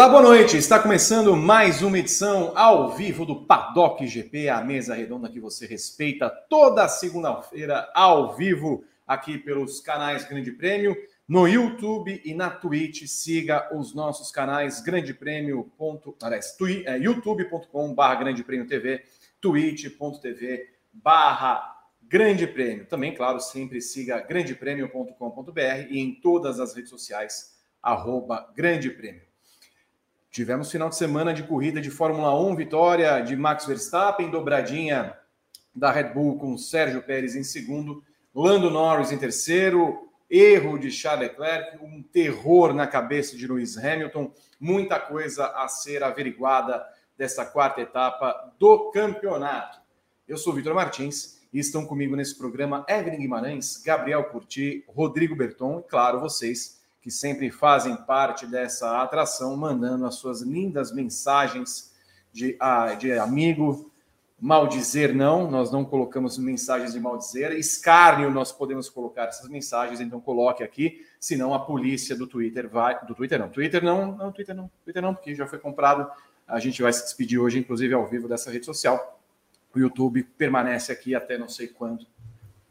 Olá, boa noite. Está começando mais uma edição ao vivo do Paddock GP, a mesa redonda que você respeita toda segunda-feira ao vivo aqui pelos canais Grande Prêmio, no YouTube e na Twitch. Siga os nossos canais Grande Prêmio. É, youtube.com/barra Grande Prêmio TV, barra Grande Prêmio. Também, claro, sempre siga grandepremio.com.br e em todas as redes sociais, arroba Grande Prêmio. Tivemos final de semana de corrida de Fórmula 1, vitória de Max Verstappen, dobradinha da Red Bull com Sérgio Pérez em segundo, Lando Norris em terceiro, erro de Charles Leclerc, um terror na cabeça de Lewis Hamilton, muita coisa a ser averiguada dessa quarta etapa do campeonato. Eu sou Vitor Martins e estão comigo nesse programa Evelyn Guimarães, Gabriel Curti, Rodrigo Berton e, claro, vocês que sempre fazem parte dessa atração, mandando as suas lindas mensagens de, ah, de amigo. Maldizer não, nós não colocamos mensagens de maldizer. Escárnio, nós podemos colocar essas mensagens, então coloque aqui, senão a polícia do Twitter vai. Do Twitter não, Twitter não, não, Twitter não, Twitter não, porque já foi comprado. A gente vai se despedir hoje, inclusive, ao vivo dessa rede social. O YouTube permanece aqui até não sei quando,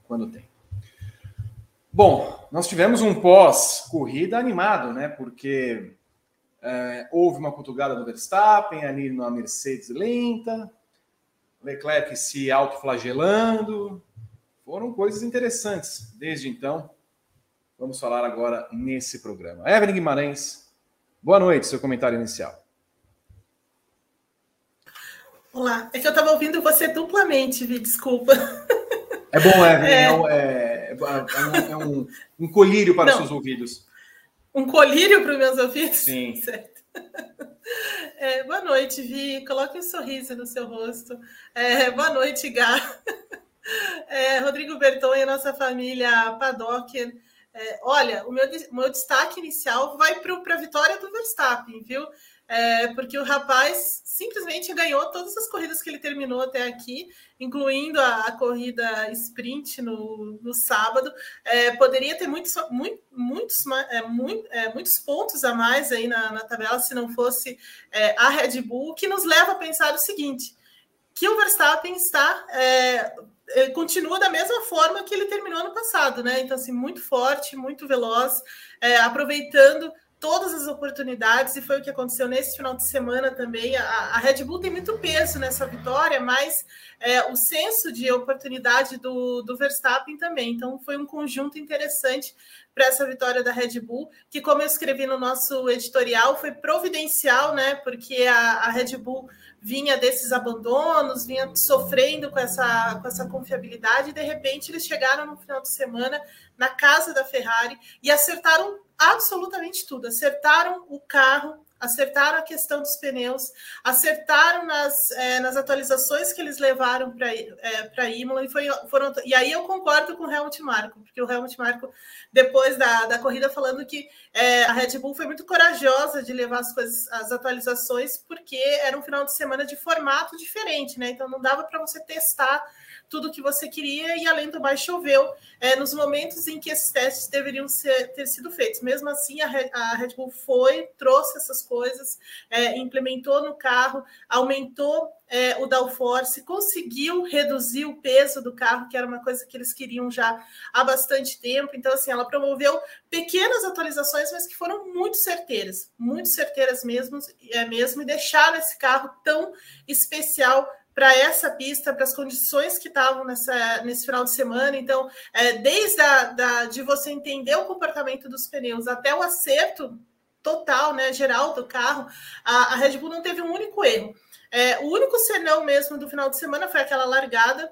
quando tem. Bom, nós tivemos um pós-corrida animado, né? Porque é, houve uma cutucada do Verstappen ali na Mercedes lenta, Leclerc se autoflagelando. Foram coisas interessantes desde então. Vamos falar agora nesse programa. Evelyn Guimarães, boa noite, seu comentário inicial. Olá, é que eu estava ouvindo você duplamente, Vi, desculpa. É bom, Evelyn, é, é, é, é um, um, colírio para Não, os seus ouvidos. Um colírio para os meus ouvidos? Sim. Certo. É, boa noite, Vi. Coloque um sorriso no seu rosto. É, boa noite, Gá. É, Rodrigo Berton e a nossa família Paddock. É, olha, o meu, meu destaque inicial vai para a vitória do Verstappen, viu? É, porque o rapaz simplesmente ganhou todas as corridas que ele terminou até aqui, incluindo a, a corrida sprint no, no sábado. É, poderia ter muitos, muito, muitos, é, muito, é, muitos pontos a mais aí na, na tabela se não fosse é, a Red Bull, que nos leva a pensar o seguinte: que o Verstappen está é, continua da mesma forma que ele terminou no passado, né? Então, assim, muito forte, muito veloz, é, aproveitando todas as oportunidades, e foi o que aconteceu nesse final de semana também. A, a Red Bull tem muito peso nessa vitória, mas é, o senso de oportunidade do, do Verstappen também. Então, foi um conjunto interessante para essa vitória da Red Bull, que, como eu escrevi no nosso editorial, foi providencial, né? Porque a, a Red Bull vinha desses abandonos, vinha sofrendo com essa, com essa confiabilidade, e de repente eles chegaram no final de semana na casa da Ferrari e acertaram absolutamente tudo. Acertaram o carro, acertaram a questão dos pneus, acertaram nas, é, nas atualizações que eles levaram para é, Imola e foi, foram. E aí eu concordo com o Helmut Marko, porque o Helmut Marko, depois da, da corrida, falando que é, a Red Bull foi muito corajosa de levar as coisas, as atualizações, porque era um final de semana de formato diferente, né? Então não dava para você testar tudo que você queria e, além do mais, choveu é, nos momentos em que esses testes deveriam ser, ter sido feitos. Mesmo assim, a Red, a Red Bull foi, trouxe essas coisas, é, implementou no carro, aumentou é, o downforce, conseguiu reduzir o peso do carro, que era uma coisa que eles queriam já há bastante tempo. Então, assim, ela promoveu pequenas atualizações, mas que foram muito certeiras, muito certeiras mesmo, é, mesmo e deixaram esse carro tão especial para essa pista, para as condições que estavam nessa, nesse final de semana. Então, é, desde a, da, de você entender o comportamento dos pneus até o acerto total, né, geral do carro, a, a Red Bull não teve um único erro. É, o único senão mesmo do final de semana foi aquela largada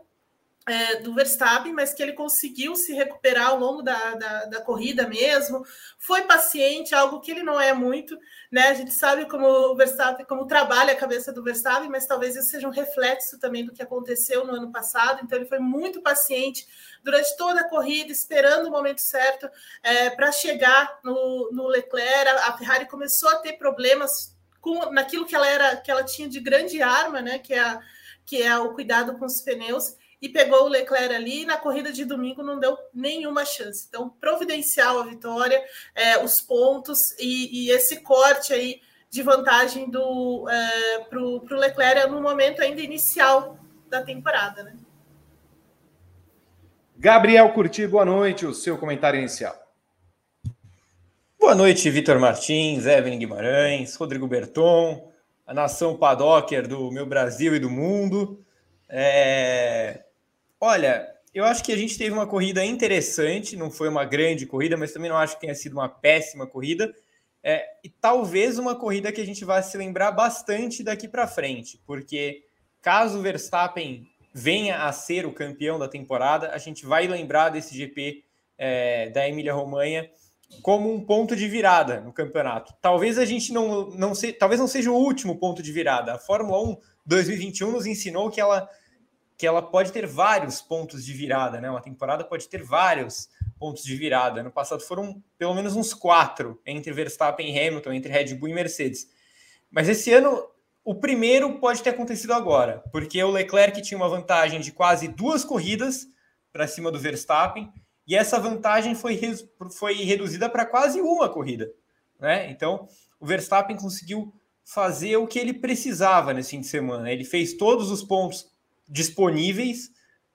é, do Verstappen, mas que ele conseguiu se recuperar ao longo da, da, da, corrida mesmo. Foi paciente, algo que ele não é muito, né? A gente sabe como o Verstappen, como trabalha a cabeça do Verstappen, mas talvez isso seja um reflexo também do que aconteceu no ano passado. Então, ele foi muito paciente durante toda a corrida, esperando o momento certo é, para chegar no, no Leclerc. A Ferrari começou a ter problemas com naquilo que ela era, que ela tinha de grande arma, né? Que é, a, que é o cuidado com os pneus e pegou o Leclerc ali. E na corrida de domingo não deu nenhuma chance. Então, providencial a vitória, é, os pontos e, e, esse corte aí de vantagem do é, para o Leclerc no momento ainda inicial da temporada, né? Gabriel Curti, boa noite. O seu comentário inicial. Boa noite, Vitor Martins, Evelyn Guimarães, Rodrigo Berton, a nação paddocker do meu Brasil e do mundo. É... Olha, eu acho que a gente teve uma corrida interessante, não foi uma grande corrida, mas também não acho que tenha sido uma péssima corrida. É, e talvez uma corrida que a gente vai se lembrar bastante daqui para frente, porque caso o Verstappen venha a ser o campeão da temporada, a gente vai lembrar desse GP é, da Emília-Romanha como um ponto de virada no campeonato. Talvez a gente não, não se, talvez não seja o último ponto de virada. A Fórmula 1 2021 nos ensinou que ela que ela pode ter vários pontos de virada, né? Uma temporada pode ter vários pontos de virada. No passado foram pelo menos uns quatro entre Verstappen e Hamilton, entre Red Bull e Mercedes. Mas esse ano o primeiro pode ter acontecido agora, porque o Leclerc tinha uma vantagem de quase duas corridas para cima do Verstappen, e essa vantagem foi, foi reduzida para quase uma corrida. Né? Então, o Verstappen conseguiu fazer o que ele precisava nesse fim de semana. Ele fez todos os pontos disponíveis,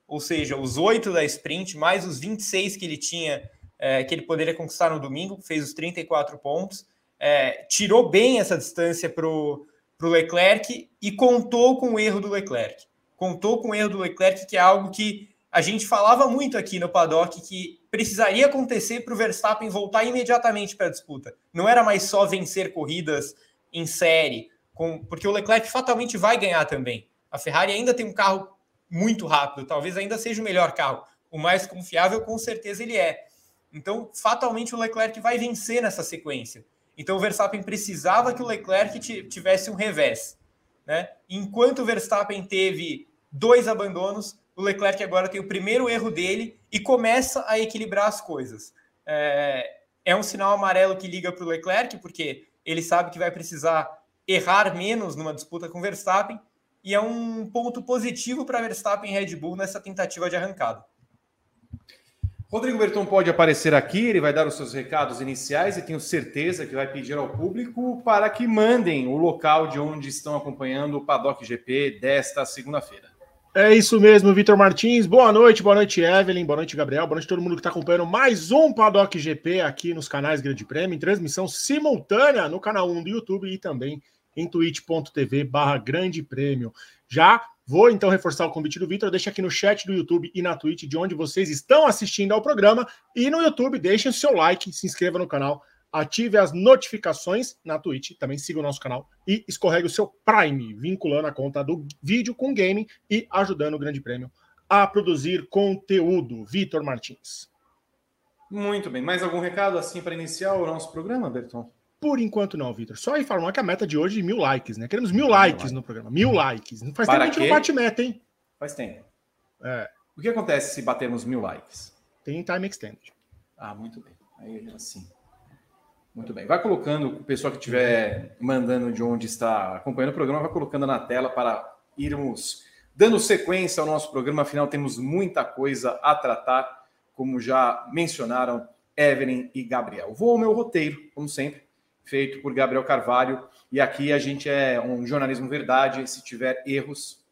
ou seja, os oito da sprint, mais os 26 que ele tinha, é, que ele poderia conquistar no domingo, fez os 34 pontos, é, tirou bem essa distância para o Leclerc e contou com o erro do Leclerc. Contou com o erro do Leclerc, que é algo que a gente falava muito aqui no paddock que precisaria acontecer para o Verstappen voltar imediatamente para a disputa. Não era mais só vencer corridas em série, com, porque o Leclerc fatalmente vai ganhar também. A Ferrari ainda tem um carro muito rápido, talvez ainda seja o melhor carro. O mais confiável, com certeza, ele é. Então, fatalmente, o Leclerc vai vencer nessa sequência. Então, o Verstappen precisava que o Leclerc tivesse um revés. Né? Enquanto o Verstappen teve dois abandonos, o Leclerc agora tem o primeiro erro dele e começa a equilibrar as coisas. É, é um sinal amarelo que liga para o Leclerc, porque ele sabe que vai precisar errar menos numa disputa com o Verstappen e é um ponto positivo para Verstappen e Red Bull nessa tentativa de arrancada. Rodrigo Berton pode aparecer aqui, ele vai dar os seus recados iniciais e tenho certeza que vai pedir ao público para que mandem o local de onde estão acompanhando o Paddock GP desta segunda-feira. É isso mesmo, Vitor Martins. Boa noite, boa noite, Evelyn, boa noite, Gabriel, boa noite todo mundo que está acompanhando mais um Paddock GP aqui nos canais Grande Prêmio, em transmissão simultânea no canal 1 do YouTube e também em twitch.tv barra grande prêmio. Já vou então reforçar o convite do Vitor, deixa aqui no chat do YouTube e na Twitch de onde vocês estão assistindo ao programa. E no YouTube, deixem o seu like, se inscreva no canal, ative as notificações na Twitch, também siga o nosso canal e escorregue o seu Prime, vinculando a conta do vídeo com game e ajudando o Grande Prêmio a produzir conteúdo. Vitor Martins. Muito bem. Mais algum recado assim para iniciar o nosso programa, Berton? Por enquanto não, Vitor. Só informar que a meta de hoje é mil likes, né? Queremos mil likes no programa. Mil likes. Faz Para tempo que a gente não bate meta, hein? Faz tempo. É. O que acontece se batermos mil likes? Tem time extended. Ah, muito bem. Aí assim. Muito bem. Vai colocando, o pessoal que estiver mandando de onde está acompanhando o programa, vai colocando na tela para irmos dando sequência ao nosso programa. Afinal, temos muita coisa a tratar, como já mencionaram Evelyn e Gabriel. Vou ao meu roteiro, como sempre feito por Gabriel Carvalho. E aqui a gente é um jornalismo verdade. Se tiver erros,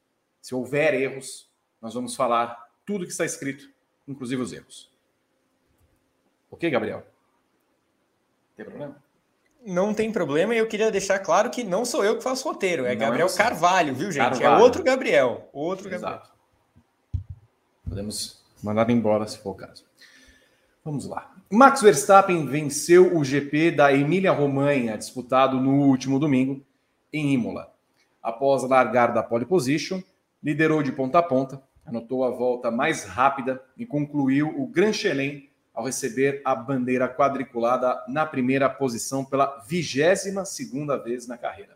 se houver erros, nós vamos falar tudo que está escrito, inclusive os erros. Ok, Gabriel? Tem problema? Não tem problema, e eu queria deixar claro que não sou eu que faço roteiro, é não Gabriel é Carvalho, viu, gente? É Carvalho. É outro Gabriel. Outro Exato. Gabriel. Podemos mandar embora se for o caso. Vamos lá. Max Verstappen venceu o GP da Emília-Romanha, disputado no último domingo em Imola. Após largar da pole position, liderou de ponta a ponta, anotou a volta mais rápida e concluiu o Grand Chelem ao receber a bandeira quadriculada na primeira posição pela vigésima segunda vez na carreira.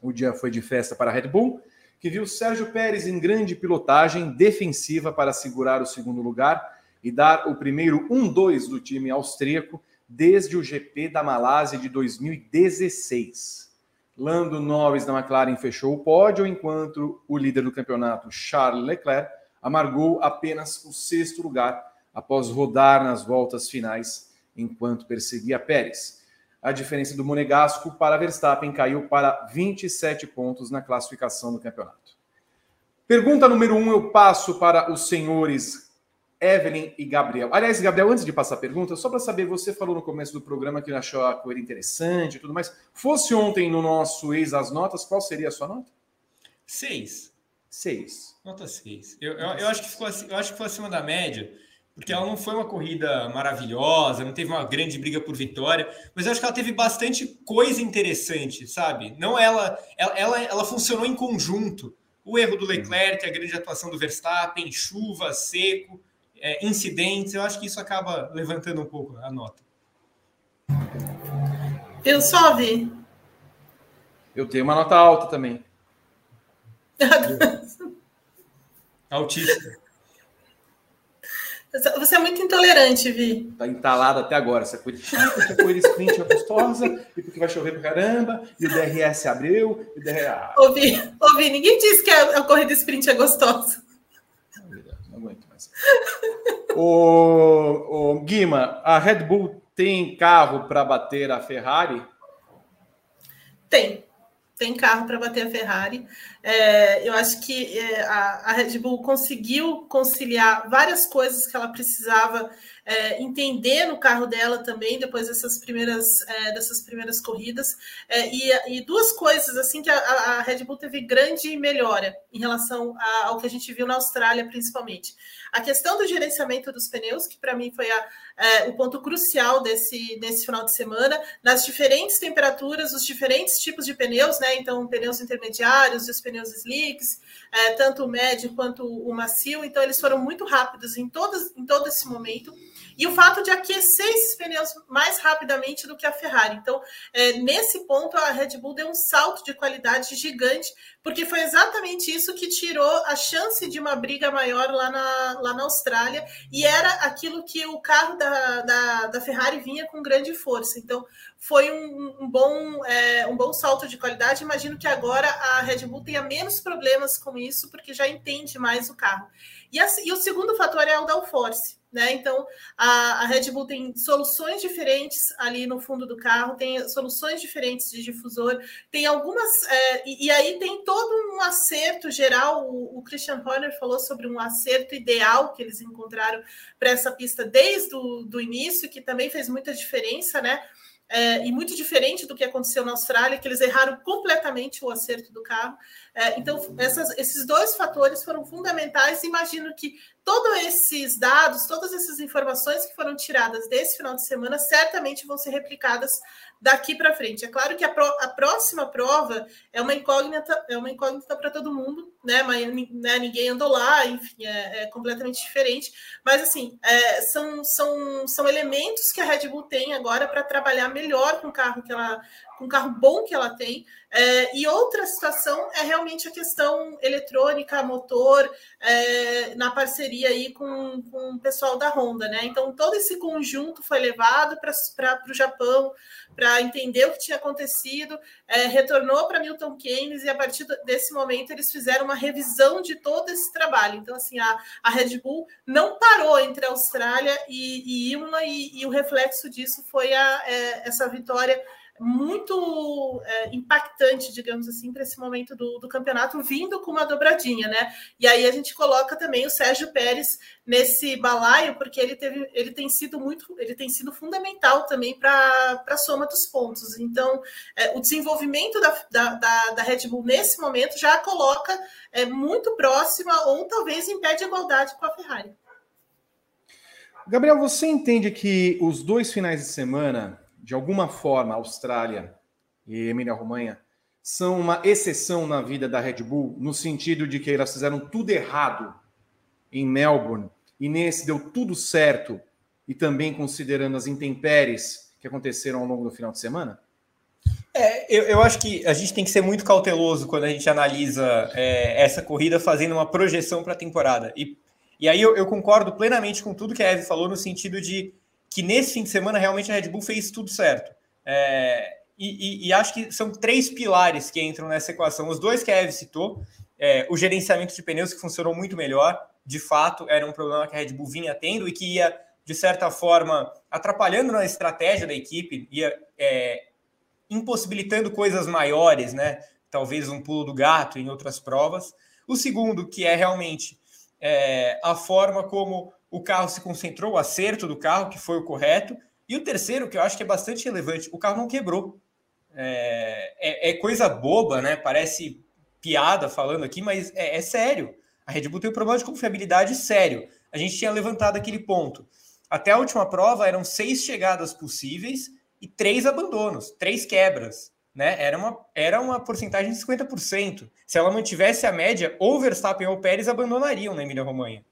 O dia foi de festa para a Red Bull, que viu Sérgio Pérez em grande pilotagem defensiva para segurar o segundo lugar e dar o primeiro 1-2 do time austríaco desde o GP da Malásia de 2016. Lando Norris da McLaren fechou o pódio, enquanto o líder do campeonato, Charles Leclerc, amargou apenas o sexto lugar após rodar nas voltas finais enquanto perseguia Pérez. A diferença do Monegasco para Verstappen caiu para 27 pontos na classificação do campeonato. Pergunta número um, eu passo para os senhores Evelyn e Gabriel. Aliás, Gabriel, antes de passar a pergunta, só para saber, você falou no começo do programa que achou a coisa interessante e tudo mais. Fosse ontem no nosso ex as notas, qual seria a sua nota? Seis. Seis. Nota seis. Eu, eu, eu acho que ficou, eu acho que foi acima da média porque ela não foi uma corrida maravilhosa, não teve uma grande briga por vitória, mas eu acho que ela teve bastante coisa interessante, sabe? Não ela, ela, ela, ela funcionou em conjunto. O erro do Leclerc, a grande atuação do Verstappen, chuva, seco, é, incidentes, eu acho que isso acaba levantando um pouco a nota. Eu só vi. Eu tenho uma nota alta também. Altíssima. Você é muito intolerante, Vi. Tá entalado até agora. Essa coisa chata, essa corrida sprint é gostosa, e porque vai chover pra caramba, e o DRS abriu, e o DRS... Ouvi, ouvi, ninguém disse que a, a corrida sprint é gostosa. Mais. o, o Guima, a Red Bull tem carro para bater a Ferrari? Tem tem carro para bater a Ferrari. É, eu acho que é, a, a, Red Bull conseguiu conciliar várias coisas que ela precisava é, entender no carro dela também, depois dessas primeiras, é, dessas primeiras corridas. É, e, e, duas coisas assim que a, a, Red Bull teve grande melhora em relação a, ao que a gente viu na Austrália, principalmente. A questão do gerenciamento dos pneus, que para mim foi a, é, o ponto crucial desse, desse final de semana, nas diferentes temperaturas, os diferentes tipos de pneus, né? Então, pneus intermediários, os pneus slicks, é, tanto o médio quanto o macio. Então, eles foram muito rápidos em, todos, em todo esse momento e o fato de aquecer esses pneus mais rapidamente do que a Ferrari. Então, é, nesse ponto, a Red Bull deu um salto de qualidade gigante, porque foi exatamente isso que tirou a chance de uma briga maior lá na, lá na Austrália, e era aquilo que o carro da, da, da Ferrari vinha com grande força. Então, foi um, um bom, é, um bom salto de qualidade. Imagino que agora a Red Bull tenha menos problemas com isso, porque já entende mais o carro. E, a, e o segundo fator é o downforce. Né? Então, a, a, Red Bull tem soluções diferentes ali no fundo do carro, tem soluções diferentes de difusor, tem algumas. É, e, e, aí tem todo um acerto geral. O, o, Christian Horner falou sobre um acerto ideal que eles encontraram para essa pista desde o do início, que também fez muita diferença, né? É, e muito diferente do que aconteceu na Austrália, que eles erraram completamente o acerto do carro. É, então, essas, esses dois fatores foram fundamentais. Imagino que todos esses dados, todas essas informações que foram tiradas desse final de semana, certamente vão ser replicadas daqui para frente. É claro que a, pro, a, próxima prova é uma incógnita, é uma incógnita para todo mundo, né? Mas né, ninguém andou lá, enfim, é, é completamente diferente. Mas assim, é, são, são, são elementos que a Red Bull tem agora para trabalhar melhor com o carro que ela com o carro bom que ela tem. É, e outra situação é realmente a questão eletrônica, motor, é, na parceria aí com, com o pessoal da Honda, né? Então, todo esse conjunto foi levado para o Japão para entender o que tinha acontecido, é, retornou para Milton Keynes e a partir desse momento eles fizeram uma revisão de todo esse trabalho. Então, assim, a, a Red Bull não parou entre a Austrália e, e Imola e, e o reflexo disso foi a, é, essa vitória muito é, impactante, digamos assim, para esse momento do, do, campeonato, vindo com uma dobradinha, né? E aí a gente coloca também o Sérgio Pérez nesse balaio, porque ele teve, ele tem sido muito, ele tem sido fundamental também para a soma dos pontos. Então, é, o desenvolvimento da, da, da, da, Red Bull nesse momento já coloca é, muito próxima ou talvez em pé de igualdade com a Ferrari. Gabriel, você entende que os dois finais de semana de alguma forma, a Austrália e Emília-Romanha são uma exceção na vida da Red Bull, no sentido de que elas fizeram tudo errado em Melbourne, e nesse deu tudo certo, e também considerando as intempéries que aconteceram ao longo do final de semana? É, eu, eu acho que a gente tem que ser muito cauteloso quando a gente analisa é, essa corrida fazendo uma projeção para a temporada. E, e aí eu, eu, concordo plenamente com tudo que a Eve falou, no sentido de que nesse fim de semana realmente a Red Bull fez tudo certo. É, e, e, e, acho que são três pilares que entram nessa equação. Os dois que a Eve citou, é, o gerenciamento de pneus que funcionou muito melhor, de fato, era um problema que a Red Bull vinha tendo e que ia, de certa forma, atrapalhando na estratégia da equipe, ia é, impossibilitando coisas maiores, né? Talvez um pulo do gato em outras provas. O segundo, que é realmente é, a forma como o carro se concentrou, o acerto do carro, que foi o correto. E o terceiro, que eu acho que é bastante relevante, o carro não quebrou. É, é, é coisa boba, né? Parece piada falando aqui, mas é, é sério. A Red Bull tem um problema de confiabilidade sério. A gente tinha levantado aquele ponto. Até a última prova eram seis chegadas possíveis e três abandonos, três quebras. Né? Era, uma, era uma porcentagem de 50%. Se ela mantivesse a média, ou Verstappen ou Pérez abandonariam na Emília-Romanha.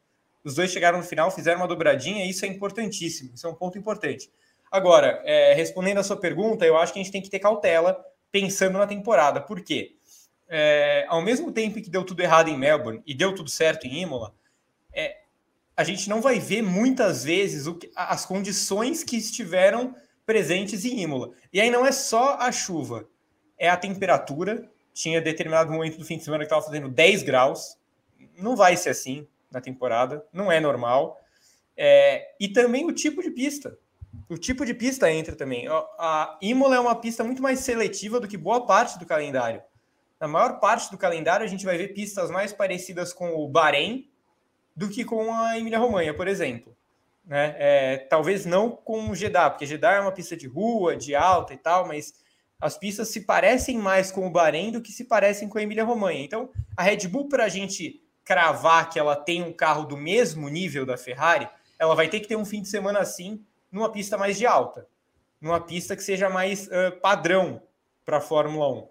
Os dois chegaram no final, fizeram uma dobradinha, e isso é importantíssimo, isso é um ponto importante. Agora, é, respondendo a sua pergunta, eu acho que a gente tem que ter cautela pensando na temporada. Por quê? É, ao mesmo tempo que deu tudo errado em Melbourne e deu tudo certo em Imola, é, a gente não vai ver muitas vezes que, as condições que estiveram presentes em Imola. E aí não é só a chuva, é a temperatura. Tinha determinado momento do fim de semana que estava fazendo 10 graus. Não vai ser assim na temporada, não é normal. É, e também o tipo de pista. O tipo de pista entra também. A Imola é uma pista muito mais seletiva do que boa parte do calendário. Na maior parte do calendário, a gente vai ver pistas mais parecidas com o Bahrein do que com a Emília-Romanha, por exemplo. Né? É, talvez não com o Jeddah, porque Jeddah é uma pista de rua, de alta e tal, mas as pistas se parecem mais com o Bahrein do que se parecem com a Emília-Romanha. Então, a Red Bull, para a gente cravar que ela tem um carro do mesmo nível da Ferrari, ela vai ter que ter um fim de semana assim, numa pista mais de alta, numa pista que seja mais uh, padrão para a Fórmula 1.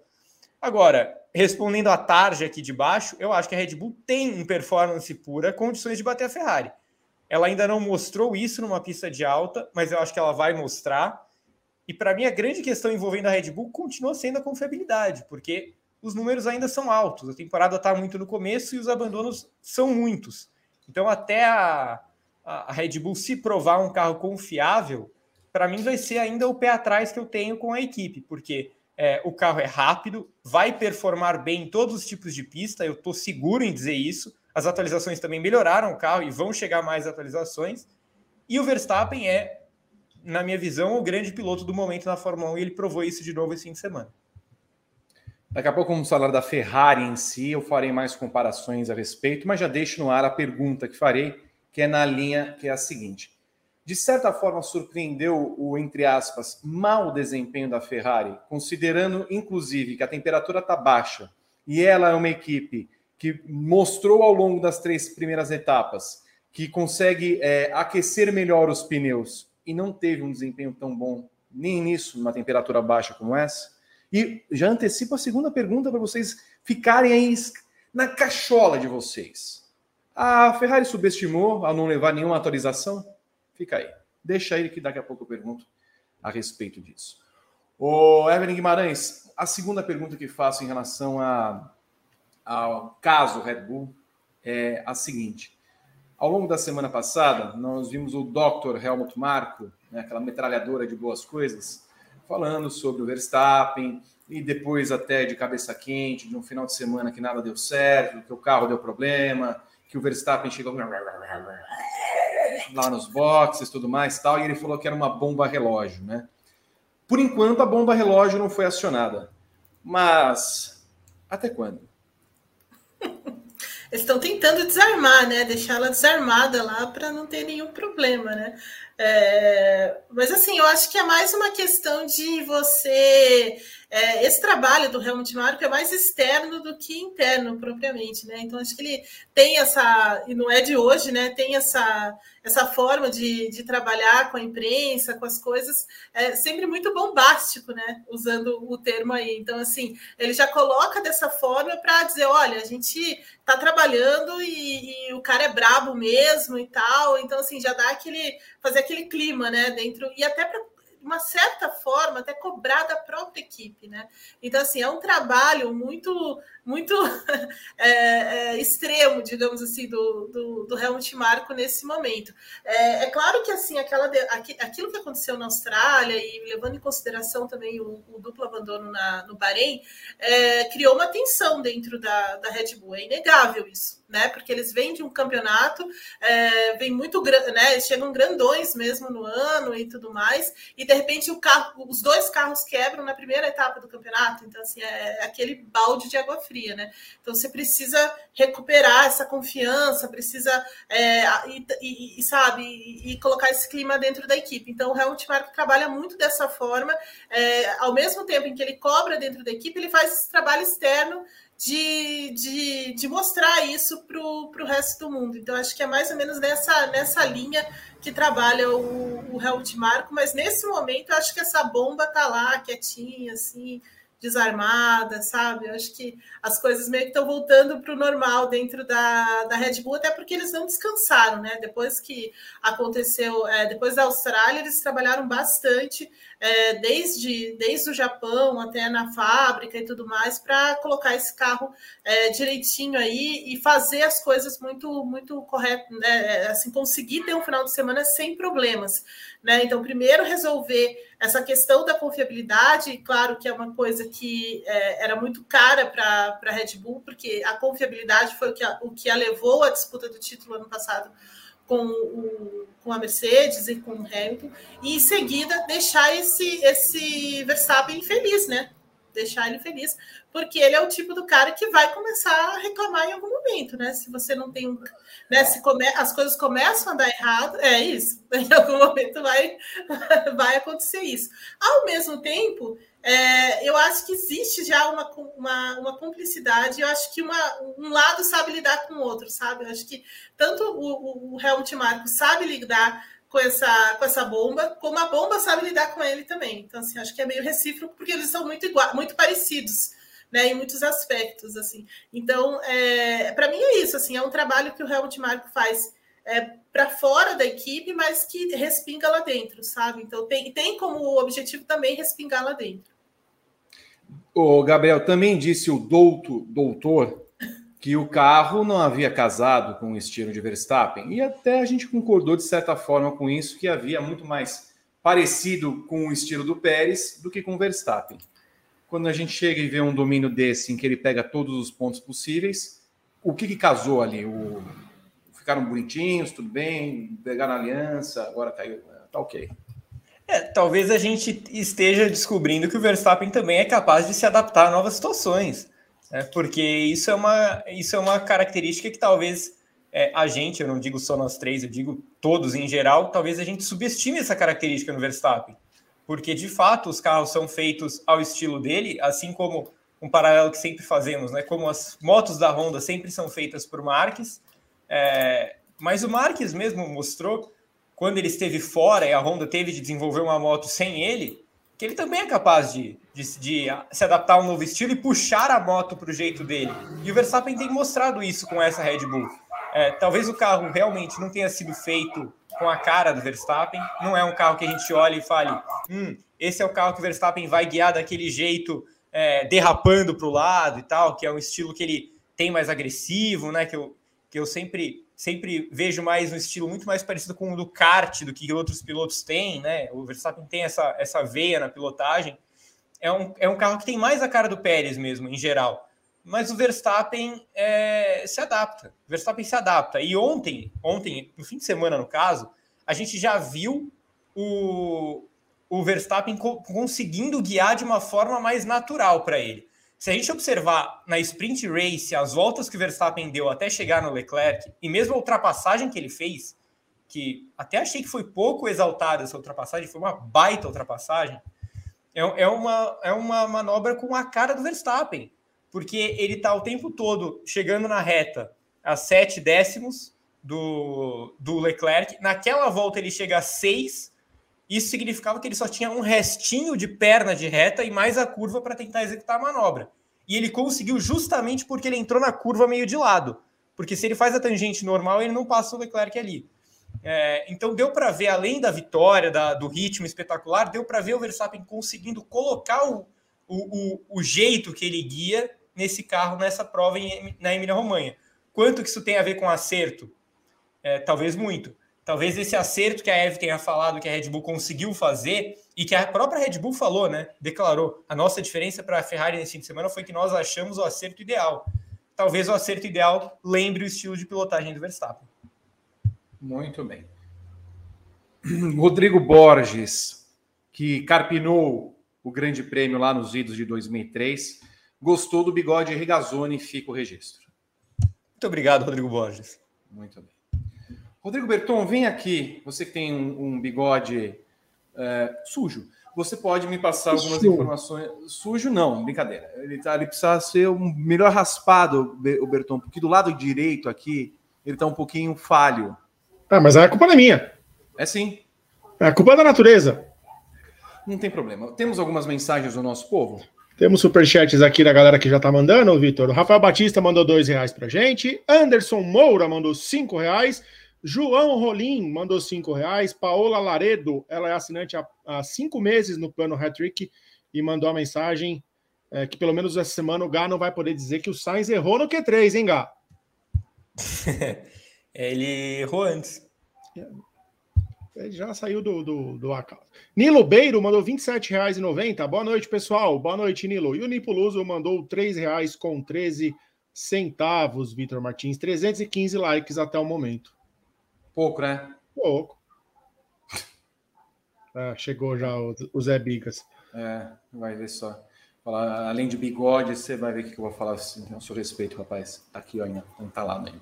Agora, respondendo à tarja aqui de baixo, eu acho que a Red Bull tem em performance pura condições de bater a Ferrari. Ela ainda não mostrou isso numa pista de alta, mas eu acho que ela vai mostrar. E para mim, a grande questão envolvendo a Red Bull continua sendo a confiabilidade, porque os números ainda são altos. A temporada está muito no começo e os abandonos são muitos. Então, até a, a Red Bull se provar um carro confiável, para mim vai ser ainda o pé atrás que eu tenho com a equipe, porque é, o carro é rápido, vai performar bem em todos os tipos de pista, eu estou seguro em dizer isso. As atualizações também melhoraram o carro e vão chegar mais atualizações. E o Verstappen é, na minha visão, o grande piloto do momento na Fórmula 1 e ele provou isso de novo esse fim de semana. Daqui a pouco vamos falar da Ferrari em si, eu farei mais comparações a respeito, mas já deixo no ar a pergunta que farei, que é na linha que é a seguinte. De certa forma, surpreendeu o, entre aspas, mau desempenho da Ferrari, considerando, inclusive, que a temperatura está baixa e ela é uma equipe que mostrou ao longo das três primeiras etapas que consegue é, aquecer melhor os pneus e não teve um desempenho tão bom nem nisso, numa temperatura baixa como essa. E já antecipo a segunda pergunta para vocês ficarem aí na cachola de vocês. A Ferrari subestimou ao não levar nenhuma atualização? Fica aí. Deixa aí que daqui a pouco eu pergunto a respeito disso. O Evelyn Guimarães, a segunda pergunta que faço em relação a ao caso Red Bull é a seguinte. Ao longo da semana passada, nós vimos o Dr. Helmut Marko, né, aquela metralhadora de boas coisas, falando sobre o Verstappen e depois até de cabeça quente, de um final de semana que nada deu certo, que o carro deu problema, que o Verstappen chegou lá nos boxes, tudo mais, tal, e ele falou que era uma bomba relógio, né? Por enquanto a bomba relógio não foi acionada. Mas até quando? Eles estão tentando desarmar, né? Deixar ela desarmada lá para não ter nenhum problema, né? É, mas assim, eu acho que é mais uma questão de você. É, esse trabalho do Helmut Marko é mais externo do que interno, propriamente, né? Então, acho que ele tem essa, e não é de hoje, né? Tem essa, essa forma de, de trabalhar com a imprensa, com as coisas, é sempre muito bombástico, né? Usando o termo aí. Então, assim, ele já coloca dessa forma para dizer: olha, a gente está trabalhando e, e, o cara é brabo mesmo e tal. Então, assim, já dá aquele. fazer aquele clima, né? Dentro. E até para uma certa forma, até cobrar da própria equipe, né? Então, assim, é um trabalho muito, muito é, é, extremo, digamos assim, do, do, do Helmut Marko nesse momento. É, é, claro que, assim, aquela, aquilo que aconteceu na Austrália e levando em consideração também o, o duplo abandono na, no Bahrein, é, criou uma tensão dentro da, da Red Bull. É inegável isso né? Porque eles vêm de um campeonato, é, vem muito né? Chegam grandões mesmo no ano e tudo mais, e de repente o carro, os dois carros quebram na primeira etapa do campeonato, então assim é, é aquele balde de água fria, né? Então você precisa recuperar essa confiança, precisa é, e, e, e, sabe e, e, colocar esse clima dentro da equipe. Então o Helmut Marko trabalha muito dessa forma, é, ao mesmo tempo em que ele cobra dentro da equipe, ele faz esse trabalho externo de, de, de mostrar isso para o resto do mundo. Então, acho que é mais ou menos nessa, nessa linha que trabalha o, o Helmut Marko, mas nesse momento eu acho que essa bomba tá lá, quietinha, assim, desarmada, sabe? Eu acho que as coisas meio que estão voltando para o normal dentro da, da Red Bull, até porque eles não descansaram, né? Depois que aconteceu, é, depois da Austrália, eles trabalharam bastante, é, desde, desde o Japão até na fábrica e tudo mais, para colocar esse carro é, direitinho aí e fazer as coisas muito, muito corretas, né? assim, conseguir ter um final de semana sem problemas. Né? Então, primeiro resolver essa questão da confiabilidade, claro que é uma coisa que é, era muito cara para a Red Bull, porque a confiabilidade foi o que a, o que a levou à disputa do título ano passado com, o, com a Mercedes e com o Hamilton, e em seguida deixar esse, esse Verstappen feliz, né? deixar ele feliz, porque ele é o tipo do cara que vai começar a reclamar em algum momento, né? Se você não tem um. Né, se come, as coisas começam a dar errado, é isso. Em algum momento vai, vai acontecer isso. Ao mesmo tempo, é, eu acho que existe já uma, uma, uma cumplicidade, eu acho que uma, um lado sabe lidar com o outro, sabe? Eu acho que tanto o, o, o Helmut Marko sabe lidar com essa, com essa bomba, como a bomba sabe lidar com ele também. Então, assim, acho que é meio recíproco, porque eles são muito igual, muito parecidos, né, em muitos aspectos, assim. Então, é, para mim é isso, assim, é um trabalho que o Helmut Marko faz é, para fora da equipe, mas que respinga lá dentro, sabe? Então, tem, tem como objetivo também respingar lá dentro. O Gabriel também disse o douto, doutor que o carro não havia casado com o estilo de Verstappen. E até a gente concordou de certa forma com isso, que havia muito mais parecido com o estilo do Pérez do que com o Verstappen. Quando a gente chega e vê um domínio desse em que ele pega todos os pontos possíveis, o que, que casou ali? O... Ficaram bonitinhos, tudo bem, pegaram aliança, agora caiu, tá ok. É, talvez a gente esteja descobrindo que o Verstappen também é capaz de se adaptar a novas situações é, porque isso é, uma, isso é uma característica que talvez é, a gente, eu não digo só nós três, eu digo todos em geral, talvez a gente subestime essa característica no Verstappen, porque de fato os carros são feitos ao estilo dele, assim como um paralelo que sempre fazemos, né? Como as motos da Honda sempre são feitas por Marques, é, mas o Marques mesmo mostrou quando ele esteve fora e a Honda teve de desenvolver uma moto sem ele, que ele também é capaz de, de, de se adaptar a um novo estilo e puxar a moto para o jeito dele. E o Verstappen tem mostrado isso com essa Red Bull. É, talvez o carro realmente não tenha sido feito com a cara do Verstappen, não é um carro que a gente olhe e fale, hum, esse é o carro que o Verstappen vai guiar daquele jeito, é, derrapando para o lado e tal, que é um estilo que ele tem mais agressivo, né? Que eu, que eu sempre sempre vejo mais um estilo muito mais parecido com o do kart do que outros pilotos têm, né? O Verstappen tem essa, essa veia na pilotagem. É um, é um carro que tem mais a cara do Pérez mesmo, em geral. Mas o Verstappen é, se adapta. O Verstappen se adapta. E ontem, ontem, no fim de semana, no caso, a gente já viu o, o Verstappen co conseguindo guiar de uma forma mais natural para ele. Se a gente observar na sprint race as voltas que o Verstappen deu até chegar no Leclerc, e mesmo a ultrapassagem que ele fez, que até achei que foi pouco exaltada essa ultrapassagem, foi uma baita ultrapassagem, é, é, uma, é uma manobra com a cara do Verstappen, porque ele está o tempo todo chegando na reta a sete décimos, do, do Leclerc. Naquela volta ele chega a 6. Isso significava que ele só tinha um restinho de perna de reta e mais a curva para tentar executar a manobra. E ele conseguiu justamente porque ele entrou na curva meio de lado. Porque se ele faz a tangente normal, ele não passa o Leclerc ali. É, então deu para ver, além da vitória, da, do ritmo espetacular, deu para ver o Verstappen conseguindo colocar o, o, o, o, jeito que ele guia nesse carro, nessa prova em, na Emília-Romanha. Quanto que isso tem a ver com acerto? É, talvez muito. Talvez esse acerto que a Eve tenha falado que a Red Bull conseguiu fazer e que a própria Red Bull falou, né? Declarou. A nossa diferença para a Ferrari nesse fim de semana foi que nós achamos o acerto ideal. Talvez o acerto ideal lembre o estilo de pilotagem do Verstappen. Muito bem. Rodrigo Borges, que carpinou o Grande Prêmio lá nos idos de 2003, gostou do bigode Regazzoni, fica o registro. Muito obrigado, Rodrigo Borges. Muito bem. Rodrigo Berton, vem aqui. Você que tem um, um bigode é, sujo. Você pode me passar algumas sujo. informações. Sujo, não, brincadeira. Ele, tá, ele precisa ser um melhor raspado, o Berton, porque do lado direito aqui ele está um pouquinho falho. Ah, mas a culpa não é minha. É sim. É a culpa da natureza. Não tem problema. Temos algumas mensagens do nosso povo? Temos superchats aqui da galera que já tá mandando, Vitor. Rafael Batista mandou dois reais pra gente. Anderson Moura mandou cinco reais. João Rolim mandou cinco reais. Paola Laredo, ela é assinante há, há cinco meses no plano Hattrick e mandou a mensagem é, que pelo menos essa semana o Gá não vai poder dizer que o Sainz errou no Q3, hein, Gá? Ele errou antes. Ele já saiu do, do, do acaso. Nilo Beiro mandou R$ 27,90. Boa noite, pessoal. Boa noite, Nilo. E o Nipoluso mandou R$ 3,00 com 13 centavos, Vitor Martins. 315 likes até o momento. Pouco, né? Pouco. Ah, chegou já o, o Zé Bigas. É, vai ver só. Falar, além de bigode, você vai ver o que eu vou falar assim, a seu respeito, rapaz. Tá aqui, ó, ainda. Não tá lá ainda.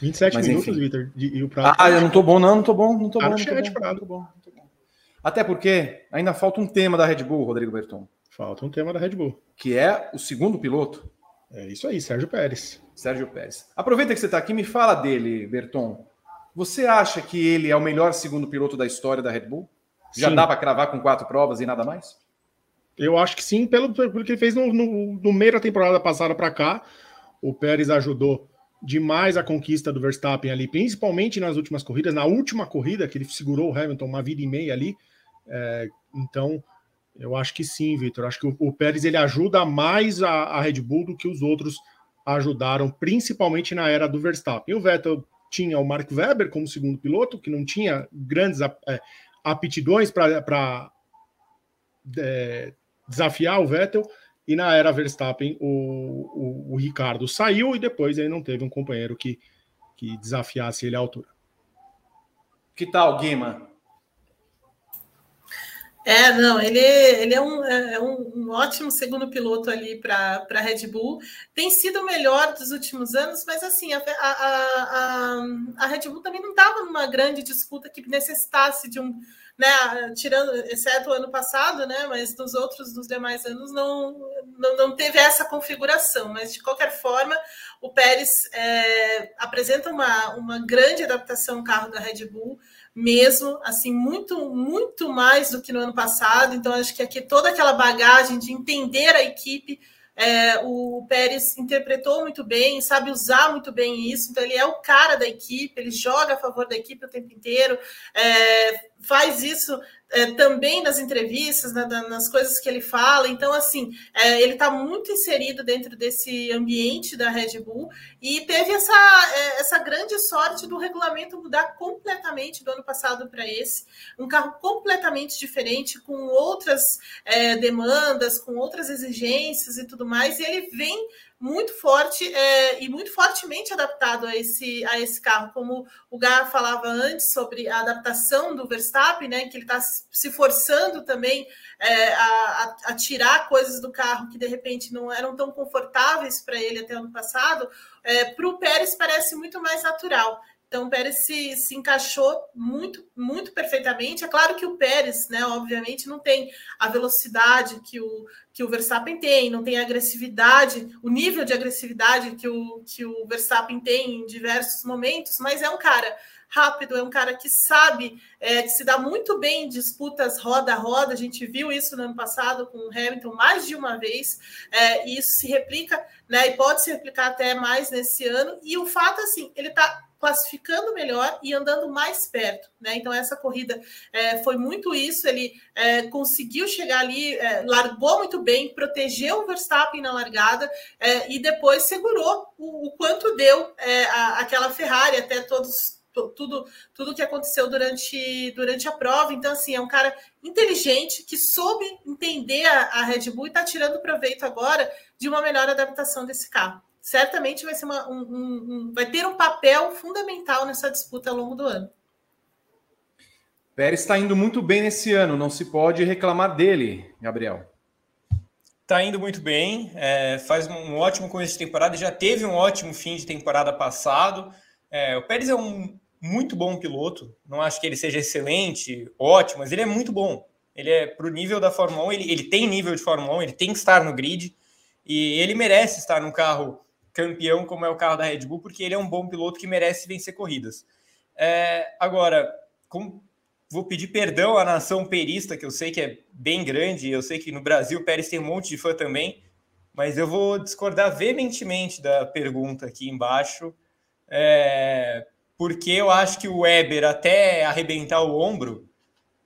27 Mas, minutos, Vitor. E o Prado. Ah, eu não tô bom, não, não tô bom, não tô bom. Não tô bom, não tô bom, não tô bom. Até porque ainda falta um tema da Red Bull, Rodrigo Berton. Falta um tema da Red Bull. Que é o segundo piloto. É isso aí, Sérgio Pérez. Sérgio Pérez. Aproveita que você está aqui, me fala dele, Berton. Você acha que ele é o melhor segundo piloto da história da Red Bull? Já sim. dá para cravar com quatro provas e nada mais? Eu acho que sim, pelo, pelo que ele fez no, no, no meio da temporada passada para cá. O Pérez ajudou demais a conquista do Verstappen ali, principalmente nas últimas corridas, na última corrida que ele segurou o Hamilton uma vida e meia ali. É, então, eu acho que sim, Vitor. Acho que o, o, Pérez ele ajuda mais a, a, Red Bull do que os outros ajudaram, principalmente na era do Verstappen. E o Vettel tinha o Mark Webber como segundo piloto, que não tinha grandes é, aptidões para é, desafiar o Vettel. E na era Verstappen, o, o, o, Ricardo saiu e depois ele não teve um companheiro que, que desafiasse ele à altura. Que tal, Guima? É, não, ele, ele é, um, é, é um, um ótimo segundo piloto ali para a Red Bull. Tem sido o melhor dos últimos anos, mas assim, a, a, a, a Red Bull também não estava numa grande disputa que necessitasse de um, né, tirando, exceto o ano passado, né, mas dos outros, dos demais anos, não, não, não teve essa configuração. Mas, de qualquer forma, o Pérez é, apresenta uma, uma grande adaptação ao carro da Red Bull, mesmo, assim, muito, muito mais do que no ano passado. Então, acho que aqui toda aquela bagagem de entender a equipe é, o Pérez interpretou muito bem, sabe usar muito bem isso, então ele é o cara da equipe, ele joga a favor da equipe o tempo inteiro, é, faz isso é, também nas entrevistas, na, nas coisas que ele fala. Então, assim, é, ele está muito inserido dentro desse ambiente da Red Bull e teve essa, é, essa grande sorte do regulamento mudar completamente do ano passado para esse. Um carro completamente diferente, com outras é, demandas, com outras exigências e tudo mais. E ele vem muito forte é, e muito fortemente adaptado a esse, a esse carro, como o Gá falava antes sobre a adaptação do Verstappen, né, que ele está se forçando também é, a, a, tirar coisas do carro que de repente não eram tão confortáveis para ele até ano passado, é, para o Pérez parece muito mais natural. Então o Pérez se, se encaixou muito, muito perfeitamente. É claro que o Pérez, né, obviamente, não tem a velocidade que o, que o Verstappen tem, não tem a agressividade, o nível de agressividade que o, que o Verstappen tem em diversos momentos, mas é um cara rápido, é um cara que sabe é, que se dá muito bem em disputas roda a roda. A gente viu isso no ano passado com o Hamilton mais de uma vez, é, e isso se replica, né? E pode se replicar até mais nesse ano. E o fato, assim, ele está classificando melhor e andando mais perto, né? Então essa corrida é, foi muito isso. Ele é, conseguiu chegar ali, é, largou muito bem, protegeu o Verstappen na largada é, e depois segurou o, o quanto deu é, a, aquela Ferrari até todos tudo tudo que aconteceu durante, durante a prova. Então, assim, é um cara inteligente que soube entender a, a Red Bull e está tirando proveito agora de uma melhor adaptação desse carro. Certamente vai ser uma, um, um, um, vai ter um papel fundamental nessa disputa ao longo do ano. Pérez está indo muito bem nesse ano, não se pode reclamar dele, Gabriel. Está indo muito bem, é, faz um ótimo começo de temporada, já teve um ótimo fim de temporada passado. É, o Pérez é um muito bom piloto. Não acho que ele seja excelente, ótimo, mas ele é muito bom. Ele é para o nível da Fórmula 1, ele, ele tem nível de Fórmula 1, ele tem que estar no grid e ele merece estar num carro campeão como é o carro da Red Bull, porque ele é um bom piloto que merece vencer corridas. É, agora, com, vou pedir perdão à nação perista, que eu sei que é bem grande, eu sei que no Brasil o Pérez tem um monte de fã também, mas eu vou discordar veementemente da pergunta aqui embaixo. É, porque eu acho que o Weber, até arrebentar o ombro,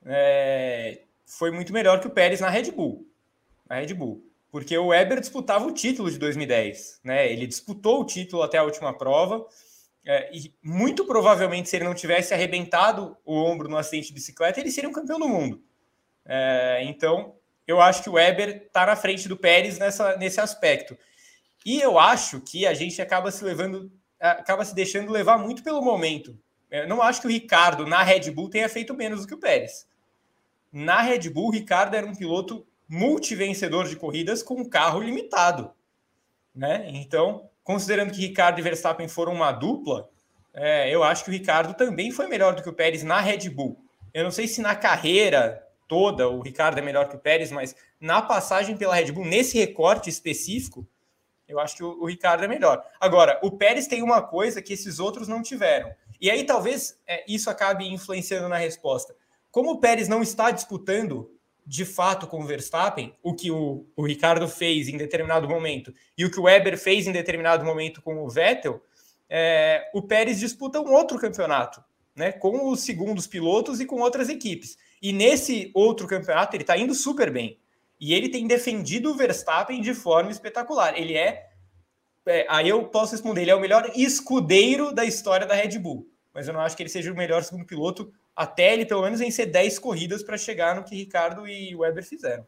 é, foi muito melhor que o Pérez na Red Bull. Na Red Bull. Porque o Weber disputava o título de 2010. Né? Ele disputou o título até a última prova. É, e muito provavelmente, se ele não tivesse arrebentado o ombro no acidente de bicicleta, ele seria um campeão do mundo. É, então, eu acho que o Weber está na frente do Pérez nessa, nesse aspecto. E eu acho que a gente acaba se levando acaba se deixando levar muito pelo momento. Eu não acho que o Ricardo na Red Bull tenha feito menos do que o Pérez. Na Red Bull, o Ricardo era um piloto multivencedor de corridas com um carro limitado. Né? Então, considerando que Ricardo e Verstappen foram uma dupla, é, eu acho que o Ricardo também foi melhor do que o Pérez na Red Bull. Eu não sei se na carreira toda o Ricardo é melhor que o Pérez, mas na passagem pela Red Bull, nesse recorte específico, eu acho que o, o, Ricardo é melhor. Agora, o Pérez tem uma coisa que esses outros não tiveram. E aí talvez é, isso acabe influenciando na resposta. Como o Pérez não está disputando de fato com o Verstappen, o que o, o Ricardo fez em determinado momento e o que o Weber fez em determinado momento com o Vettel, é, o Pérez disputa um outro campeonato, né, com os segundos pilotos e com outras equipes. E nesse outro campeonato ele está indo super bem. E ele tem defendido o Verstappen de forma espetacular. Ele é, é, Aí eu posso responder: ele é o melhor escudeiro da história da Red Bull. Mas eu não acho que ele seja o melhor segundo piloto, até ele pelo menos vencer 10 corridas para chegar no que Ricardo e Weber fizeram.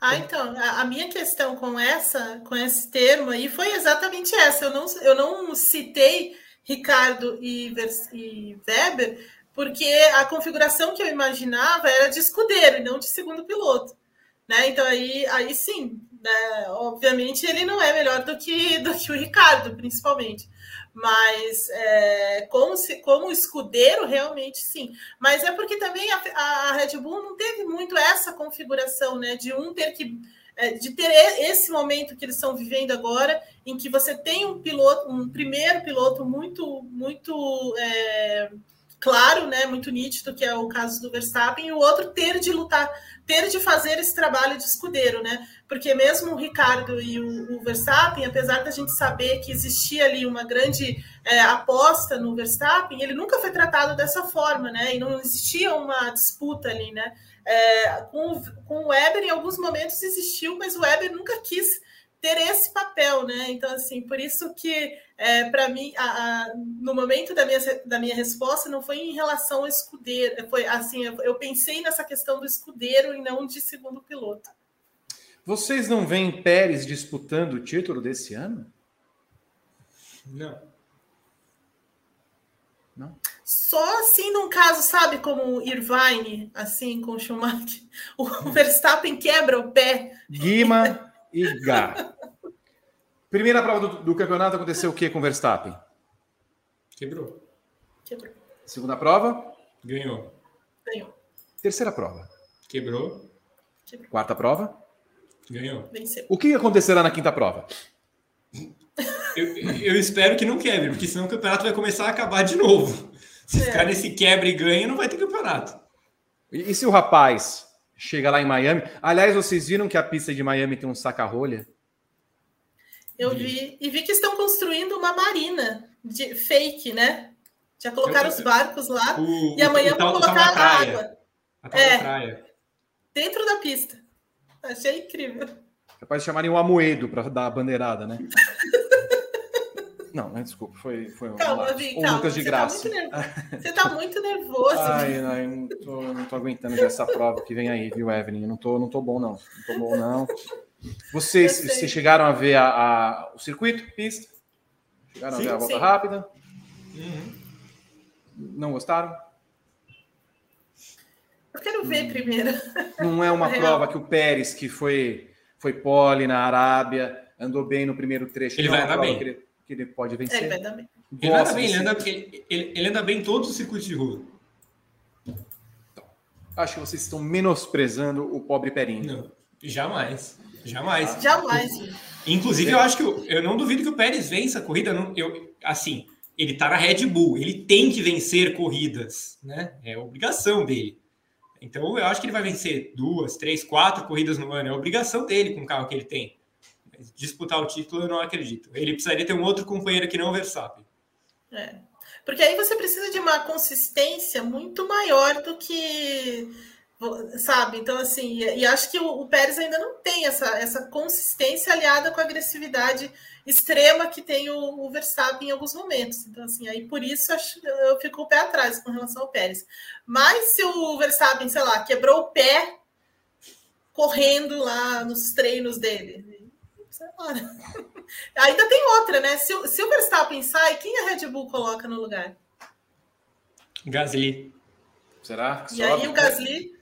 Ah, então, a, minha questão com essa, com esse termo aí foi exatamente essa. Eu não, eu não citei Ricardo e, e Weber, porque a configuração que eu imaginava era de escudeiro e não de segundo piloto. Né? Então aí, aí sim, né? obviamente ele não é melhor do que, do que o Ricardo, principalmente. Mas é, como, se, como escudeiro, realmente sim. Mas é porque também a, a Red Bull não teve muito essa configuração, né? De um ter que é, de ter esse momento que eles estão vivendo agora, em que você tem um piloto, um primeiro piloto muito, muito é, claro, né, muito nítido, que é o caso do Verstappen, e o outro ter de lutar, ter de fazer esse trabalho de escudeiro, né? Porque mesmo o Ricardo e o, o Verstappen, apesar da gente saber que existia ali uma grande é, aposta no Verstappen, ele nunca foi tratado dessa forma, né? E não existia uma disputa ali, né? É, com, com o Weber, em alguns momentos existiu, mas o Weber nunca quis ter esse papel, né? Então, assim, por isso que, é, para mim, a, a, no momento da minha, da minha resposta, não foi em relação ao escudeiro, foi assim, eu, eu pensei nessa questão do escudeiro e não de segundo piloto. Vocês não veem Pérez disputando o título desse ano? Não. Não? Só assim num caso, sabe, como o Irvine, assim, com o Schumacher, o Verstappen quebra o pé. Guima e Gá. Primeira prova do, do campeonato aconteceu o que com o Verstappen? Quebrou. Quebrou. Segunda prova? Ganhou. Ganhou. Terceira prova? Quebrou. Quebrou. Quarta prova? Ganhou. Venceu. O que acontecerá na quinta prova? Eu, eu espero que não quebre, porque senão o campeonato vai começar a acabar de novo. Se É. ficar nesse quebra e ganha, não vai ter campeonato. E, e se o rapaz chega lá em Miami? Aliás, vocês viram que a pista de Miami tem um saca-rolha? Eu vi. E vi que estão construindo uma marina de fake, né? Já colocaram os barcos lá O, e amanhã vão tal colocar praia. água A tal É. praia. dentro da pista. Achei incrível. Capaz de chamarem o Amoedo para dar a bandeirada, né? Não, né, desculpa, foi, foi um Calma. Vi, O calma. Lucas de Você tá, Graça. muito nervoso. Você tá muito nervoso. Ai, ai, não tô, não tô aguentando já essa prova que vem aí, viu, Evelyn? Eu não tô, não tô bom, não. Não tô bom, não. Vocês, vocês chegaram a ver a, a- o circuito, pista? Chegaram Sim, a ver a volta sim. rápida? Uhum. Não gostaram? Eu quero ver primeiro. Não é uma Real. prova que o Pérez, que foi, foi pole na Arábia, andou bem no primeiro trecho. Ele é vai andar bem. Que ele, que ele pode É, ele vencer. vai dar bem. Ele anda bem, ele anda, ele, ele- ele anda bem em todos os circuitos de rua. Acho que vocês estão menosprezando o pobre Perinho. Não, jamais. Jamais. Jamais. Inclusive, eu acho que eu, eu não duvido que o Pérez vença a corrida. Não, eu, assim, ele tá na Red Bull, ele tem que vencer corridas, né? É obrigação dele. Então, eu acho que ele vai vencer duas, três, quatro corridas no ano. É obrigação dele com o carro que ele tem. Mas disputar o título, eu não acredito. Ele precisaria ter um outro companheiro que não o Verstappen. É. Porque aí você precisa de uma consistência muito maior do que. Sabe? Então, assim, e acho que o, Pérez ainda não tem essa, essa consistência aliada com a agressividade extrema que tem o, o Verstappen em alguns momentos. Então, assim, aí por isso acho, eu fico o pé atrás com relação ao Pérez. Mas se o Verstappen, sei lá, quebrou o pé correndo lá nos treinos dele. lá. Ainda tem outra, né? Se, o- se o Verstappen sai, quem a Red Bull coloca no lugar? Gasly. Será? que E aí o Gasly.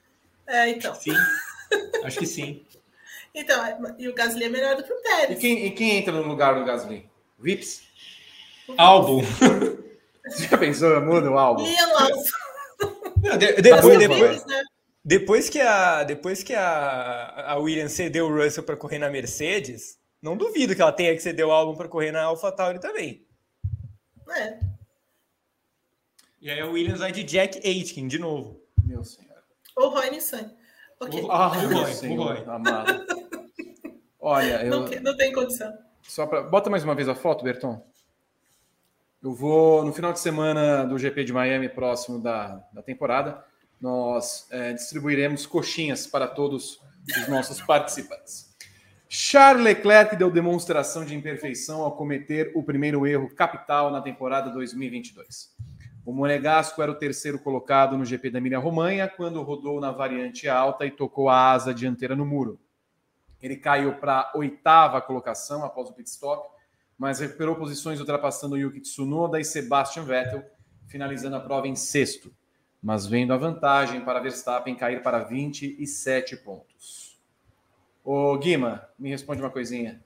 É, então. Sim. Acho que sim. Então, é, e o Gasly é melhor do que o E Pérez. quem, e quem entra no lugar do Gasly? Vips? Álbum. Você já pensou? Muda o álbum. Não, de- Tá depois, depois, né? depois que a depois que a, a Williams cedeu o Russell para correr na Mercedes, não duvido que ela tenha que ceder o álbum para correr na AlphaTauri também. É. E aí a Williams vai de Jack Aitken de novo. Meu senhor. Ou Roy Nissan. Ok. O- Ah, O Roy, o Roy. amado. Olha, eu, Não, não tem condição. Só para bota mais uma vez a foto, Berton. Eu vou no final de semana do GP de Miami próximo da, da temporada. Nós é, distribuiremos coxinhas para todos os nossos participantes. Charles Leclerc deu demonstração de imperfeição ao cometer o primeiro erro capital na temporada 2022. O Monegasco era o terceiro colocado no GP da Emília-Romanha quando rodou na variante alta e tocou a asa dianteira no muro. Ele caiu para a oitava colocação após o pit stop, mas recuperou posições ultrapassando Yuki Tsunoda e Sebastian Vettel, finalizando a prova em sexto, mas vendo a vantagem para Verstappen cair para 27 pontos. Ô Guima, me responde uma coisinha.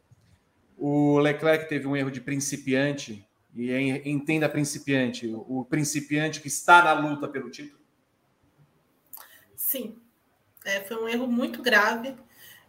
O Leclerc teve um erro de principiante, e en- entenda principiante, o principiante que está na luta pelo título. Sim. É, foi um erro muito grave,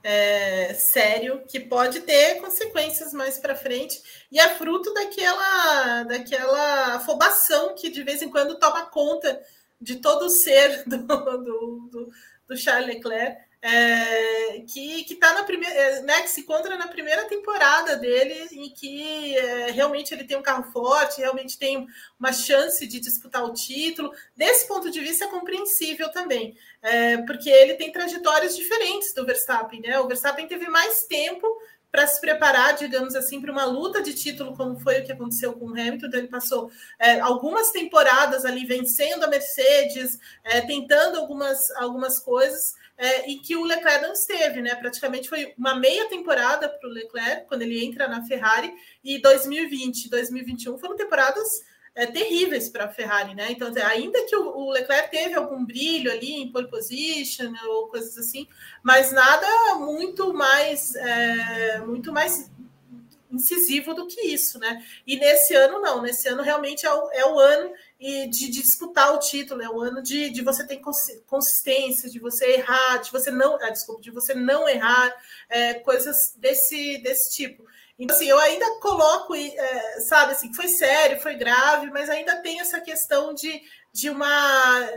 é, sério, que pode ter consequências mais para frente. E é fruto daquela, daquela afobação que de vez em quando toma conta de todo o ser do, do, do, do Charles Leclerc. É, que que tá na primeira, é, né, que se encontra na primeira temporada dele, em que é, realmente ele tem um carro forte, realmente tem uma chance de disputar o título. Desse ponto de vista, é compreensível também, é, porque ele tem trajetórias diferentes do Verstappen, né? O Verstappen teve mais tempo para se preparar, digamos assim, para uma luta de título, como foi o que aconteceu com o Hamilton. Então, ele passou é, algumas temporadas ali vencendo a Mercedes, é, tentando algumas, algumas coisas, é, e que o Leclerc não esteve, né? Praticamente foi uma meia temporada para o Leclerc, quando ele entra na Ferrari, e 2020 2021 foram temporadas é, terríveis para a Ferrari, né? Então, ainda que o, o, Leclerc teve algum brilho ali em pole position ou coisas assim, mas nada muito mais, é, muito mais incisivo do que isso, né? E nesse ano não, nesse ano realmente é o, é o ano de, de, disputar o título, é o ano de, de você ter consistência, de você errar, de você não, ah, desculpa, de você não errar, é, coisas desse, desse tipo. Então, assim, eu ainda coloco, é, sabe, assim, foi sério, foi grave, mas ainda tem essa questão de, de uma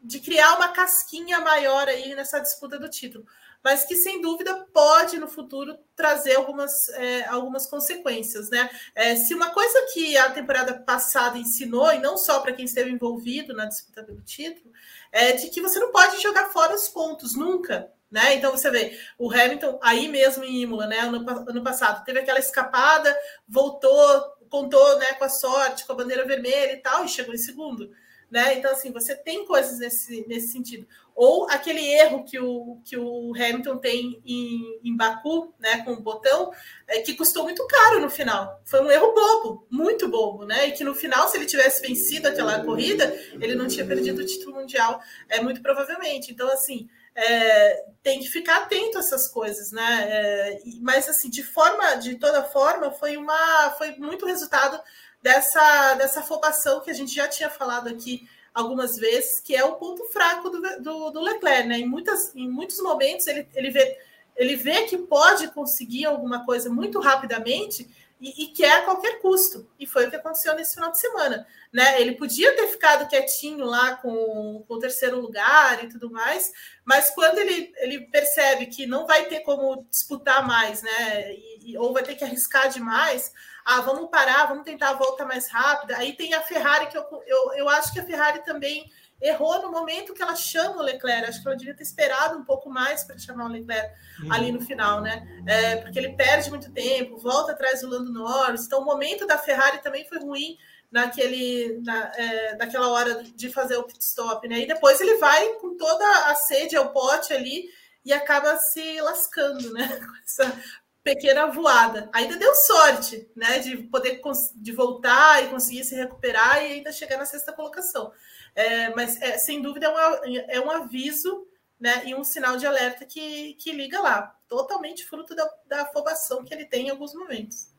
de criar uma casquinha maior aí nessa disputa do título mas que sem dúvida pode no futuro trazer algumas, é, algumas consequências, né? É, se uma coisa que a temporada passada ensinou, e não só para quem esteve envolvido na disputa pelo título, é de que você não pode jogar fora os pontos, nunca. Né? Então você vê o Hamilton aí mesmo em Imola, né? Ano, ano passado teve aquela escapada, voltou, contou né, com a sorte, com a bandeira vermelha e tal, e chegou em segundo. Né? Então, assim, você tem coisas nesse, nesse sentido. Ou aquele erro que o, que o Hamilton tem em, em Baku, né, com o botão, é, que custou muito caro no final. Foi um erro bobo, muito bobo, né? E que no final, se ele tivesse vencido aquela corrida, ele não tinha perdido o título mundial, é muito provavelmente. Então, assim, é, tem que ficar atento a essas coisas, né? É, mas assim, de forma, de toda forma, foi uma, foi muito resultado dessa, dessa afobação que a gente já tinha falado aqui algumas vezes, que é o ponto fraco do, do, do Leclerc, né? Em, muitas, em muitos momentos ele, ele, vê, ele vê que pode conseguir alguma coisa muito rapidamente e, e quer a qualquer custo. E foi o que aconteceu nesse final de semana. Né? Ele podia ter ficado quietinho lá com, com o terceiro lugar e tudo mais, mas quando ele, ele percebe que não vai ter como disputar mais, né? E, ou vai ter que arriscar demais, ah, vamos parar, vamos tentar a volta mais rápida. Aí tem a Ferrari, que eu, eu, eu acho que a Ferrari também errou no momento que ela chama o Leclerc. Acho que ela devia ter esperado um pouco mais para chamar o Leclerc uhum. ali no final, né? É, porque ele perde muito tempo, volta atrás do Lando Norris. Então, o momento da Ferrari também foi ruim naquele, na, é, naquela hora de fazer o pit stop, né? E depois ele vai com toda a sede ao pote ali e acaba se lascando, né? Com essa pequena voada. Ainda deu sorte, né, de poder de voltar e conseguir se recuperar e ainda chegar na sexta colocação. É, mas é, sem dúvida é, uma, é um aviso, né, e um sinal de alerta que, que liga lá, totalmente fruto da, da afobação que ele tem em alguns momentos.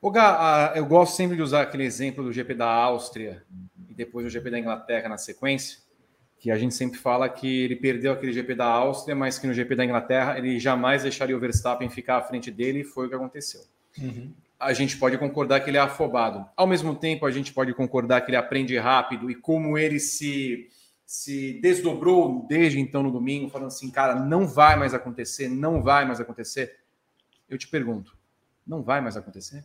O Gá, eu gosto sempre de usar aquele exemplo do GP da Áustria e depois do GP da Inglaterra na sequência que a gente sempre fala que ele perdeu aquele GP da Áustria, mas que no GP da Inglaterra ele jamais deixaria o Verstappen ficar à frente dele, e foi o que aconteceu. Uhum. A gente pode concordar que ele é afobado. Ao mesmo tempo, a gente pode concordar que ele aprende rápido e como ele se, se desdobrou desde então no domingo, falando assim, cara, não vai mais acontecer, não vai mais acontecer. Eu te pergunto, não vai mais acontecer?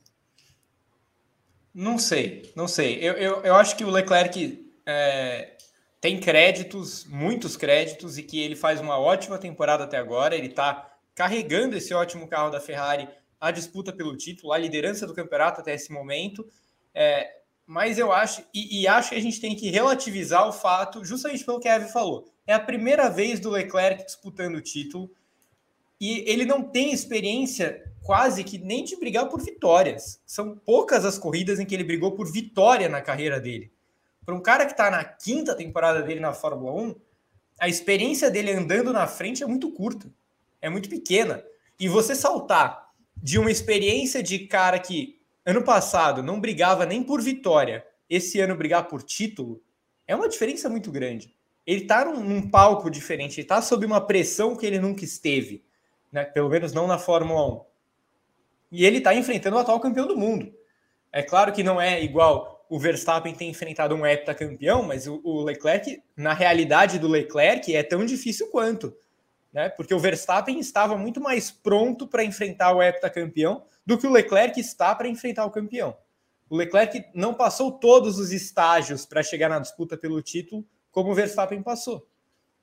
Não sei, não sei. Eu, eu, eu acho que o Leclerc é, tem créditos, muitos créditos, e que ele faz uma ótima temporada até agora. Ele está carregando esse ótimo carro da Ferrari à disputa pelo título, à liderança do campeonato até esse momento. É, mas eu acho, e, e, acho que a gente tem que relativizar o fato, justamente pelo que a Eve falou. É a primeira vez do Leclerc disputando o título e ele não tem experiência quase que nem de brigar por vitórias. São poucas as corridas em que ele brigou por vitória na carreira dele. Para um cara que está na quinta temporada dele na Fórmula 1, a experiência dele andando na frente é muito curta, é muito pequena. E você saltar de uma experiência de cara que ano passado não brigava nem por vitória, esse ano brigar por título, é uma diferença muito grande. Ele está num, num, palco diferente, ele está sob uma pressão que ele nunca esteve, né? pelo menos não na Fórmula 1. E ele está enfrentando o atual campeão do mundo. É claro que não é igual o Verstappen tem enfrentado um heptacampeão, mas o, o, Leclerc, na realidade do Leclerc, é tão difícil quanto. Né? Porque o Verstappen estava muito mais pronto para enfrentar o heptacampeão do que o Leclerc está para enfrentar o campeão. O Leclerc não passou todos os estágios para chegar na disputa pelo título como o Verstappen passou.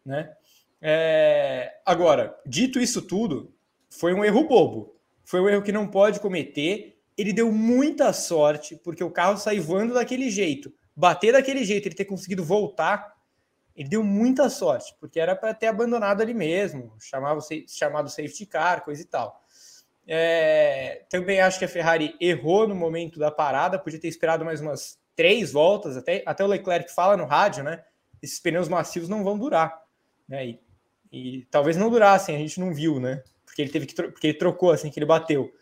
Né? É... Agora, dito isso tudo, foi um erro bobo. Foi um erro que não pode cometer ele deu muita sorte, porque o carro saiu voando daquele jeito. Bater daquele jeito, ele ter conseguido voltar, ele deu muita sorte, porque era para ter abandonado ali mesmo, chamava, chamado safety car, coisa e tal. É, também acho que a Ferrari errou no momento da parada, podia ter esperado mais umas três voltas, até, até o Leclerc fala no rádio, né? Esses pneus macios não vão durar, né? E, e talvez não durassem, a gente não viu, né? Porque ele teve que porque ele trocou assim que ele bateu.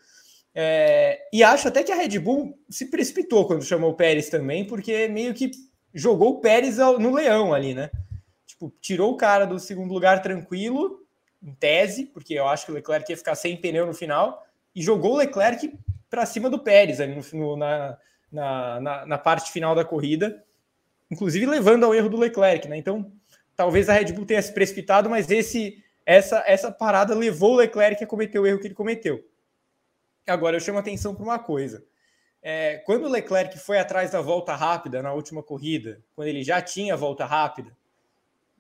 É, e acho até que a Red Bull se precipitou quando chamou o Pérez também, porque meio que jogou o Pérez no leão ali, né? Tipo, tirou o cara do segundo lugar tranquilo, em tese, porque eu acho que o Leclerc ia ficar sem pneu no final, e jogou o Leclerc para cima do Pérez ali no, na, na, na, na, parte final da corrida, inclusive levando ao erro do Leclerc, né? Então, talvez a Red Bull tenha se precipitado, mas esse essa, essa parada levou o Leclerc a cometer o erro que ele cometeu. Agora, eu chamo atenção para uma coisa. É, quando o Leclerc foi atrás da volta rápida na última corrida, quando ele já tinha volta rápida,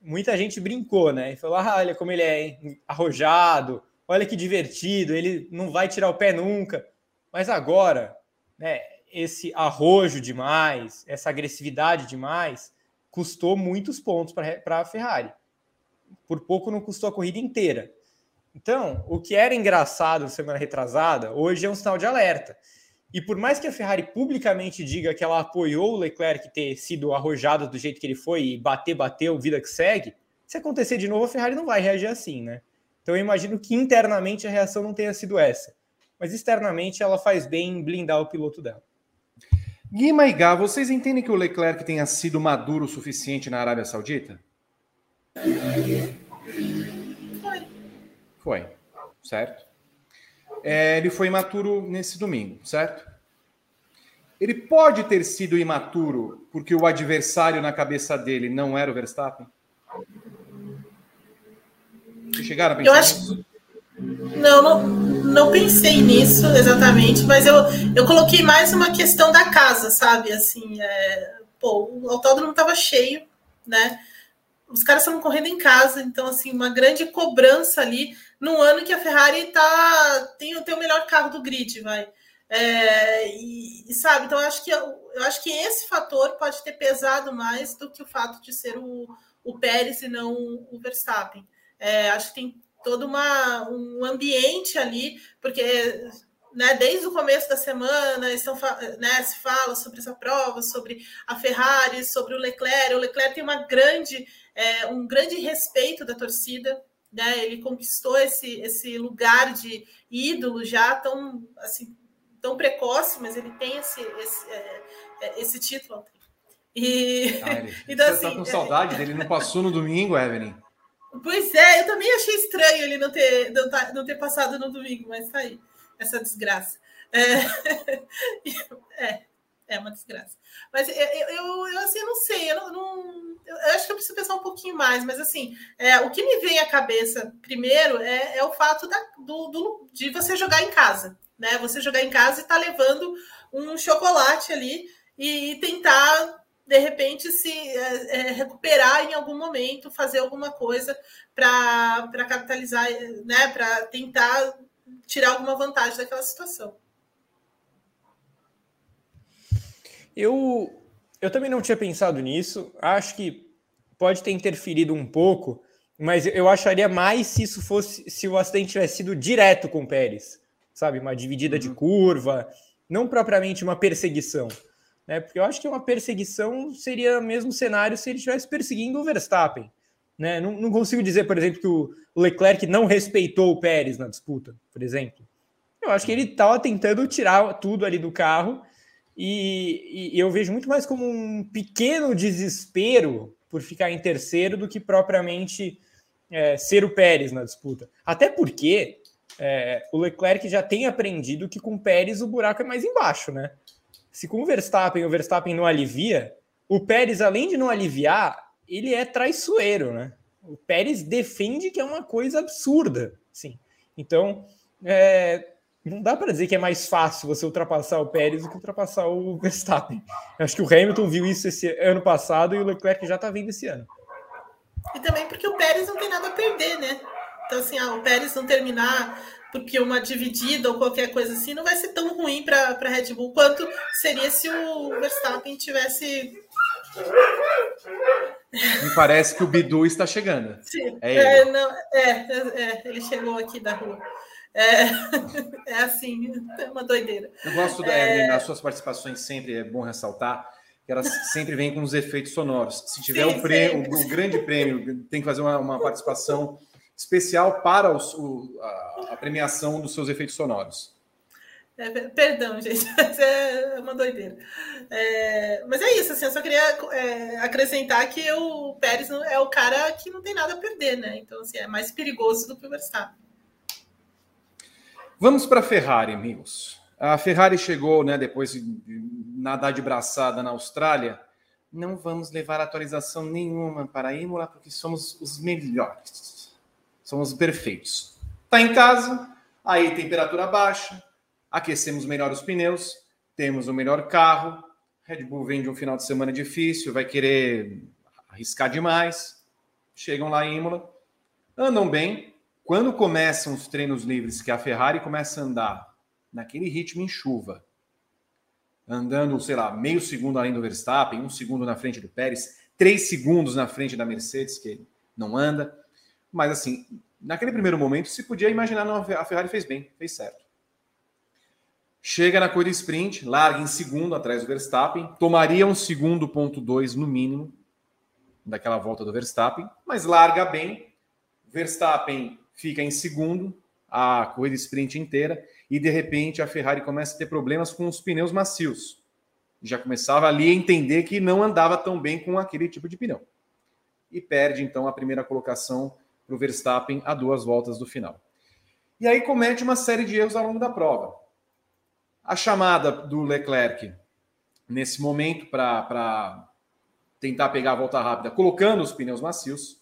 muita gente brincou, né? E falou: ah, olha como ele é hein? arrojado, olha que divertido, ele não vai tirar o pé nunca. Mas agora, né, esse arrojo demais, essa agressividade demais, custou muitos pontos para a Ferrari. Por pouco não custou a corrida inteira. Então, o que era engraçado semana retrasada, hoje é um sinal de alerta. E por mais que a Ferrari publicamente diga que ela apoiou o Leclerc ter sido arrojado do jeito que ele foi e bater, bateu, vida que segue, se acontecer de novo, a Ferrari não vai reagir assim, né? Então eu imagino que internamente a reação não tenha sido essa. Mas externamente ela faz bem em blindar o piloto dela. Guima e Gá, vocês entendem que o Leclerc tenha sido maduro o suficiente na Arábia Saudita? Foi. Certo? É, ele foi imaturo nesse domingo, certo? Ele pode ter sido imaturo porque o adversário na cabeça dele não era o Verstappen? Vocês chegaram a pensar eu acho... Não, não, não pensei nisso exatamente, mas eu, eu coloquei mais uma questão da casa, sabe? Assim, é, pô, o autódromo estava cheio, né? Os caras estavam correndo em casa, então, assim, uma grande cobrança ali num ano que a Ferrari tá, tem, tem o melhor carro do grid, vai. É, e, e, sabe, então eu acho que eu, acho que esse fator pode ter pesado mais do que o fato de ser o, o Pérez e não o Verstappen. É, acho que tem todo uma, um ambiente ali, porque né, desde o começo da semana estão, né, se fala sobre essa prova, sobre a Ferrari, sobre o Leclerc. O Leclerc tem uma grande, é, um grande respeito da torcida né? Ele conquistou esse, esse lugar de ídolo já tão assim tão precoce, mas ele tem esse esse, é, é esse título. E ah, ele, então, você tá assim, tá com saudade é... dele, não passou no domingo, Evelyn? Pois é, eu também achei estranho ele não ter, não, tá, não ter passado no domingo, mas tá aí, essa desgraça. É, é, é uma desgraça. Mas eu, eu, eu assim, não sei, eu não, não, eu acho que eu preciso pensar um pouquinho mais, mas assim, é, o que me vem à cabeça primeiro é, é o fato da, do, do, de você jogar em casa, né? Você jogar em casa e estar tá levando um chocolate ali e, e tentar de repente se é, é, recuperar em algum momento, fazer alguma coisa para capitalizar, né? Para tentar tirar alguma vantagem daquela situação. Eu, eu também não tinha pensado nisso. Acho que pode ter interferido um pouco, mas eu acharia mais se isso fosse se o acidente tivesse sido direto com o Pérez, sabe? Uma dividida uhum. de curva, não propriamente uma perseguição. Né? Porque eu acho que uma perseguição seria o mesmo cenário se ele estivesse perseguindo o Verstappen. Né? Não, não, consigo dizer, por exemplo, que o Leclerc não respeitou o Pérez na disputa, por exemplo. Eu acho que ele estava tentando tirar tudo ali do carro e, e, eu vejo muito mais como um pequeno desespero por ficar em terceiro do que propriamente é, ser o Pérez na disputa. Até porque é, o Leclerc já tem aprendido que com o Pérez o buraco é mais embaixo, né? Se com o Verstappen o Verstappen não alivia, o Pérez, além de não aliviar, ele é traiçoeiro, né? O Pérez defende que é uma coisa absurda, sim. Então, é, não dá para dizer que é mais fácil você ultrapassar o Pérez do que ultrapassar o Verstappen. Eu acho que o Hamilton viu isso esse ano passado e o Leclerc já está vendo esse ano. E também porque o Pérez não tem nada a perder, né? Então, assim, ah, o Pérez não terminar porque uma dividida ou qualquer coisa assim não vai ser tão ruim para a Red Bull quanto seria se o Verstappen tivesse. Me parece que o Bidu está chegando. Sim. É, ele. É, não, é, é ele chegou aqui da rua. É, é assim, é uma doideira. Eu gosto é... das suas participações sempre, é bom ressaltar que elas sempre vêm com os efeitos sonoros. Se tiver sim, o, prêmio, o, o, grande prêmio, tem que fazer uma, uma participação especial para os, o, a, a, premiação dos seus efeitos sonoros. É, perdão, gente, é uma doideira. É, mas é isso, assim, eu só queria é, acrescentar que o Pérez é o cara que não tem nada a perder, né? Então, assim, é mais perigoso do que o Verstappen. Vamos para a Ferrari, amigos. A Ferrari chegou, né, depois de nadar de braçada na Austrália. Não vamos levar atualização nenhuma para Imola, porque somos os melhores. Somos perfeitos. Tá em casa, aí temperatura baixa, aquecemos melhor os pneus, temos o melhor carro. Red Bull vem de um final de semana difícil, vai querer arriscar demais. Chegam lá em Imola, andam bem. Quando começam os treinos livres, que a Ferrari começa a andar naquele ritmo em chuva, andando, sei lá, meio segundo além do Verstappen, um segundo na frente do Pérez, três segundos na frente da Mercedes, que não anda. Mas assim, naquele primeiro momento, se podia imaginar, não, a Ferrari fez bem, fez certo. Chega na corrida sprint, larga em segundo atrás do Verstappen, tomaria um segundo ponto dois no mínimo daquela volta do Verstappen, mas larga bem. Verstappen fica em segundo a corrida sprint inteira e de repente a Ferrari começa a ter problemas com os pneus macios. Já começava ali a entender que não andava tão bem com aquele tipo de pneu. E perde então a primeira colocação para o Verstappen a duas voltas do final. E aí comete uma série de erros ao longo da prova. A chamada do Leclerc nesse momento para tentar pegar a volta rápida, colocando os pneus macios.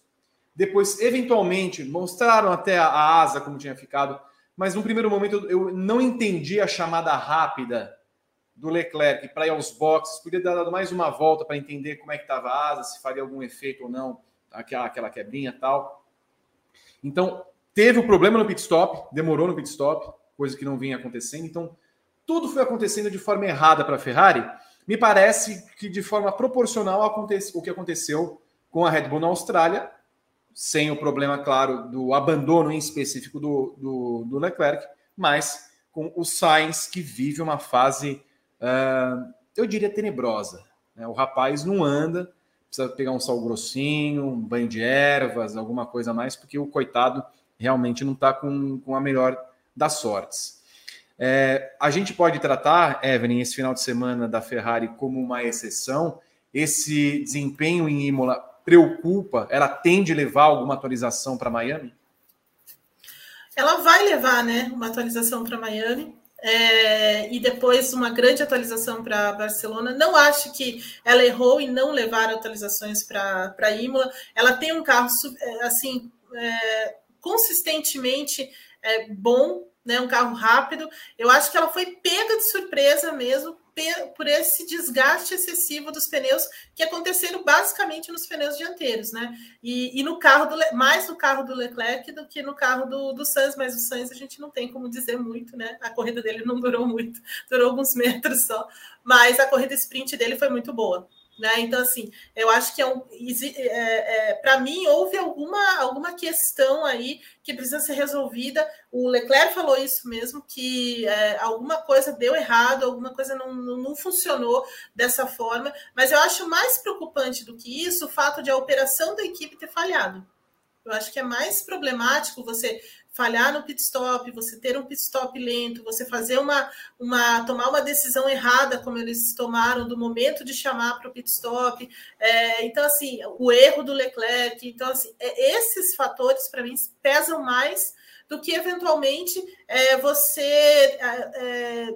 Depois, eventualmente, mostraram até a asa como tinha ficado, mas no primeiro momento eu não entendi a chamada rápida do Leclerc para ir aos boxes. Podia ter dado mais uma volta para entender como é que estava a asa, se faria algum efeito ou não, aquela, aquela quebrinha tal. Então, teve o problema no pit stop, demorou no pit stop, coisa que não vinha acontecendo. Então, tudo foi acontecendo de forma errada para a Ferrari, me parece que de forma proporcional ao que aconteceu com a Red Bull na Austrália, sem o problema, claro, do abandono em específico do, do, do Leclerc, mas com o Sainz, que vive uma fase, uh, eu diria, tenebrosa. Né? O rapaz não anda, precisa pegar um sal grossinho, um banho de ervas, alguma coisa mais, porque o coitado realmente não está com, com a melhor das sortes. É, a gente pode tratar, Evelyn, esse final de semana da Ferrari como uma exceção. Esse desempenho em Imola preocupa? Ela tende a levar alguma atualização para Miami? Ela vai levar, né, uma atualização para Miami. É, e depois uma grande atualização para Barcelona. Não acho que ela errou em não levar atualizações para Imola. Ela tem um carro é, assim é, consistentemente é, bom né, um carro rápido. Eu acho que ela foi pega de surpresa mesmo por esse desgaste excessivo dos pneus que aconteceram basicamente nos pneus dianteiros, né? E, e no carro do mais no carro do Leclerc do que no carro do, do Sainz, mas o Sainz a gente não tem como dizer muito, né? A corrida dele não durou muito, durou alguns metros só, mas a corrida sprint dele foi muito boa. Né? Então, assim, eu acho que é é, é, para mim houve alguma, alguma questão aí que precisa ser resolvida. O Leclerc falou isso mesmo, que é, alguma coisa deu errado, alguma coisa não, não, não, funcionou dessa forma. Mas eu acho mais preocupante do que isso o fato de a operação da equipe ter falhado. Eu acho que é mais problemático você falhar no pit stop, você ter um pit stop lento, você fazer uma, uma tomar uma decisão errada, como eles tomaram do momento de chamar para o pit stop. É, então, assim, o erro do Leclerc. Então, assim, é, esses fatores, para mim, pesam mais do que eventualmente é, você. É, é,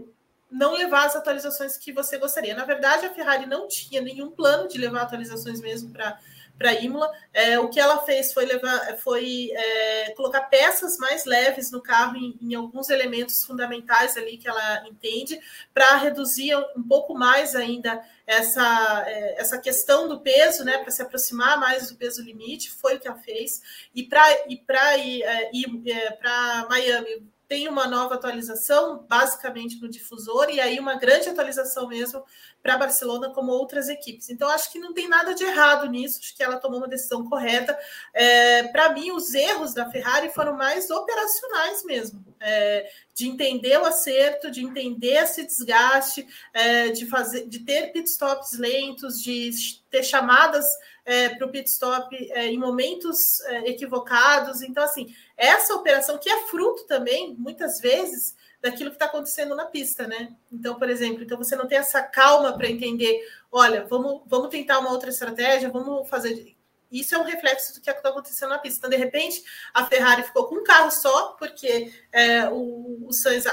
não levar as atualizações que você gostaria. Na verdade, a Ferrari não tinha nenhum plano de levar atualizações mesmo para para Imola. É, o que ela fez foi levar, foi é, colocar peças mais leves no carro em, em, alguns elementos fundamentais ali que ela entende, para reduzir um pouco mais ainda essa, é, essa questão do peso, né, para se aproximar mais do peso limite, foi o que ela fez. E para e para ir, é, ir é, para Miami tem uma nova atualização, basicamente no difusor, e aí uma grande atualização mesmo para Barcelona, como outras equipes. Então, acho que não tem nada de errado nisso, acho que ela tomou uma decisão correta. É, para mim, os erros da Ferrari foram mais operacionais mesmo, é, de entender o acerto, de entender esse desgaste, é, de fazer, de ter pitstops lentos, de ter chamadas é, para o pit stop é, em momentos é, equivocados. Então, assim, essa operação, que é fruto também, muitas vezes, daquilo que está acontecendo na pista, né? Então, por exemplo, então você não tem essa calma para entender, olha, vamos, vamos tentar uma outra estratégia, vamos fazer. Isso é um reflexo do que está acontecendo na pista. Então, de repente, a Ferrari ficou com um carro só, porque é, o, o Sainz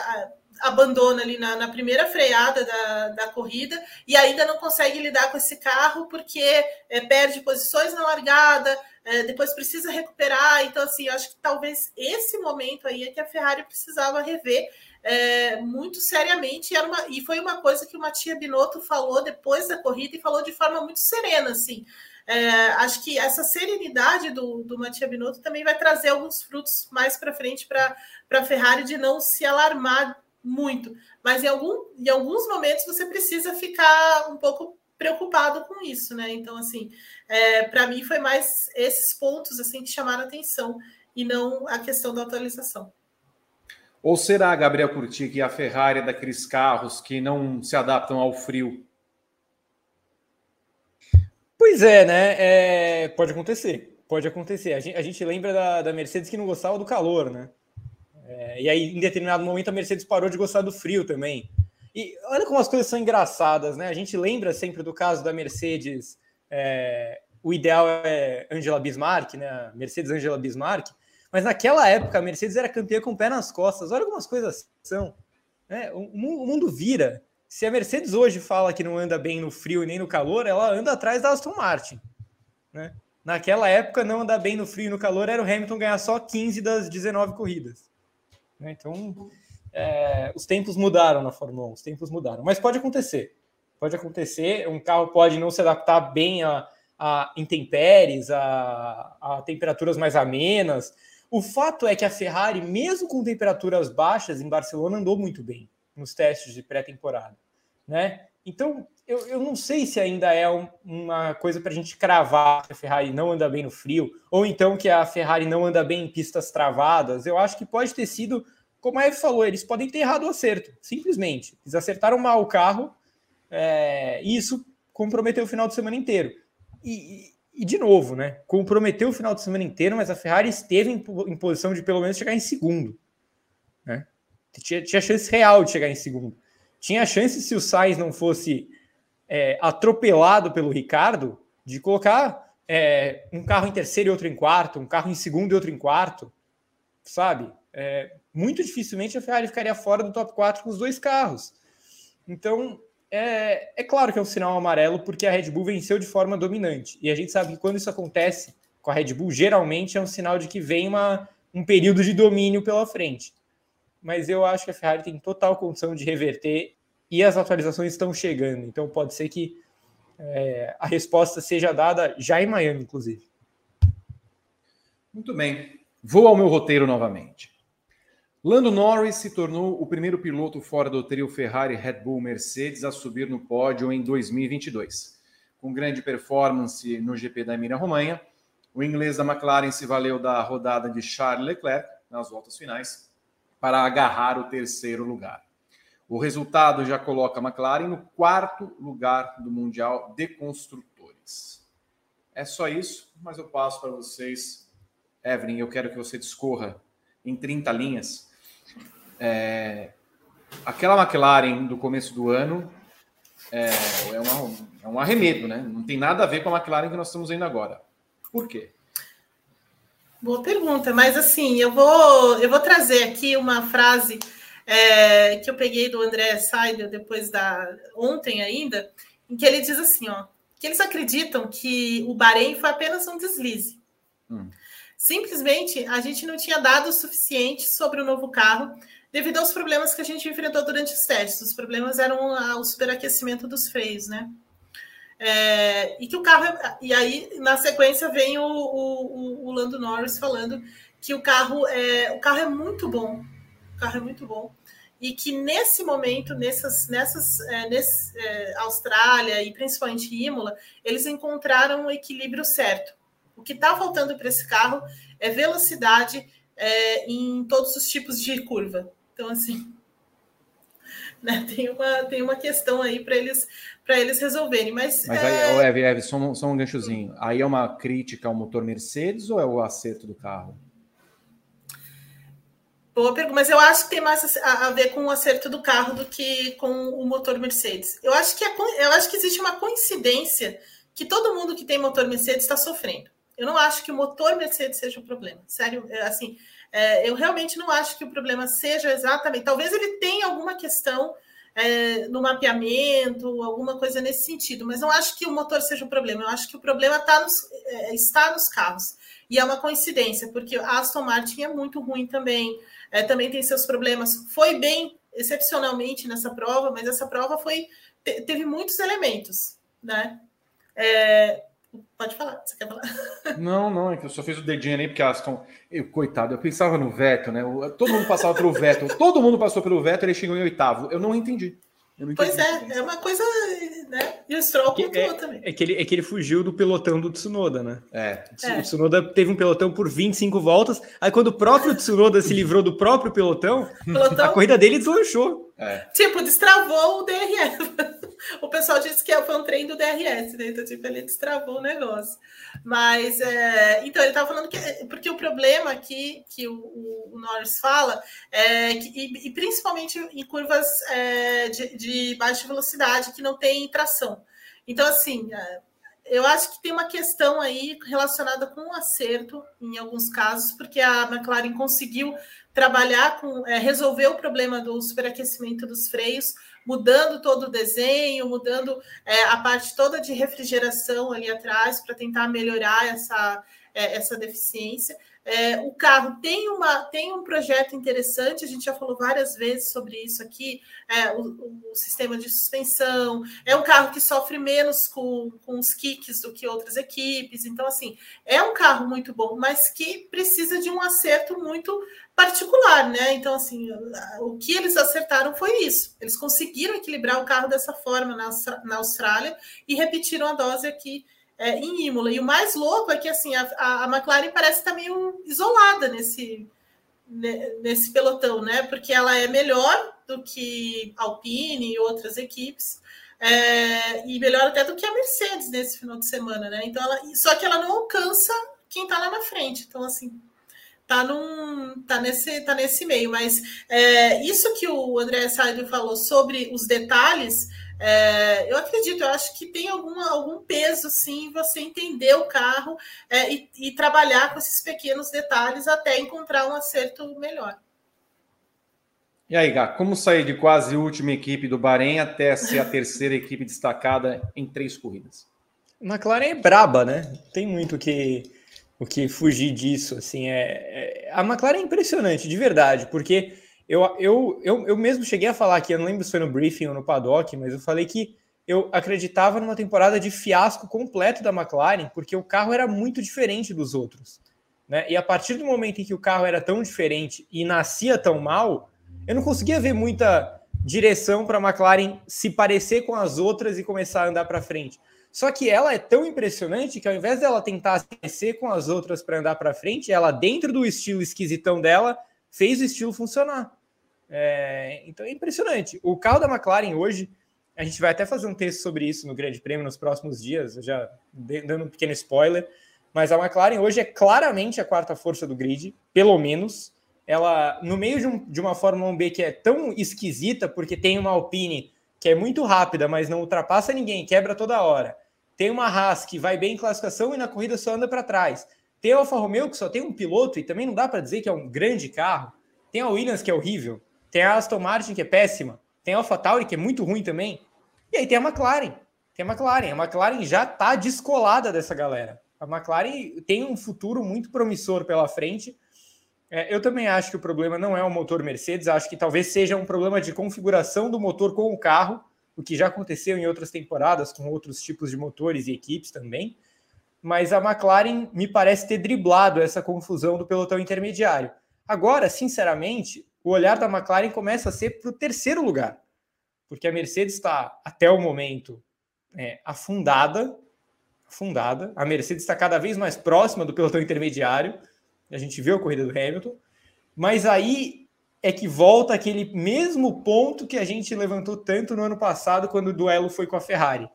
abandona ali na, na primeira freada da, da, corrida e ainda não consegue lidar com esse carro porque é, perde posições na largada, é, depois precisa recuperar. Então, assim, eu acho que talvez esse momento aí é que a Ferrari precisava rever é, muito seriamente. Era uma, e foi uma coisa que o Matia Binotto falou depois da corrida e falou de forma muito serena, assim. É, acho que essa serenidade do, do Matia Binotto também vai trazer alguns frutos mais para frente para a Ferrari de não se alarmar muito. Mas em, algum, em alguns momentos você precisa ficar um pouco preocupado com isso, né? Então, assim, é, para mim foi mais esses pontos assim que chamaram atenção e não a questão da atualização. Ou será, Gabriel Curti, que a Ferrari é daqueles carros que não se adaptam ao frio? Pois é, né? É, pode acontecer. Pode acontecer. A gente, a gente lembra da, da Mercedes que não gostava do calor, né? É, e aí, em determinado momento, a Mercedes parou de gostar do frio também. E olha como as coisas são engraçadas, né? A gente lembra sempre do caso da Mercedes. É, o ideal é Angela Bismarck, né? Mercedes Angela Bismarck. Mas naquela época a Mercedes era campeã com o pé nas costas. Olha algumas coisas são. Né? O, o mundo vira. Se a Mercedes hoje fala que não anda bem no frio e nem no calor, ela anda atrás da Aston Martin. Né? Naquela época, não andar bem no frio e no calor era o Hamilton ganhar só 15 das 19 corridas. Né? Então, é, os tempos mudaram na Fórmula 1, os tempos mudaram. Mas pode acontecer. Pode acontecer, um carro pode não se adaptar bem a, a intempéries, a, a temperaturas mais amenas. O fato é que a Ferrari, mesmo com temperaturas baixas em Barcelona, andou muito bem nos testes de pré-temporada, né? Então, eu, eu não sei se ainda é um, uma coisa para a gente cravar que a Ferrari não anda bem no frio, ou então que a Ferrari não anda bem em pistas travadas. Eu acho que pode ter sido, como a Eve falou, eles podem ter errado o acerto, simplesmente. Eles acertaram mal o carro é, e isso comprometeu o final de semana inteiro. E, e, de novo, né? Comprometeu o final de semana inteiro, mas a Ferrari esteve em, em posição de pelo menos chegar em segundo. Né? Tinha, tinha chance real de chegar em segundo. Tinha chance se o Sainz não fosse é, atropelado pelo Ricardo de colocar é, um carro em terceiro e outro em quarto, um carro em segundo e outro em quarto, sabe? É, muito dificilmente a Ferrari ficaria fora do top 4 com os dois carros. Então, é, é claro que é um sinal amarelo porque a Red Bull venceu de forma dominante. E a gente sabe que quando isso acontece com a Red Bull, geralmente é um sinal de que vem uma, um período de domínio pela frente mas eu acho que a Ferrari tem total condição de reverter e as atualizações estão chegando. Então pode ser que é, a resposta seja dada já em Miami, inclusive. Muito bem. Vou ao meu roteiro novamente. Lando Norris se tornou o primeiro piloto fora do trio Ferrari, Red Bull, Mercedes a subir no pódio em 2022. Com grande performance no GP da Emília-Romanha, o inglês da McLaren se valeu da rodada de Charles Leclerc nas voltas finais para agarrar o terceiro lugar. O resultado já coloca a McLaren no quarto lugar do Mundial de Construtores. É só isso, mas eu passo para vocês. Evelyn, eu quero que você discorra em 30 linhas. É, aquela McLaren do começo do ano é, é, uma, é um arremedo, né? Não tem nada a ver com a McLaren que nós estamos vendo agora. Por quê? Boa pergunta, mas assim, eu vou, eu vou trazer aqui uma frase é, que eu peguei do André Seidel depois da ontem ainda, em que ele diz assim, ó, que eles acreditam que o Bahrein foi apenas um deslize. Hum. Simplesmente a gente não tinha dados suficientes sobre o novo carro devido aos problemas que a gente enfrentou durante os testes. Os problemas eram o superaquecimento dos freios, né? É, e que o carro. E aí, na sequência, vem o, o, o, Lando Norris falando que o carro é, o carro é muito bom. O carro é muito bom. E que nesse momento, nessas, nessas é, nesse, é, Austrália e principalmente Imola, eles encontraram o equilíbrio certo. O que está faltando para esse carro é velocidade é, em todos os tipos de curva. Então, assim, né, tem, uma, tem uma questão aí para eles para eles resolverem. Mas, mas aí, é... Eve, Eve, só um, só um ganchozinho. Aí é uma crítica ao motor Mercedes ou é o acerto do carro? Boa pergunta, mas eu acho que tem mais a, ver com o acerto do carro do que com o motor Mercedes. Eu acho que, é, eu acho que existe uma coincidência que todo mundo que tem motor Mercedes está sofrendo. Eu não acho que o motor Mercedes seja o problema. Sério, é, assim, é, eu realmente não acho que o problema seja exatamente. Talvez ele tenha alguma questão é, no mapeamento, alguma coisa nesse sentido, mas não acho que o motor seja o problema. Eu acho que o problema tá nos, é, está nos carros. E é uma coincidência, porque a Aston Martin é muito ruim também, é, também tem seus problemas. Foi bem excepcionalmente nessa prova, mas essa prova foi teve muitos elementos, né? É, Pode falar, você quer falar? Não, não, é que eu só fiz o dedinho ali, porque Aston. Eu, coitado, eu pensava no Veto, né? Todo mundo passava pelo Veto, todo mundo passou pelo Veto, ele chegou em oitavo. Eu não entendi. Eu não entendi pois é, é uma coisa, né? E o Stroll é, pontuou é, também. É que, ele, é que ele fugiu do pelotão do Tsunoda, né? É. O Tsunoda teve um pelotão por 25 voltas, aí quando o próprio Tsunoda se livrou do próprio pelotão, pelotão... a corrida dele deslanchou. É. Tipo, destravou o DRS. o pessoal disse que foi um trem do DRS, né? Então, tipo, ele destravou o negócio. Mas, é... então, ele estava falando que... Porque o problema aqui que o, o Norris fala, é que, e, e principalmente em curvas é, de, de baixa velocidade, que não tem tração. Então, assim, é, eu acho que tem uma questão aí relacionada com o acerto, em alguns casos, porque a McLaren conseguiu trabalhar com, é, resolver o problema do superaquecimento dos freios, mudando todo o desenho, mudando é, a parte toda de refrigeração ali atrás para tentar melhorar essa, é, essa deficiência. É, o carro tem, uma, tem um projeto interessante, a gente já falou várias vezes sobre isso aqui, é, o, o, sistema de suspensão, é um carro que sofre menos com, com os kicks do que outras equipes, então, assim, é um carro muito bom, mas que precisa de um acerto muito particular, né? Então, assim, o que eles acertaram foi isso, eles conseguiram equilibrar o carro dessa forma na, na Austrália e repetiram a dose aqui é, em Imola. E o mais louco é que assim a, a McLaren parece estar meio isolada nesse, nesse pelotão, né? Porque ela é melhor do que Alpine e outras equipes. É, e melhor até do que a Mercedes nesse final de semana, né? Então ela, só que ela não alcança quem está lá na frente. Então, assim, tá, num, tá, nesse, tá nesse meio. Mas é, isso que o André Saido falou sobre os detalhes é, eu acredito, eu acho que tem alguma, algum peso, sim, você entender o carro é, e, e, trabalhar com esses pequenos detalhes até encontrar um acerto melhor. E aí, Gá, como sair de quase última equipe do Bahrein até ser a terceira equipe destacada em três corridas? McLaren é braba, né? Tem muito que, o que fugir disso. Assim, é, é, a McLaren é impressionante, de verdade, porque eu, eu, eu, eu mesmo cheguei a falar aqui, eu não lembro se foi no briefing ou no paddock, mas eu falei que eu acreditava numa temporada de fiasco completo da McLaren, porque o carro era muito diferente dos outros. Né? E a partir do momento em que o carro era tão diferente e nascia tão mal, eu não conseguia ver muita direção para a McLaren se parecer com as outras e começar a andar para frente. Só que ela é tão impressionante que ao invés dela tentar se parecer com as outras para andar para frente, ela dentro do estilo esquisitão dela fez o estilo funcionar. É, então é impressionante. O carro da McLaren hoje, a gente vai até fazer um texto sobre isso no Grande Prêmio nos próximos dias, já dando um pequeno spoiler. Mas a McLaren hoje é claramente a quarta força do grid, pelo menos. Ela, no meio de, um, de uma Fórmula 1B que é tão esquisita, porque tem uma Alpine que é muito rápida, mas não ultrapassa ninguém, quebra toda hora. Tem uma Haas que vai bem em classificação e na corrida só anda para trás. Tem a Alfa Romeo que só tem um piloto e também não dá para dizer que é um grande carro. Tem a Williams que é horrível. Tem a Aston Martin, que é péssima. Tem a AlphaTauri, que é muito ruim também. E aí tem a McLaren. Tem a McLaren. A McLaren já está descolada dessa galera. A McLaren tem um futuro muito promissor pela frente. É, eu também acho que o problema não é o motor Mercedes. Acho que talvez seja um problema de configuração do motor com o carro, o que já aconteceu em outras temporadas com outros tipos de motores e equipes também. Mas a McLaren me parece ter driblado essa confusão do pelotão intermediário. Agora, sinceramente, o olhar da McLaren começa a ser para o terceiro lugar, porque a Mercedes está, até o momento, é, afundada, afundada. A Mercedes está cada vez mais próxima do pelotão intermediário. A gente viu a corrida do Hamilton, mas aí é que volta aquele mesmo ponto que a gente levantou tanto no ano passado quando o duelo foi com a Ferrari.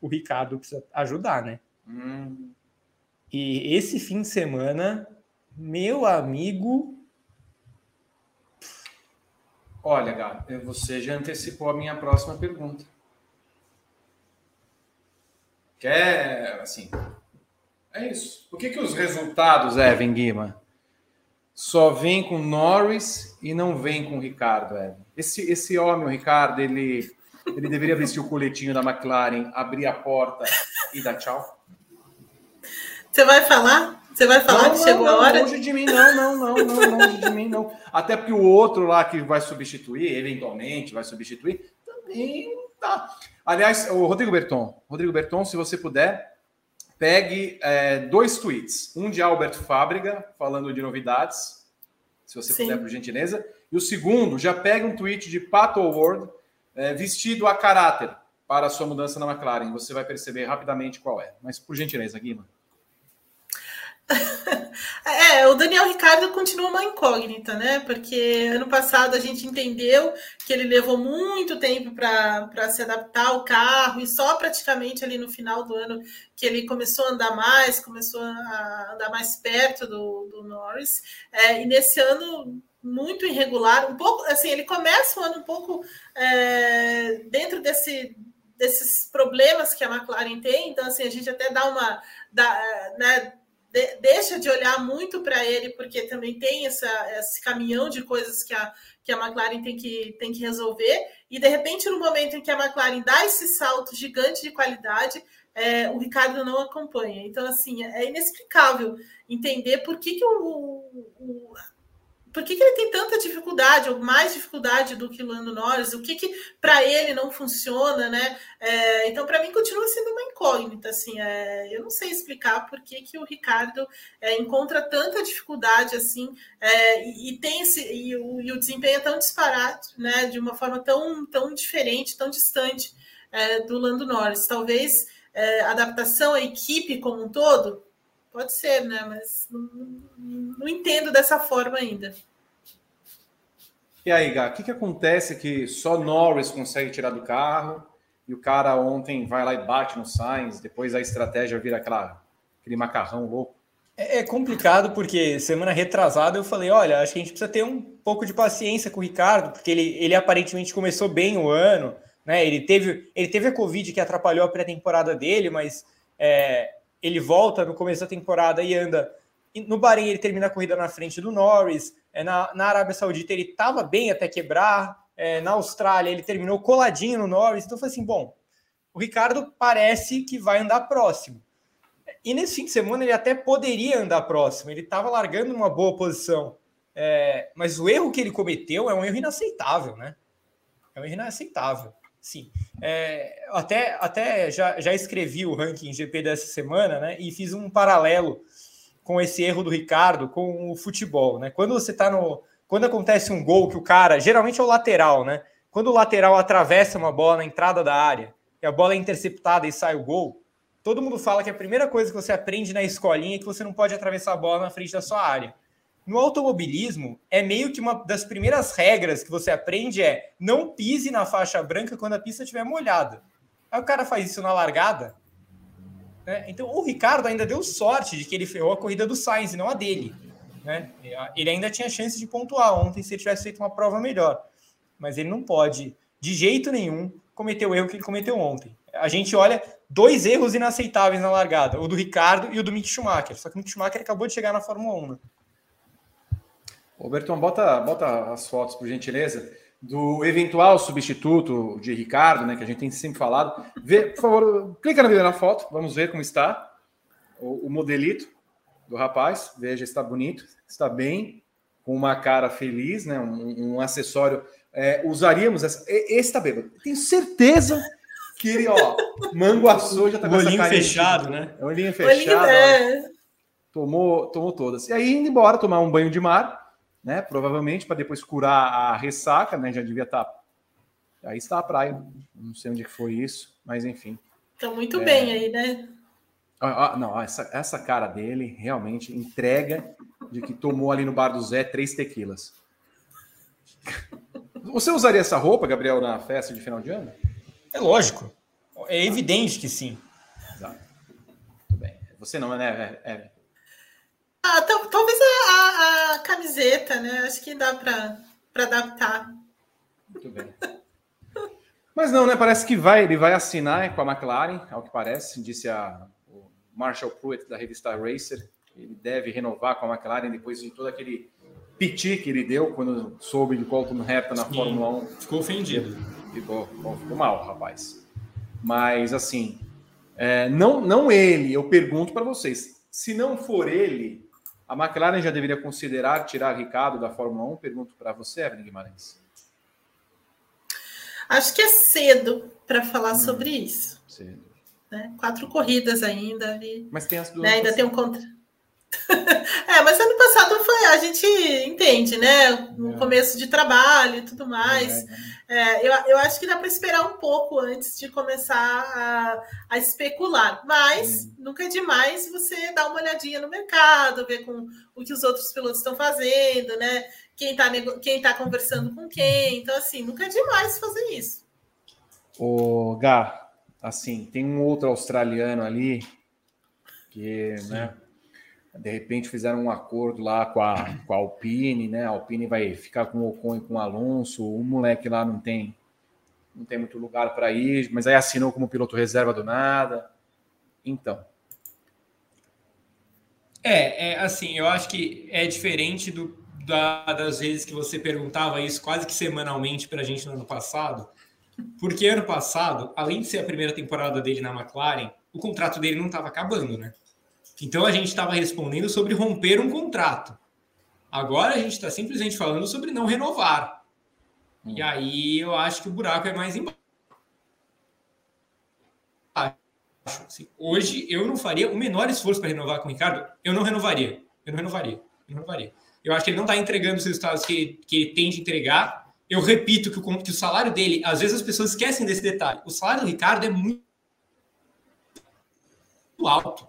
O Ricardo precisa ajudar, né? Hum. E esse fim de semana, meu amigo, Olha, Gabi, você já antecipou a minha próxima pergunta. Quer, assim, é isso. Por que, que os resultados, Evan Guima, só vem com Norris e não vem com Ricardo, Evan? Esse, esse homem, o Ricardo, ele, ele deveria vestir o coletinho da McLaren, abrir a porta e dar tchau? Você vai falar? Você vai falar não, que chegou não, a hora? Longe de mim, não, não, não, não, longe de mim, não. Até porque o outro lá que vai substituir, eventualmente vai substituir, também tá. Aliás, o Rodrigo Berton, Rodrigo Berton, se você puder, pegue é, dois tweets. Um de Alberto Fábrega, falando de novidades, se você Sim. puder, por gentileza. E o segundo, já pegue um tweet de Pato Ward, é, vestido a caráter para a sua mudança na McLaren. Você vai perceber rapidamente qual é. Mas, por gentileza, Guima. É, o Daniel Ricardo continua uma incógnita, né? Porque ano passado a gente entendeu que ele levou muito tempo para se adaptar ao carro, e só praticamente ali no final do ano que ele começou a andar mais, começou a andar mais perto do, do Norris. É, e nesse ano muito irregular, um pouco assim, ele começa o ano um pouco é, dentro desse desses problemas que a McLaren tem, então assim, a gente até dá uma dá, né, de, deixa de olhar muito para ele, porque também tem essa, esse caminhão de coisas que a, que a McLaren tem que, tem que resolver, e de repente, no momento em que a McLaren dá esse salto gigante de qualidade, é, o Ricardo não acompanha. Então, assim, é inexplicável entender por que, que o, o por que, que, ele tem tanta dificuldade, ou mais dificuldade do que Lando Norris? O que, que para ele não funciona, né? É, então, para mim, continua sendo uma incógnita. Assim, é, eu não sei explicar por que, que o Ricardo é, encontra tanta dificuldade assim é, e, e, tem esse, e o, e, o, desempenho é tão disparado, né? De uma forma tão, tão diferente, tão distante é, do Lando Norris. Talvez é, adaptação à equipe como um todo Pode ser, né? Mas não, não entendo dessa forma ainda. E aí, Gá, o que, que acontece que só Norris consegue tirar do carro e o cara ontem vai lá e bate no Sainz, depois a estratégia vira aquela, aquele macarrão louco? É, é complicado porque semana retrasada eu falei, olha, acho que a gente precisa ter um pouco de paciência com o Ricardo, porque ele, ele aparentemente começou bem o ano, né? Ele teve, ele teve a Covid que atrapalhou a pré-temporada dele, mas é, ele volta no começo da temporada e anda. No Bahrein ele termina a corrida na frente do Norris. É, na, na Arábia Saudita ele estava bem até quebrar. É, na Austrália ele terminou coladinho no Norris. Então foi assim, bom, o Ricardo parece que vai andar próximo. E nesse fim de semana ele até poderia andar próximo. Ele estava largando numa boa posição. É, mas o erro que ele cometeu é um erro inaceitável, né? É um erro inaceitável. Sim. É, até até já, já escrevi o ranking GP dessa semana, né? E fiz um paralelo com esse erro do Ricardo com o futebol, né? Quando você tá no. Quando acontece um gol que o cara. Geralmente é o lateral, né? Quando o lateral atravessa uma bola na entrada da área e a bola é interceptada e sai o gol, todo mundo fala que a primeira coisa que você aprende na escolinha é que você não pode atravessar a bola na frente da sua área. No automobilismo, é meio que uma das primeiras regras que você aprende é não pise na faixa branca quando a pista estiver molhada. Aí o cara faz isso na largada. Né? Então o Ricardo ainda deu sorte de que ele ferrou a corrida do Sainz e não a dele. Né? Ele ainda tinha chance de pontuar ontem se ele tivesse feito uma prova melhor. Mas ele não pode, de jeito nenhum, cometer o erro que ele cometeu ontem. A gente olha dois erros inaceitáveis na largada, o do Ricardo e o do Mick Schumacher. Só que o Mick Schumacher acabou de chegar na Fórmula 1. Né? Ô, bota, bota as fotos, por gentileza, do eventual substituto de Ricardo, né, que a gente tem sempre falado. Vê, por favor, clica na primeira foto, vamos ver como está o, o modelito do rapaz. Veja, está bonito, está bem, com uma cara feliz, né, um, um acessório. É, usaríamos essa. Esse está bêbado. Tenho certeza que ele, ó, manguaçou, já tá com olhinho fechado, né? É olhinho fechado. Olhinho. Tomou, tomou todas. E aí, indo embora, tomar um banho de mar né? Provavelmente para depois curar a ressaca, né? Já devia estar. Tá... Aí está a praia. Não sei onde foi isso, mas enfim. Está muito é... bem aí, né? Ah, ah, não, essa, essa cara dele realmente entrega de que tomou ali no bar do Zé três tequilas. Você usaria essa roupa, Gabriel, na festa de final de ano? É lógico. É evidente que sim. Exato. Muito bem. Você não, né, é, é ah, talvez a, a, a, camiseta, né? Acho que dá para adaptar. Muito bem. Mas não, né? Parece que vai, ele vai assinar com a McLaren, ao que parece, disse a, o Marshall Pruitt da revista Racer. Ele deve renovar com a McLaren depois de todo aquele piti que ele deu quando soube de Colton Herta na Sim, Fórmula 1. Ficou ofendido. Ficou, ficou, ficou mal, rapaz. Mas assim, é, não, não ele, eu pergunto para vocês, se não for ele, a McLaren já deveria considerar tirar Ricardo da Fórmula 1? Pergunto para você, Evelyn Guimarães. Acho que é cedo para falar hum, sobre isso. Cedo. Né? Quatro corridas ainda. E, Mas tem as duas. Né? Ainda tem um contra. é, mas ano passado foi, a gente entende, né? No é. começo de trabalho e tudo mais. É, é, eu, eu acho que dá para esperar um pouco antes de começar a, a especular. Mas nunca é demais você dar uma olhadinha no mercado, ver com o que os outros pilotos estão fazendo, né? Quem está quem tá conversando com quem. Então, assim, nunca é demais fazer isso. O Gá, assim, tem um outro australiano ali que, Sim. né? De repente fizeram um acordo lá com a, com a Alpine, né? A Alpine vai ficar com o Ocon e com o Alonso. O moleque lá não tem não tem muito lugar para ir, mas aí assinou como piloto reserva do nada. Então. É, é assim, eu acho que é diferente do, da, das vezes que você perguntava isso quase que semanalmente para a gente no ano passado, porque ano passado, além de ser a primeira temporada dele na McLaren, o contrato dele não estava acabando, né? Então a gente estava respondendo sobre romper um contrato. Agora a gente está simplesmente falando sobre não renovar. Hum. E aí eu acho que o buraco é mais embaixo. Assim, hoje eu não faria o menor esforço para renovar com o Ricardo. Eu não renovaria. Eu não renovaria. Eu não renovaria. Eu acho que ele não está entregando os resultados que, que ele tem de entregar. Eu repito que o, que o salário dele, às vezes as pessoas esquecem desse detalhe. O salário do Ricardo é muito alto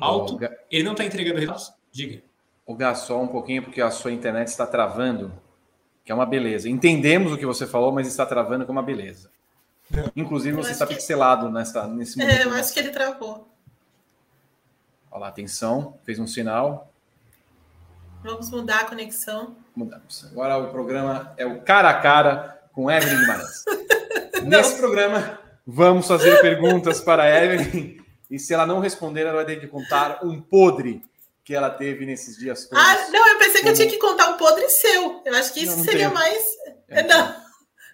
alto, ele não está entregando resultados? Diga. O Gasol, um pouquinho, porque a sua internet está travando, que é uma beleza. Entendemos o que você falou, mas está travando, que é uma beleza. Inclusive, você está que... pixelado nessa, nesse momento. É, eu acho que ele travou. Olha lá, atenção, fez um sinal. Vamos mudar a conexão. Mudamos. Agora o programa é o cara a cara com Evelyn Guimarães. Nesse programa, vamos fazer perguntas para a Evelyn e se ela não responder, ela vai ter que contar um podre que ela teve nesses dias todos. Ah, não, eu pensei que eu tinha que contar um podre seu. Eu acho que isso não, não seria mais. É, não.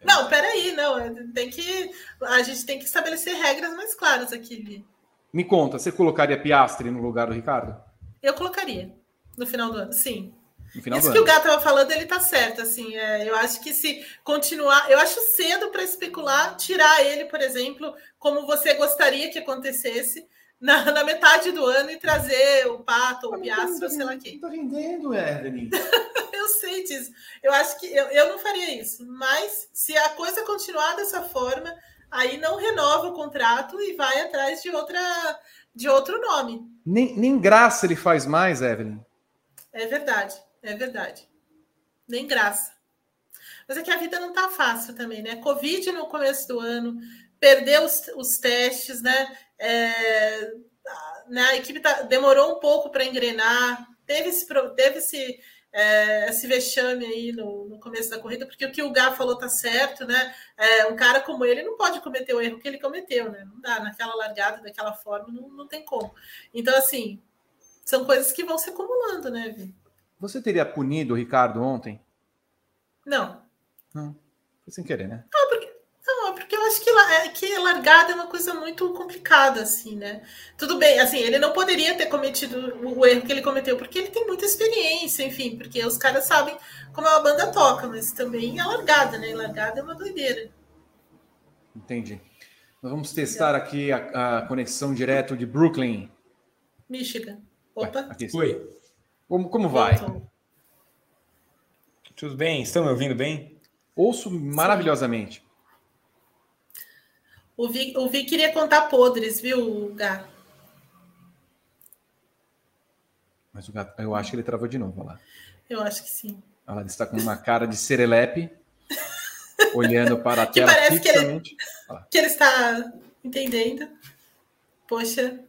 Não, peraí, não. Tem que. A gente tem que estabelecer regras mais claras aqui, Vi. Me conta, você colocaria Piastre no lugar do Ricardo? Eu colocaria. No final do ano, sim. Isso que ano. o Gato estava falando, ele está certo. Assim, é, eu acho que se continuar, eu acho cedo para especular, tirar ele, por exemplo, como você gostaria que acontecesse na, na metade do ano e trazer o Pato, o Piastro, sei lá quem. Estou vendendo, Evelyn. eu sei disso. Eu acho que eu, eu não faria isso. Mas se a coisa continuar dessa forma, aí não renova o contrato e vai atrás de outra de outro nome. Nem, nem graça ele faz mais, Evelyn. É verdade. É verdade. Nem graça. Mas é que a vida não tá fácil também, né? Covid no começo do ano, perdeu os, os testes, né? É, né? A equipe tá, demorou um pouco para engrenar, teve esse, teve esse, é, esse vexame aí no, no, começo da corrida, porque o que o Gá falou tá certo, né? É, um cara como ele não pode cometer o erro que ele cometeu, né? Não dá, naquela largada, daquela forma, não, não tem como. Então, assim, são coisas que vão se acumulando, né, Vi? Você teria punido o Ricardo ontem? Não. Não. Foi sem querer, né? Não, porque, não, porque eu acho que, é, que largada é uma coisa muito complicada, assim, né? Tudo bem, assim, ele não poderia ter cometido o erro que ele cometeu, porque ele tem muita experiência, enfim, porque os caras sabem como a banda toca, mas também é largada, né? Largada é uma doideira. Entendi. Nós vamos testar aqui a, a conexão direto de Brooklyn. Michigan. Opa. Ué, aqui Oi. Como, como vai? Tudo bem? Estão me ouvindo bem? Ouço maravilhosamente. O Vi, o Vi queria contar podres, viu, Gá? Mas o gato, eu acho que ele travou de novo, olha lá. Eu acho que sim. Ela está com uma cara de serelepe, olhando para a tela que parece que ele, que ele está entendendo. Poxa,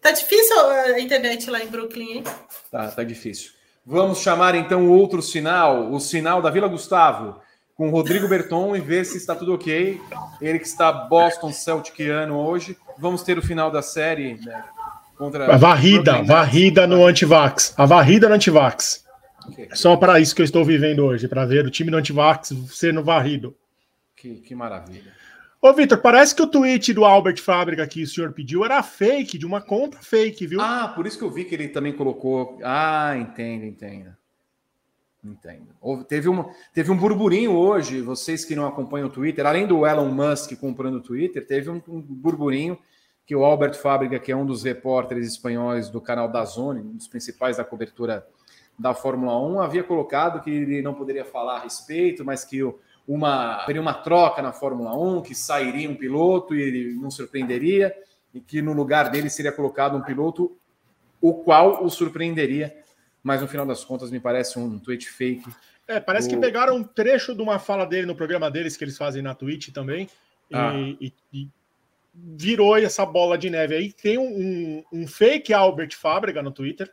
Tá difícil a internet lá em Brooklyn, hein? Tá, tá difícil. Vamos chamar então o outro sinal, o sinal da Vila Gustavo, com Rodrigo Berton e ver se está tudo ok. Ele que está Boston Celticiano hoje. Vamos ter o final da série né, contra. A varrida, varrida no antivax. A varrida no antivax. Okay. Só para isso que eu estou vivendo hoje, para ver o time do antivax sendo varrido. Que, que maravilha. Ô, Vitor, parece que o tweet do Albert Fábrica que o senhor pediu era fake, de uma conta fake, viu? Ah, por isso que eu vi que ele também colocou. Ah, entendo, entendo. Entendo. Houve, teve, uma, teve um burburinho hoje, vocês que não acompanham o Twitter, além do Elon Musk comprando o Twitter, teve um, um burburinho que o Albert Fábrica, que é um dos repórteres espanhóis do canal da Zone, um dos principais da cobertura da Fórmula 1, havia colocado que ele não poderia falar a respeito, mas que uma, teria uma troca na Fórmula 1, que sairia um piloto e ele não surpreenderia, e que no lugar dele seria colocado um piloto o qual o surpreenderia mas no final das contas me parece um tweet fake. É, parece o... que pegaram um trecho de uma fala dele no programa deles que eles fazem na Twitch também ah. e, e, virou essa bola de neve. Aí tem um, um fake Albert Fábrega no Twitter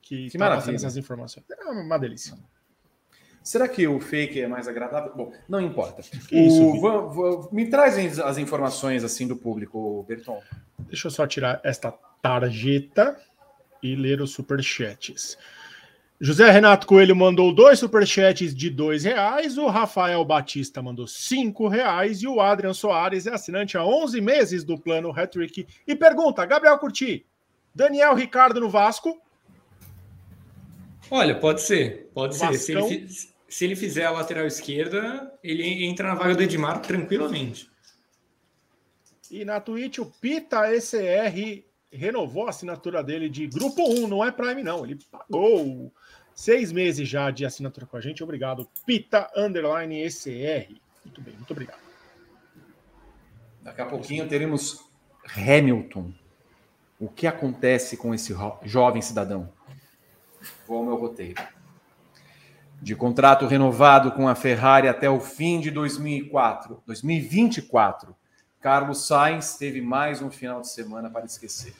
que, que tá maravilha. essas informações. É uma delícia. Será que o fake é mais agradável? Bom, não importa. Isso, vou, vou, me trazem as informações assim do público, Berton. Deixa eu só tirar esta tarjeta e ler os superchats. José Renato Coelho mandou dois superchats de dois reais, o Rafael Batista mandou cinco reais e o Adrian Soares é assinante há 11 meses do plano Hattrick e pergunta, Gabriel Curti, Daniel Ricardo no Vasco? Olha, pode ser, pode ser. Se ele, se ele, fizer a lateral esquerda, ele entra na vaga do Edmar tranquilamente. E na Twitch, o Pita ECR renovou a assinatura dele de Grupo 1, não é Prime, não. Ele pagou seis meses já de assinatura com a gente. Obrigado. Pita Underline ECR. Muito bem, muito obrigado. Daqui a pouquinho teremos Hamilton. O que acontece com esse jovem cidadão? Vou ao meu roteiro. De contrato renovado com a Ferrari até o fim de 2004, 2024 Carlos Sainz teve mais um final de semana para esquecer.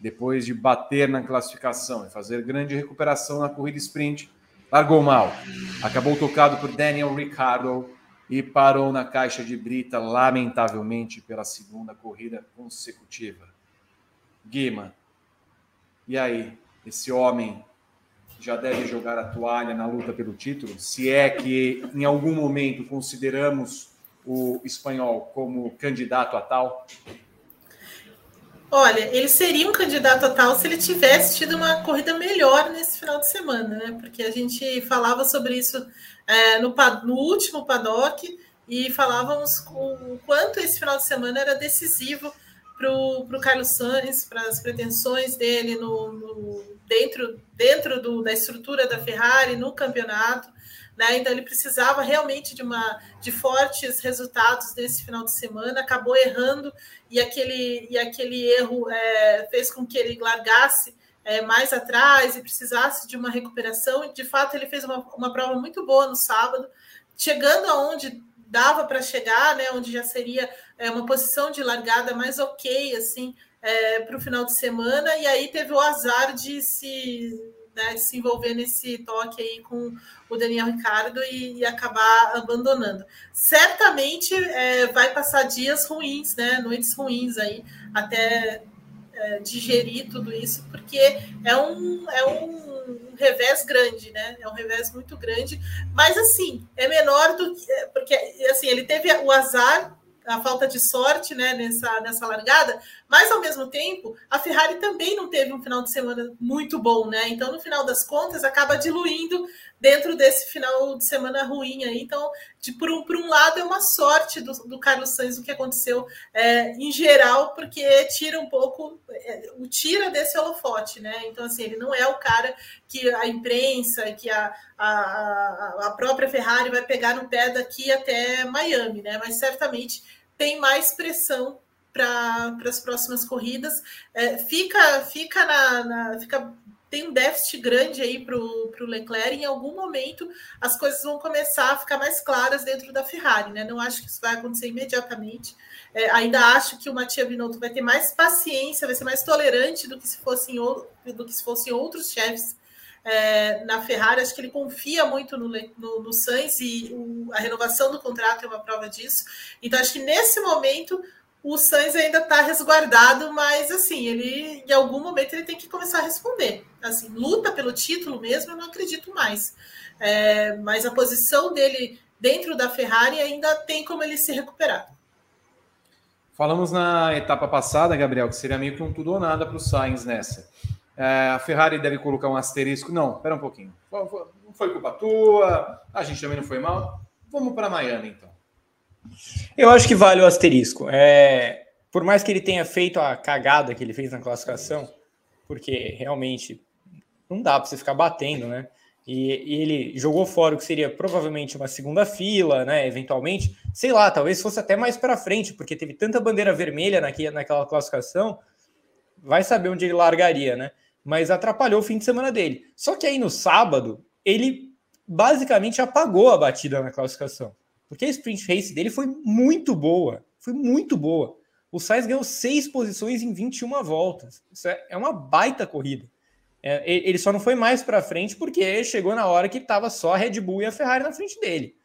Depois de bater na classificação e fazer grande recuperação na corrida sprint, largou mal. Acabou tocado por Daniel Ricciardo e parou na caixa de brita, lamentavelmente, pela segunda corrida consecutiva. Guima, e aí? Esse homem já deve jogar a toalha na luta pelo título? Se é que em algum momento consideramos o espanhol como candidato a tal? Olha, ele seria um candidato a tal se ele tivesse tido uma corrida melhor nesse final de semana, né? Porque a gente falava sobre isso é, no, no, último paddock e falávamos o quanto esse final de semana era decisivo para o Carlos Sainz, para as pretensões dele no, no dentro, dentro do, da estrutura da Ferrari no campeonato. Né? Então ele precisava realmente de uma de fortes resultados nesse final de semana, acabou errando e aquele, e aquele erro é, fez com que ele largasse é, mais atrás e precisasse de uma recuperação. De fato, ele fez uma, uma prova muito boa no sábado, chegando aonde dava para chegar, né? Onde já seria é, uma posição de largada mais ok assim é, para o final de semana, e aí teve o azar de se né, se envolver nesse toque aí com o Daniel Ricardo e, e acabar abandonando. Certamente é, vai passar dias ruins, né, noites ruins aí, até é, digerir tudo isso, porque é um, é um revés grande, né? É um revés muito grande, mas assim, é menor do que. Porque assim, ele teve o azar a falta de sorte né, nessa, nessa largada, mas ao mesmo tempo a Ferrari também não teve um final de semana muito bom, né? Então, no final das contas, acaba diluindo dentro desse final de semana ruim aí. Então, de, por, um, por um lado, é uma sorte do, do Carlos Sainz o que aconteceu é, em geral, porque tira um pouco, é, o tira desse holofote, né? Então, assim, ele não é o cara que a imprensa, que a, a, a própria Ferrari vai pegar no pé daqui até Miami, né? Mas certamente tem mais pressão para as próximas corridas. É, fica, fica na, na, fica tem um déficit grande aí para o Leclerc. Em algum momento as coisas vão começar a ficar mais claras dentro da Ferrari, né? Não acho que isso vai acontecer imediatamente. É, ainda acho que o Matia Binotto vai ter mais paciência, vai ser mais tolerante do que se fossem do que se fossem outros chefes é, na Ferrari, acho que ele confia muito no, no, no Sainz e o, a renovação do contrato é uma prova disso. Então, acho que nesse momento o Sainz ainda está resguardado, mas assim, ele em algum momento ele tem que começar a responder. Assim, luta pelo título mesmo, eu não acredito mais. É, mas a posição dele dentro da Ferrari ainda tem como ele se recuperar. Falamos na etapa passada, Gabriel, que seria meio que um tudo ou nada para o Sainz nessa. É, a Ferrari deve colocar um asterisco. Não, espera um pouquinho. Não foi culpa tua, a gente também não foi mal. Vamos para Miami, então. Eu acho que vale o asterisco. É, por mais que ele tenha feito a cagada que ele fez na classificação, porque realmente não dá para você ficar batendo, né? E, e, ele jogou fora o que seria provavelmente uma segunda fila, né? Eventualmente, sei lá, talvez fosse até mais para frente, porque teve tanta bandeira vermelha naquela, naquela classificação, vai saber onde ele largaria, né? Mas atrapalhou o fim de semana dele. Só que aí no sábado, ele basicamente apagou a batida na classificação. Porque a sprint race dele foi muito boa. Foi muito boa. O Sainz ganhou seis posições em 21 voltas. Isso é, é uma baita corrida. É, ele só não foi mais para frente porque chegou na hora que estava só a Red Bull e a Ferrari na frente dele.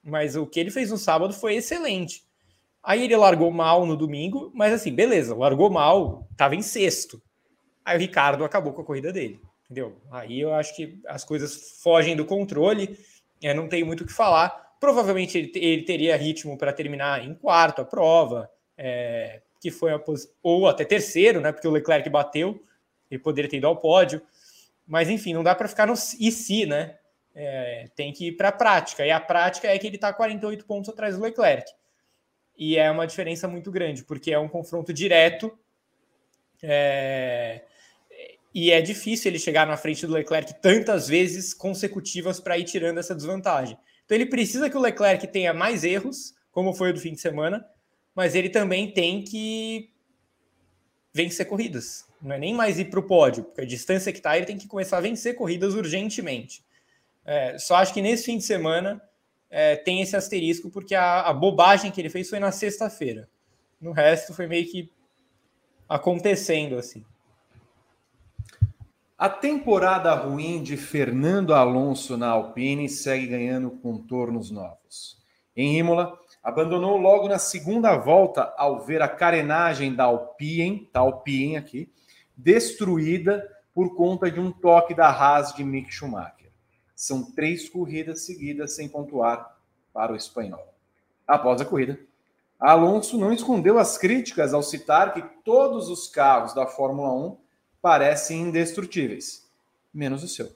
Mas o que ele fez no sábado foi excelente. Aí ele largou mal no domingo, mas assim, beleza, largou mal, estava em sexto. Aí o Ricardo acabou com a corrida dele, entendeu? Aí eu acho que as coisas fogem do controle, é, não tem muito o que falar. Provavelmente ele, ele teria ritmo para terminar em quarto a prova, é, que foi a, ou até terceiro, né? Porque o Leclerc bateu, ele poderia ter ido ao pódio. Mas enfim, não dá para ficar no e se, né? É, tem que ir para a prática. E a prática é que ele está 48 pontos atrás do Leclerc. E é uma diferença muito grande, porque é um confronto direto. É, e é difícil ele chegar na frente do Leclerc tantas vezes consecutivas para ir tirando essa desvantagem. Então ele precisa que o Leclerc tenha mais erros, como foi o do fim de semana, mas ele também tem que vencer corridas. Não é nem mais ir para o pódio, porque a distância que está, ele tem que começar a vencer corridas urgentemente. É, só acho que nesse fim de semana é, tem esse asterisco, porque a, a bobagem que ele fez foi na sexta-feira. No resto foi meio que acontecendo assim. A temporada ruim de Fernando Alonso na Alpine segue ganhando contornos novos. Em Imola, abandonou logo na segunda volta ao ver a carenagem da Alpine, da Alpine aqui, destruída por conta de um toque da Haas de Mick Schumacher. São três corridas seguidas sem pontuar para o espanhol. Após a corrida, Alonso não escondeu as críticas ao citar que todos os carros da Fórmula 1 parecem indestrutíveis, menos o seu.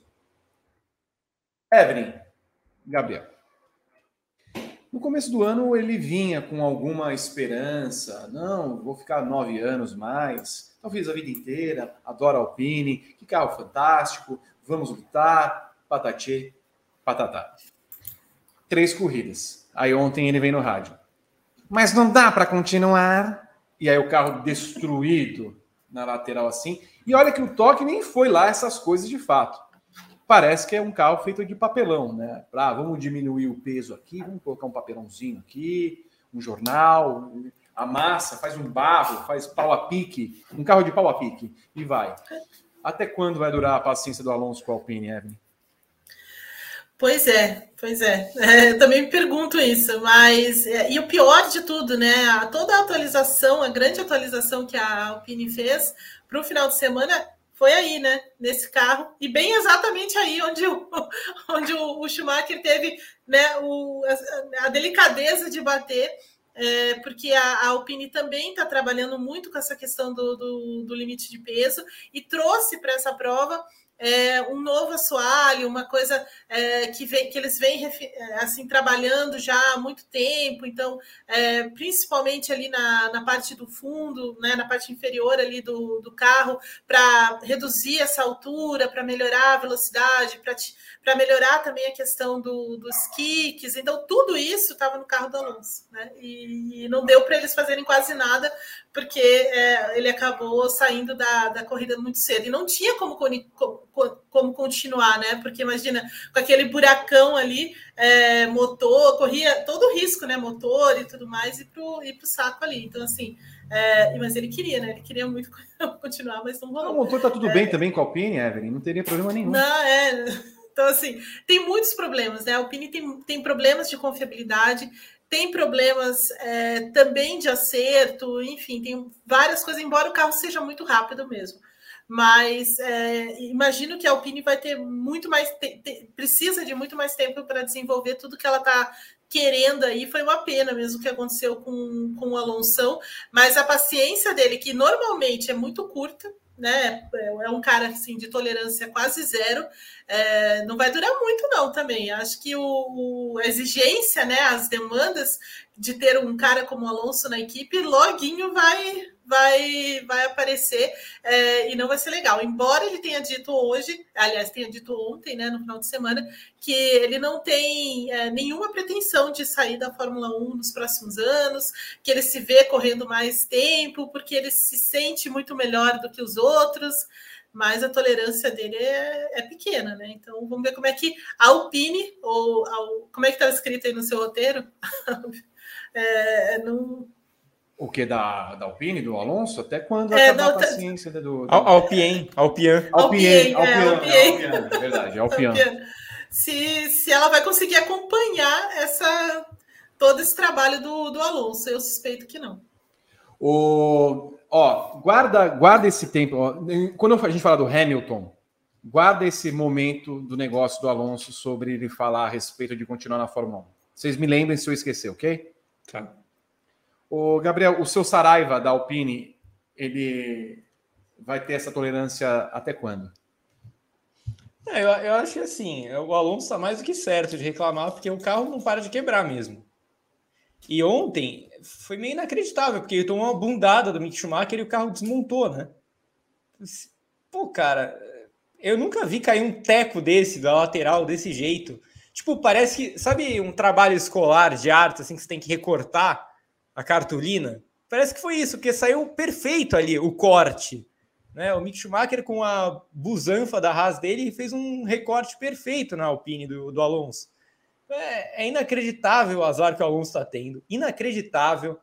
Evelyn, Gabriel. No começo do ano ele vinha com alguma esperança, não, vou ficar nove anos mais, talvez a vida inteira, adoro Alpine, que carro fantástico, vamos lutar, patatê, patatá. Três corridas. Aí ontem ele vem no rádio. Mas não dá para continuar. E aí o carro destruído na lateral assim. E olha que o toque nem foi lá essas coisas de fato. Parece que é um carro feito de papelão, né? Ah, vamos diminuir o peso aqui, vamos colocar um papelãozinho aqui, um jornal, amassa, faz um barro, faz pau a pique, um carro de pau a pique e vai. Até quando vai durar a paciência do Alonso com a Alpine, Evelyn? Pois é, pois é. é. Eu também me pergunto isso, mas é, e o pior de tudo, né? Toda a atualização, a grande atualização que a Alpine fez para o final de semana foi aí, né? Nesse carro, e bem exatamente aí onde o, onde o, Schumacher teve né, o, a, a delicadeza de bater. É, porque a, a, Alpine também está trabalhando muito com essa questão do, do, do limite de peso e trouxe para essa prova é, um novo assoalho, uma coisa é, que, vem, que eles vêm é, assim trabalhando já há muito tempo, então é, principalmente ali na, na parte do fundo, né, na parte inferior ali do, do carro, para reduzir essa altura, para melhorar a velocidade, para melhorar também a questão do, dos kicks, então tudo isso estava no carro do Alonso, né? E, e não deu para eles fazerem quase nada, porque é, ele acabou saindo da, da corrida muito cedo. E não tinha como, como, como continuar, né? Porque imagina, com aquele buracão ali, é, motor, corria todo o risco, né? Motor e tudo mais, e para o saco ali. Então, assim, É, mas ele queria, né? Ele queria muito continuar, mas não rolou. O motor tá tudo é, bem também com a Alpine, Evelyn, não teria problema nenhum. Não, é. Então, assim, tem muitos problemas, né? A Alpine tem, tem problemas de confiabilidade, tem problemas é, também de acerto, enfim, tem várias coisas, embora o carro seja muito rápido mesmo. Mas é, imagino que a Alpine vai ter muito mais, te, te, precisa de muito mais tempo para desenvolver tudo que ela está querendo aí. Foi uma pena mesmo que aconteceu com, com o Alonso, mas a paciência dele, que normalmente é muito curta, né? É um cara assim de tolerância quase zero. É, não vai durar muito, não, também. Acho que o, o, a exigência, né? As demandas de ter um cara como Alonso na equipe, loguinho vai vai, vai aparecer é, e não vai ser legal. Embora ele tenha dito hoje, aliás, tenha dito ontem, né, no final de semana, que ele não tem é, nenhuma pretensão de sair da Fórmula 1 nos próximos anos, que ele se vê correndo mais tempo, porque ele se sente muito melhor do que os outros. Mas a tolerância dele é, é pequena, né? Então vamos ver como é que a Alpine, ou a, como é que está escrito aí no seu roteiro, é, não, o que da, da Alpine, do Alonso? Até quando é, acabar a paciência do, do... Alpien, Alpien. Alpien, Alpien, é verdade, Alpien. Se, se ela vai conseguir acompanhar essa, todo esse trabalho do, do Alonso, eu suspeito que não. O, ó, guarda, guarda esse tempo. Ó, quando a gente fala do Hamilton, guarda esse momento do negócio do Alonso sobre ele falar a respeito de continuar na Fórmula 1. Vocês me lembrem se eu esquecer, ok? Tá. O Gabriel, o seu Saraiva da Alpine, ele vai ter essa tolerância até quando? É, eu, eu acho que assim, o Alonso está mais do que certo de reclamar, porque o carro não para de quebrar mesmo. E ontem foi meio inacreditável, porque ele tomou uma bundada do Mick Schumacher e o carro desmontou, né? Pô, cara, eu nunca vi cair um teco desse da lateral desse jeito. Tipo, parece que, sabe, um trabalho escolar de arte, assim, que você tem que recortar a cartolina. Parece que foi isso, porque saiu perfeito ali o corte. Né? O Mick Schumacher, com a busanfa da Haas dele, fez um recorte perfeito na Alpine do, do Alonso. É, é, inacreditável o azar que o Alonso está tendo. Inacreditável.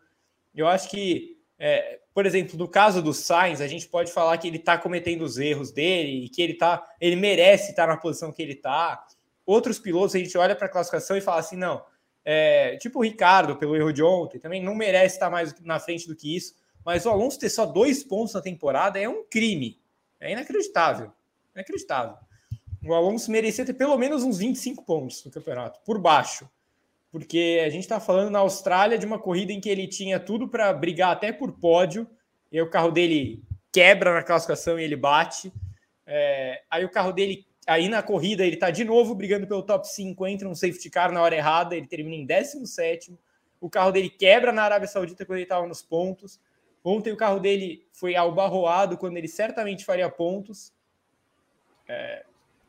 Eu acho que, é, por exemplo, no caso do Sainz, a gente pode falar que ele está cometendo os erros dele e que ele tá, ele merece estar na posição que ele está. Outros pilotos, a gente olha para a classificação e fala assim: não, é, tipo o Ricardo, pelo erro de ontem, também não merece estar mais na frente do que isso. Mas o Alonso ter só dois pontos na temporada é um crime. É inacreditável. Inacreditável. O Alonso merecia ter pelo menos uns 25 pontos no campeonato, por baixo. Porque a gente está falando na Austrália de uma corrida em que ele tinha tudo para brigar até por pódio, e o carro dele quebra na classificação e ele bate. É, aí o carro dele Aí na corrida ele está de novo brigando pelo top 5, entra um safety car na hora errada, ele termina em 17. O carro dele quebra na Arábia Saudita quando ele estava nos pontos. Ontem o carro dele foi albarroado quando ele certamente faria pontos. É,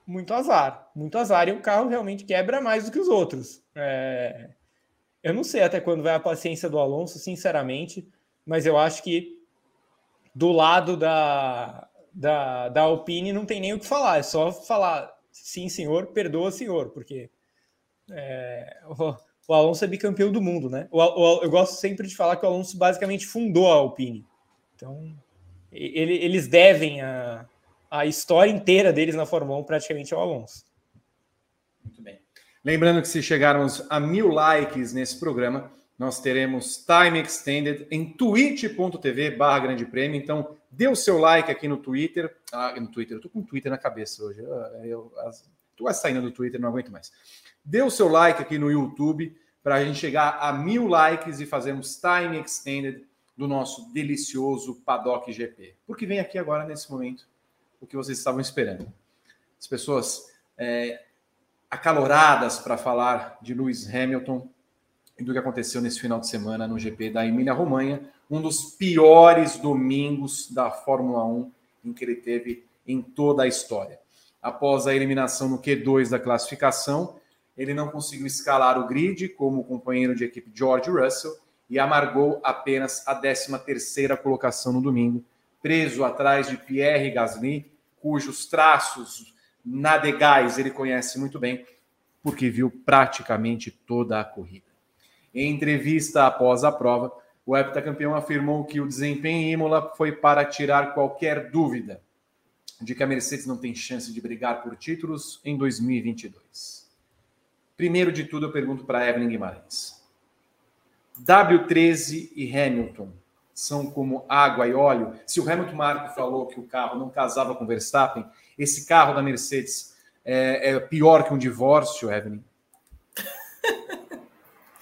muito azar, muito azar. E o carro realmente quebra mais do que os outros. É, eu não sei até quando vai a paciência do Alonso, sinceramente, mas eu acho que do lado da, da, da Alpine não tem nem o que falar, é só falar sim, senhor, perdoa, senhor, porque é, o, o, Alonso é bicampeão do mundo, né? O, o, eu gosto sempre de falar que o Alonso basicamente fundou a Alpine. Então, ele, eles devem a, a história inteira deles na Fórmula 1 praticamente ao Alonso. Muito bem. Lembrando que se chegarmos a mil likes nesse programa, nós teremos time extended em twitch.tv barra grande prêmio. Então, dê o seu like aqui no Twitter. Ah, no Twitter, eu tô com o Twitter na cabeça hoje. Eu, eu, tô saindo do Twitter, não aguento mais. Dê o seu like aqui no YouTube para a gente chegar a mil likes e fazermos time extended do nosso delicioso Paddock GP. Porque vem aqui agora, nesse momento, o que vocês estavam esperando. As pessoas é, acaloradas para falar de Lewis Hamilton e do que aconteceu nesse final de semana no GP da Emília-Romanha, um dos piores domingos da Fórmula 1 em que ele teve em toda a história. Após a eliminação no Q2 da classificação, ele não conseguiu escalar o grid como o companheiro de equipe George Russell e amargou apenas a 13ª colocação no domingo, preso atrás de Pierre Gasly, cujos traços nadegais ele conhece muito bem, porque viu praticamente toda a corrida. Em entrevista após a prova, O heptacampeão afirmou que o desempenho em Imola foi para tirar qualquer dúvida de que a Mercedes não tem chance de brigar por títulos em 2022. Primeiro de tudo, eu pergunto para Evelyn Guimarães. W13 e Hamilton são como água e óleo? Se o Hamilton Marco falou que o carro não casava com Verstappen, esse carro da Mercedes é, é pior que um divórcio, Evelyn?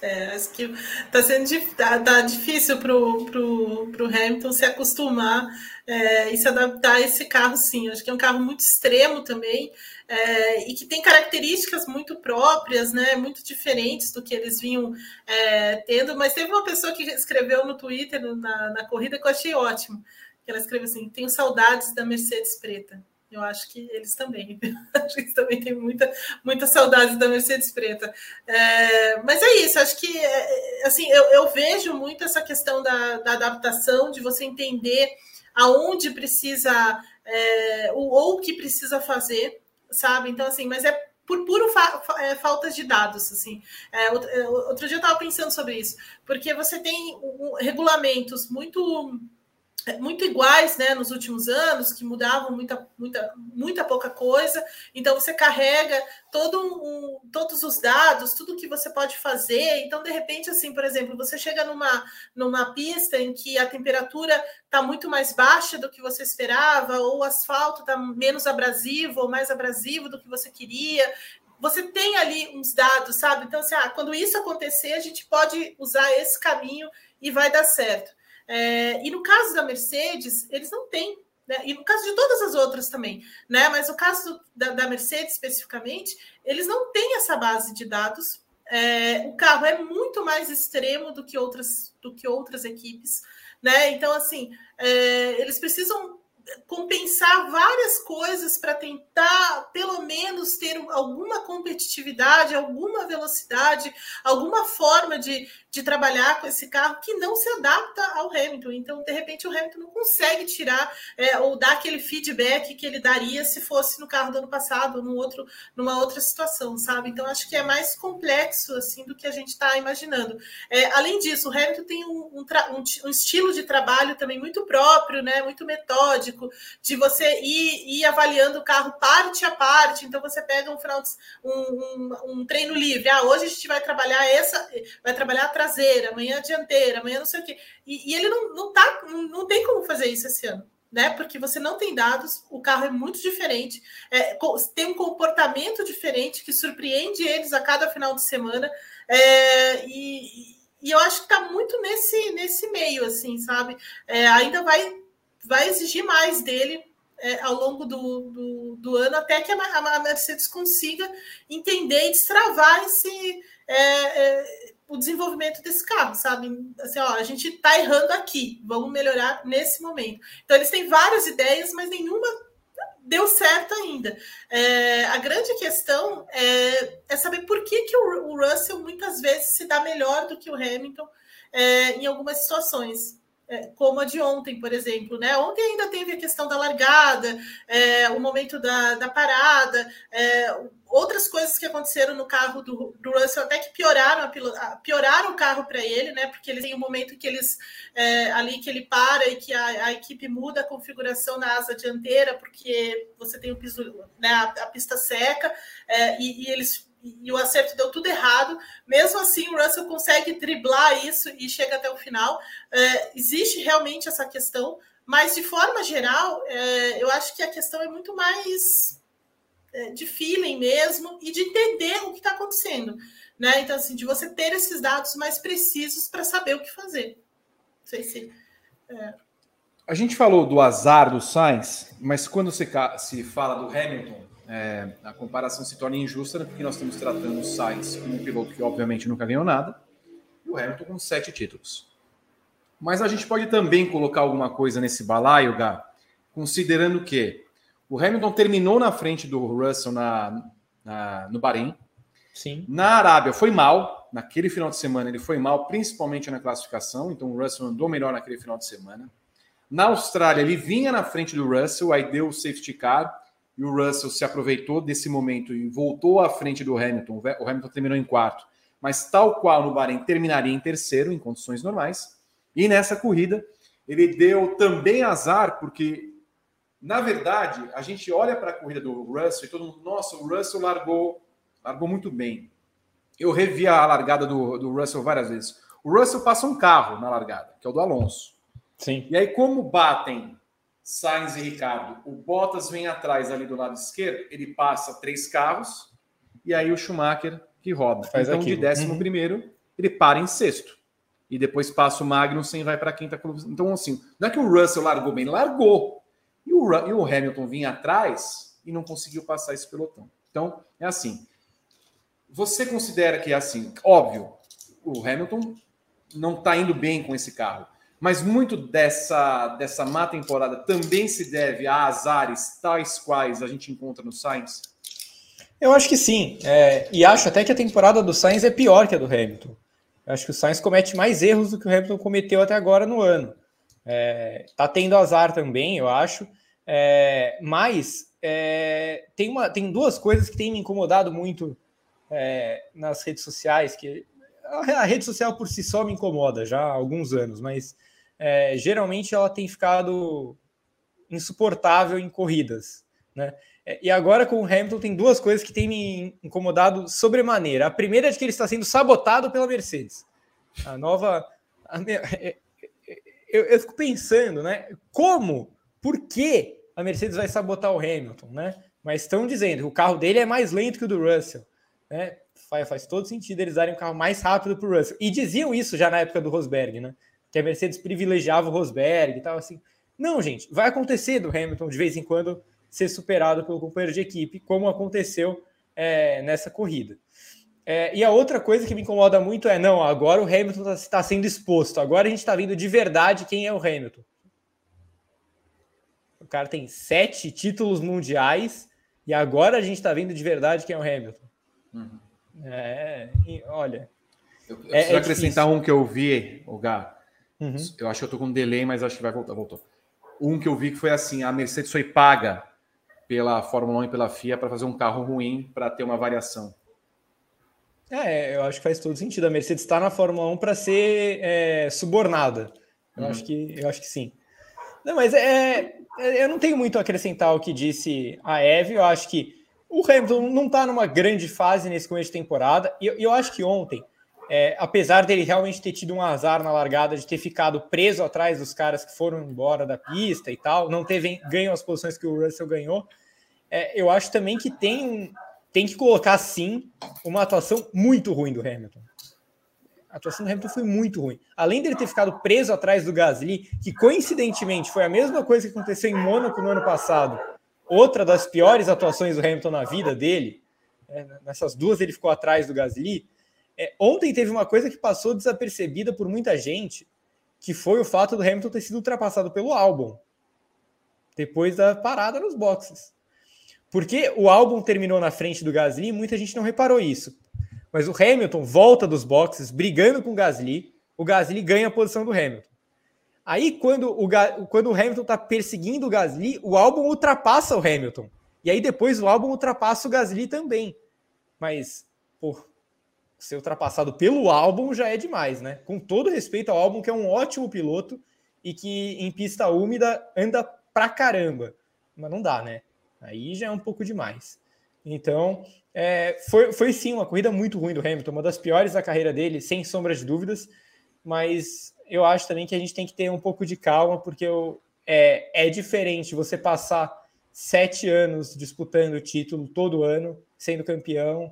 É, acho que está sendo tá, tá difícil para o Hamilton se acostumar é, e se adaptar a esse carro, sim. Acho que é um carro muito extremo também é, e que tem características muito próprias, né, muito diferentes do que eles vinham é, tendo. Mas teve uma pessoa que escreveu no Twitter, na, na corrida, que eu achei ótimo. Ela escreveu assim: Tenho saudades da Mercedes preta. Eu acho que eles também. acho que eles também têm muita, muita saudade da Mercedes Preta. É, mas é isso, acho que é, assim, eu, eu, vejo muito essa questão da, da, adaptação, de você entender aonde precisa é, ou o que precisa fazer, sabe? Então, assim, mas é por puro fa é, falta de dados, assim. É, outro, é, outro, dia eu estava pensando sobre isso, porque você tem um, regulamentos muito é, muito iguais né, nos últimos anos, que mudavam muita, muita, muita pouca coisa. Então, você carrega todo um, todos os dados, tudo que você pode fazer. Então, de repente, assim, por exemplo, você chega numa, numa pista em que a temperatura está muito mais baixa do que você esperava, ou o asfalto está menos abrasivo ou mais abrasivo do que você queria. Você tem ali uns dados, sabe? Então, assim, ah, quando isso acontecer, a gente pode usar esse caminho e vai dar certo. É, e no caso da Mercedes, eles não têm. Né? E no caso de todas as outras também, né? Mas o caso da, da Mercedes especificamente, eles não têm essa base de dados. É, o carro é muito mais extremo do que outras, do que outras equipes, né? Então, assim, é, eles precisam compensar várias coisas para tentar, pelo menos, ter alguma competitividade, alguma velocidade, alguma forma de, de trabalhar com esse carro que não se adapta ao Hamilton. Então, de repente, o Hamilton não consegue tirar é, ou dar aquele feedback que ele daria se fosse no carro do ano passado ou outro, numa outra situação, sabe? Então, acho que é mais complexo assim do que a gente está imaginando. É, além disso, o Hamilton tem um, um, um, um estilo de trabalho também muito próprio, né? Muito metódico de você ir, ir avaliando o carro parte a parte. Então você pega um um, um, um, treino livre. Ah, hoje a gente vai trabalhar essa, vai trabalhar a traseira, amanhã a dianteira, amanhã não sei o quê. E, e ele não, não, tá, não, não tem como fazer isso esse ano. Né? Porque você não tem dados, o carro é muito diferente, é, tem um comportamento diferente que surpreende eles a cada final de semana. É, e, e eu acho que está muito nesse, nesse meio, assim, sabe? É, ainda vai vai exigir mais dele é, ao longo do, do, do, ano, até que a, Mercedes consiga entender e destravar esse, é, é, o desenvolvimento desse carro, sabe? Assim, ó, a gente está errando aqui, vamos melhorar nesse momento. Então, eles têm várias ideias, mas nenhuma deu certo ainda. É, a grande questão é, é, saber por que, que o, o, Russell muitas vezes se dá melhor do que o Hamilton é, em algumas situações. É, como a de ontem, por exemplo. Né? Ontem ainda teve a questão da largada, é, o momento da, da parada, é, outras coisas que aconteceram no carro do, do Russell até que pioraram, a, pioraram o carro para ele, né? Porque ele tem um momento que eles é, ali que ele para e que a, a, equipe muda a configuração na asa dianteira, porque você tem o piso, né, a, a pista seca, é, e, e eles e o acerto deu tudo errado. Mesmo assim, o Russell consegue driblar isso e chega até o final. É, existe realmente essa questão, mas de forma geral, é, eu acho que a questão é muito mais é, de feeling mesmo e de entender o que está acontecendo. Né? Então, assim, de você ter esses dados mais precisos para saber o que fazer. Não sei se. É. A gente falou do azar do Sainz, mas quando se, se fala do Hamilton, é, a comparação se torna injusta, né, porque nós estamos tratando o Sainz como um piloto que obviamente nunca ganhou nada, e o Hamilton com sete títulos. Mas a gente pode também colocar alguma coisa nesse balaio, Gá, considerando que o Hamilton terminou na frente do Russell na, na, no Bahrein. Sim. Na Arábia foi mal, naquele final de semana ele foi mal, principalmente na classificação, então o Russell andou melhor naquele final de semana. Na Austrália ele vinha na frente do Russell, aí deu o safety car, e o Russell se aproveitou desse momento e voltou à frente do Hamilton. O Hamilton terminou em quarto, mas tal qual no Bahrein terminaria em terceiro em condições normais. E nessa corrida, ele deu também azar, porque, na verdade, a gente olha para a corrida do Russell e todo mundo, nossa, o Russell largou, largou muito bem. Eu revi a largada do, do Russell várias vezes. O Russell passa um carro na largada, que é o do Alonso. Sim. E aí, como batem Sainz e Ricardo, o Bottas vem atrás ali do lado esquerdo, ele passa três carros, e aí o Schumacher que roda. Faz então, aquilo. de décimo Uhum. primeiro, ele para em sexto. E depois passa o Magnussen e vai para a quinta colocação. Então, assim, não é que o Russell largou bem, largou. E o, e o Hamilton vinha atrás e não conseguiu passar esse pelotão. Então, é assim. Você considera que é assim? Óbvio, o Hamilton não está indo bem com esse carro. Mas muito dessa, dessa má temporada também se deve a azares tais quais a gente encontra no Sainz? Eu acho que sim. É, e acho até que a temporada do Sainz é pior que a do Hamilton. Eu acho que o Sainz comete mais erros do que o Hamilton cometeu até agora no ano. É, tá tendo azar também, eu acho. É, mas é, tem, uma, tem duas coisas que têm me incomodado muito é, nas redes sociais, que a, rede social por si só me incomoda já há alguns anos, mas é, geralmente ela tem ficado insuportável em corridas, né? É, E agora com o Hamilton tem duas coisas que têm me incomodado sobremaneira. A primeira é que ele está sendo sabotado pela Mercedes. A nova. a me- é, eu, eu fico pensando, né? Como? Por que a Mercedes vai sabotar o Hamilton, né? Mas estão dizendo que o carro dele é mais lento que o do Russell. Né? Faz, faz todo sentido eles darem um carro mais rápido para o Russell. E diziam isso já na época do Rosberg, né? Que a Mercedes privilegiava o Rosberg e tal, assim. Não, gente, vai acontecer do Hamilton de vez em quando ser superado pelo companheiro de equipe, como aconteceu é, nessa corrida. É, e a outra coisa que me incomoda muito é: não, agora o Hamilton está sendo exposto, agora a gente está vendo de verdade quem é o Hamilton. O cara tem sete títulos mundiais e agora a gente está vendo de verdade quem é o Hamilton. Uhum. É, e olha. Eu, eu É- preciso é acrescentar um que eu vi, o Gá. Uhum. Eu acho que eu tô com um delay, mas acho que vai voltar. Voltou. Um que eu vi que foi assim: a Mercedes foi paga pela Fórmula 1 e pela FIA para fazer um carro ruim para ter uma variação. É, eu acho que faz todo sentido. A Mercedes está na Fórmula 1 para ser é, subornada. Eu, Uhum. acho que, eu acho que sim. Não, mas é, é- eu não tenho muito a acrescentar ao que disse a Eve. Eu acho que o Hamilton não está numa grande fase nesse começo de temporada. E eu, eu acho que ontem, é, apesar dele realmente ter tido um azar na largada, de ter ficado preso atrás dos caras que foram embora da pista e tal, não ter ven- ganho as posições que o Russell ganhou, é, eu acho também que tem, tem que colocar sim uma atuação muito ruim do Hamilton. A atuação do Hamilton foi muito ruim. Além dele ter ficado preso atrás do Gasly, que coincidentemente foi a mesma coisa que aconteceu em Mônaco no ano passado, outra das piores atuações do Hamilton na vida dele, é, nessas duas ele ficou atrás do Gasly. É, ontem teve uma coisa que passou desapercebida por muita gente, que foi o fato do Hamilton ter sido ultrapassado pelo Albon depois da parada nos boxes. Porque o álbum terminou na frente do Gasly e muita gente não reparou isso. Mas o Hamilton volta dos boxes brigando com o Gasly, o Gasly ganha a posição do Hamilton. Aí, quando o, quando o Hamilton está perseguindo o Gasly, o álbum ultrapassa o Hamilton. E aí, depois, o álbum ultrapassa o Gasly também. Mas, pô, ser ultrapassado pelo álbum já é demais, né? Com todo respeito ao álbum, que é um ótimo piloto e que em pista úmida anda pra caramba. Mas não dá, né? Aí já é um pouco demais. Então, é, foi, foi sim uma corrida muito ruim do Hamilton, uma das piores da carreira dele, sem sombra de dúvidas. Mas eu acho também que a gente tem que ter um pouco de calma, porque eu, é, é diferente você passar sete anos disputando o título todo ano, sendo campeão.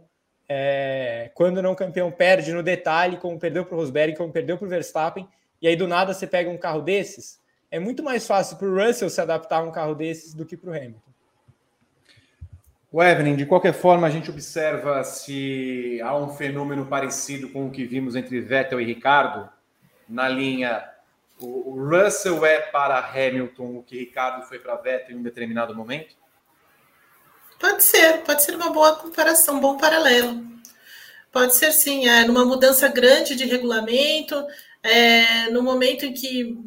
É, quando não campeão, perde no detalhe, como perdeu para o Rosberg, como perdeu para o Verstappen, e aí do nada você pega um carro desses. É muito mais fácil para o Russell se adaptar a um carro desses do que para o Hamilton. O Evelyn, de qualquer forma, a gente observa se há um fenômeno parecido com o que vimos entre Vettel e Ricardo, na linha o Russell é para Hamilton o que Ricardo foi para Vettel em um determinado momento? Pode ser, pode ser uma boa comparação, um bom paralelo. Pode ser sim, é, numa mudança grande de regulamento, é, no momento em que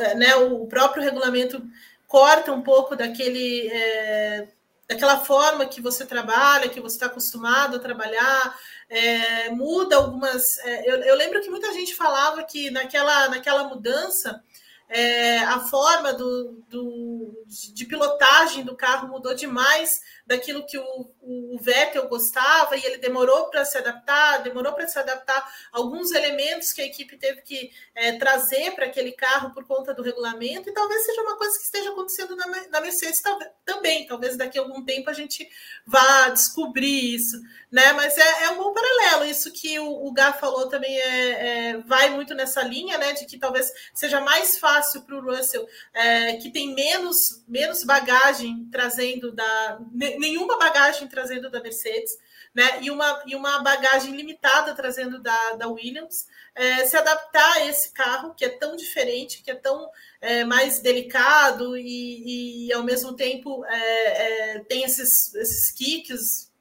é, né, o próprio regulamento corta um pouco daquele, é, daquela forma que você trabalha, que você está acostumado a trabalhar, é, muda algumas. É, eu, eu, lembro que muita gente falava que naquela, naquela mudança é, a forma do, do, de pilotagem do carro mudou demais daquilo que o, o Vettel gostava e ele demorou para se adaptar, demorou para se adaptar alguns elementos que a equipe teve que é, trazer para aquele carro por conta do regulamento, e talvez seja uma coisa que esteja acontecendo na, na Mercedes também. Talvez daqui a algum tempo a gente vá descobrir isso, né? Mas é, é um bom paralelo. Isso que o, o Gá falou também é, é, vai muito nessa linha, né? De que talvez seja mais fácil para o Russell, é, que tem menos, menos bagagem trazendo da nenhuma bagagem trazendo da Mercedes, né? E uma, e uma bagagem limitada trazendo da, da Williams, é, se adaptar a esse carro que é tão diferente, que é tão é, mais delicado e, e, ao mesmo tempo é, é tem esses, esses kicks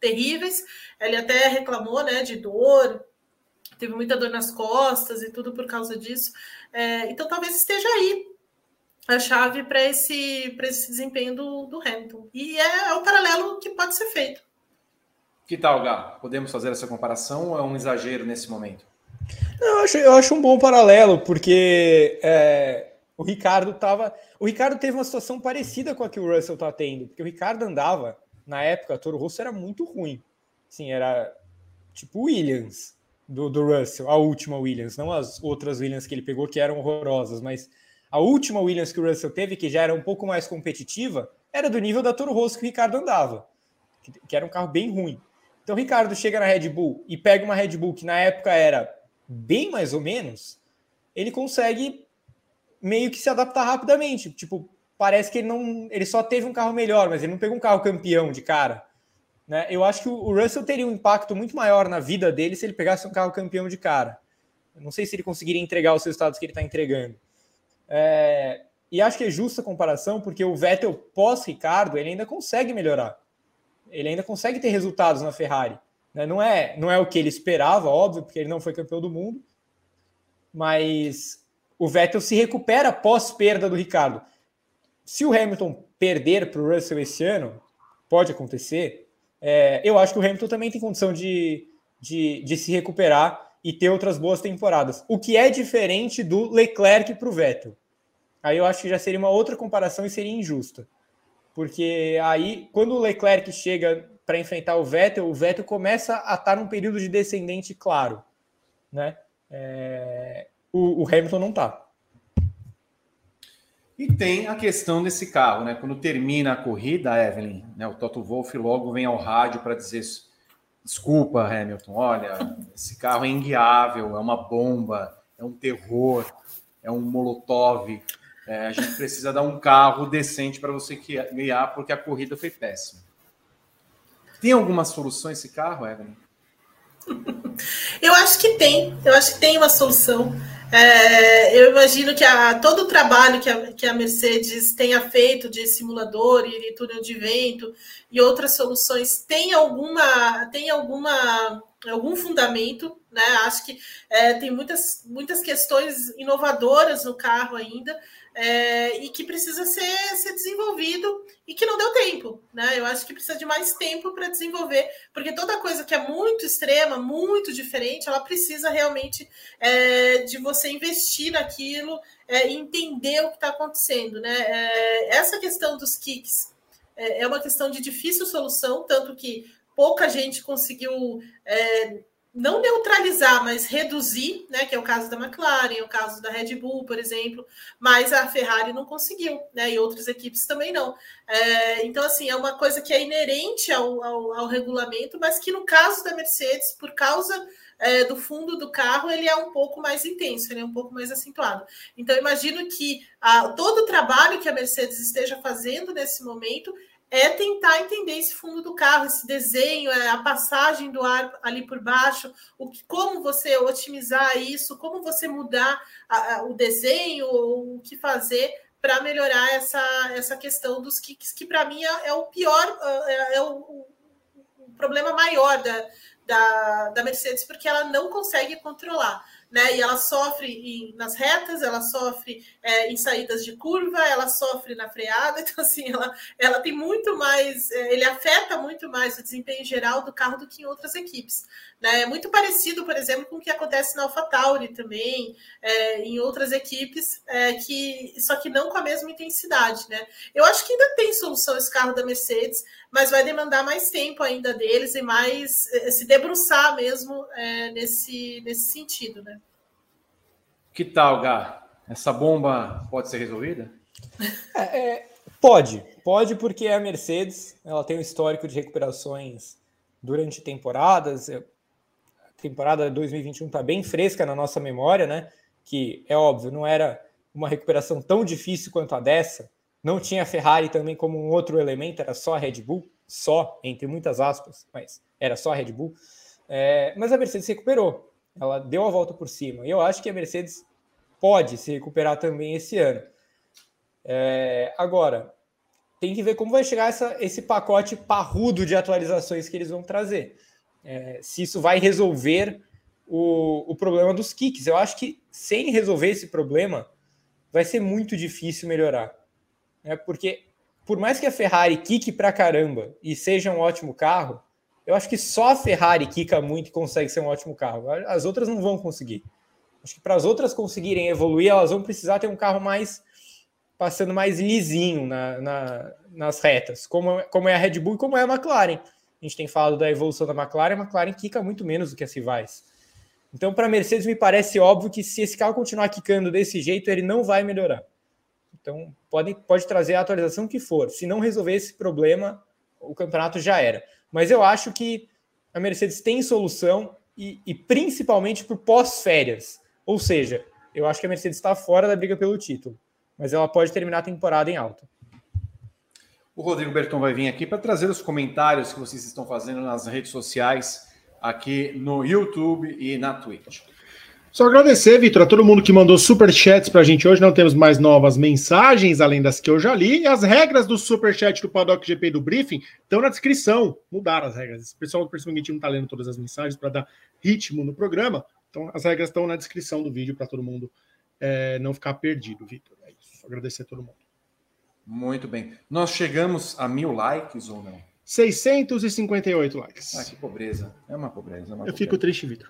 terríveis. Ele até reclamou né, de dor, teve muita dor nas costas e tudo por causa disso. É, então talvez esteja aí a chave para esse, esse desempenho do, do Hamilton. E é, é o paralelo que pode ser feito. Que tal, Gá? Podemos fazer essa comparação ou é um exagero nesse momento? Eu acho, eu acho um bom paralelo, porque é, o Ricardo tava. O Ricardo teve uma situação parecida com a que o Russell está tendo, porque o Ricardo andava, na época, a Toro Rosso era muito ruim. Sim, era tipo Williams do, do Russell, a última Williams, não as outras Williams que ele pegou que eram horrorosas, mas a última Williams que o Russell teve, que já era um pouco mais competitiva, era do nível da Toro Rosso que o Ricardo andava, que, era um carro bem ruim. Então o Ricardo chega na Red Bull e pega uma Red Bull que na época era bem mais ou menos, ele consegue meio que se adaptar rapidamente. Tipo, parece que ele não. Ele só teve um carro melhor, mas ele não pegou um carro campeão de cara. Né? Eu acho que o Russell teria um impacto muito maior na vida dele se ele pegasse um carro campeão de cara. Eu não sei se ele conseguiria entregar os resultados que ele está entregando. É, e acho que é justa a comparação, porque o Vettel pós-Ricardo ele ainda consegue melhorar. Ele ainda consegue ter resultados na Ferrari. Né? Não, é, não é o que ele esperava, óbvio, porque ele não foi campeão do mundo. Mas o Vettel se recupera pós-perda do Ricardo. Se o Hamilton perder para o Russell esse ano, pode acontecer. É, eu acho que o Hamilton também tem condição de, de, de se recuperar e ter outras boas temporadas. O que é diferente do Leclerc para o Vettel. Aí eu acho que já seria uma outra comparação e seria injusta. Porque aí, quando o Leclerc chega para enfrentar o Vettel, o Vettel começa a estar num período de descendente claro. Né? É... O, o Hamilton não está. E tem a questão desse carro, né? Quando termina a corrida, Evelyn, né? O Toto Wolff logo vem ao rádio para dizer Desculpa, Hamilton, olha, esse carro é inguiável, é uma bomba, é um terror, é um molotov. É, a gente precisa dar um carro decente para você guiar, porque a corrida foi péssima. Tem alguma solução esse carro, Evelyn? Eu acho que tem, eu acho que tem uma solução. É, eu imagino que a, todo o trabalho que a, que a Mercedes tenha feito de simulador e, túnel de vento e outras soluções tem alguma tem alguma algum fundamento, né? Acho que é, tem muitas muitas questões inovadoras no carro ainda é, e que precisa ser, ser desenvolvido e que não deu tempo, né? Eu acho que precisa de mais tempo para desenvolver, porque toda coisa que é muito extrema, muito diferente, ela precisa realmente é, de você investir naquilo é, e entender o que está acontecendo, né? É, essa questão dos kicks é, é, uma questão de difícil solução, tanto que pouca gente conseguiu é, não neutralizar, mas reduzir, né, que é o caso da McLaren, o caso da Red Bull, por exemplo, mas a Ferrari não conseguiu, né, e outras equipes também não. É, então, assim, é uma coisa que é inerente ao, ao, ao, regulamento, mas que no caso da Mercedes, por causa é, do fundo do carro, ele é um pouco mais intenso, ele é um pouco mais acentuado. Então, imagino que a, todo o trabalho que a Mercedes esteja fazendo nesse momento é tentar entender esse fundo do carro, esse desenho, é, a passagem do ar ali por baixo, o que, como você otimizar isso, como você mudar a, a, o desenho, o que fazer para melhorar essa, essa questão dos kicks, que para mim é, é, o pior, é, é o, o, problema maior da, da, da Mercedes, porque ela não consegue controlar né? E ela sofre em, nas retas, ela sofre é, em saídas de curva, ela sofre na freada, então assim, ela, ela tem muito mais, é, ele afeta muito mais o desempenho geral do carro do que em outras equipes. Né? É muito parecido, por exemplo, com o que acontece na AlphaTauri também, é, em outras equipes, é, que só que não com a mesma intensidade. Né? Eu acho que ainda tem solução esse carro da Mercedes, mas vai demandar mais tempo ainda deles e mais é, se debruçar mesmo é, nesse, nesse sentido. Né? Que tal, Gá? Essa bomba pode ser resolvida? É, é, pode, pode porque a Mercedes ela tem um histórico de recuperações durante temporadas temporada 2021 está bem fresca na nossa memória, né? Que é óbvio, não era uma recuperação tão difícil quanto a dessa. Não tinha a Ferrari também como um outro elemento, era só a Red Bull, só, entre muitas aspas, mas era só a Red Bull. É, mas a Mercedes se recuperou, ela deu a volta por cima. E eu acho que a Mercedes pode se recuperar também esse ano. É, agora, tem que ver como vai chegar essa, esse pacote parrudo de atualizações que eles vão trazer é, se isso vai resolver o, o problema dos kicks. Eu acho que sem resolver esse problema, vai ser muito difícil melhorar. Né? Porque, por mais que a Ferrari kick pra caramba e seja um ótimo carro, eu acho que só a Ferrari kicka muito e consegue ser um ótimo carro. As outras não vão conseguir. Acho que para as outras conseguirem evoluir, elas vão precisar ter um carro mais passando mais lisinho na, na, nas retas, como, como é a Red Bull e como é a McLaren a gente tem falado da evolução da McLaren, a McLaren quica muito menos do que as rivais. Então, para a Mercedes, me parece óbvio que se esse carro continuar quicando desse jeito, ele não vai melhorar. Então, pode, pode trazer a atualização que for. Se não resolver esse problema, o campeonato já era. Mas eu acho que a Mercedes tem solução e, e principalmente por pós-férias. Ou seja, eu acho que a Mercedes está fora da briga pelo título, mas ela pode terminar a temporada em alta. O Rodrigo Berton vai vir aqui para trazer os comentários que vocês estão fazendo nas redes sociais, aqui no YouTube e na Twitch. Só agradecer, Vitor, a todo mundo que mandou super chats para a gente hoje. Não temos mais novas mensagens, além das que eu já li. E as regras do super chat do Paddock GP do briefing estão na descrição. Mudaram as regras. O pessoal do Perseguinte não está lendo todas as mensagens para dar ritmo no programa. Então, as regras estão na descrição do vídeo para todo mundo é, não ficar perdido, Vitor. É isso. Agradecer a todo mundo. Muito bem. Nós chegamos a mil likes ou não? 658 likes. Ah, que pobreza. É uma pobreza. É uma eu pobreza. fico triste, Vitor.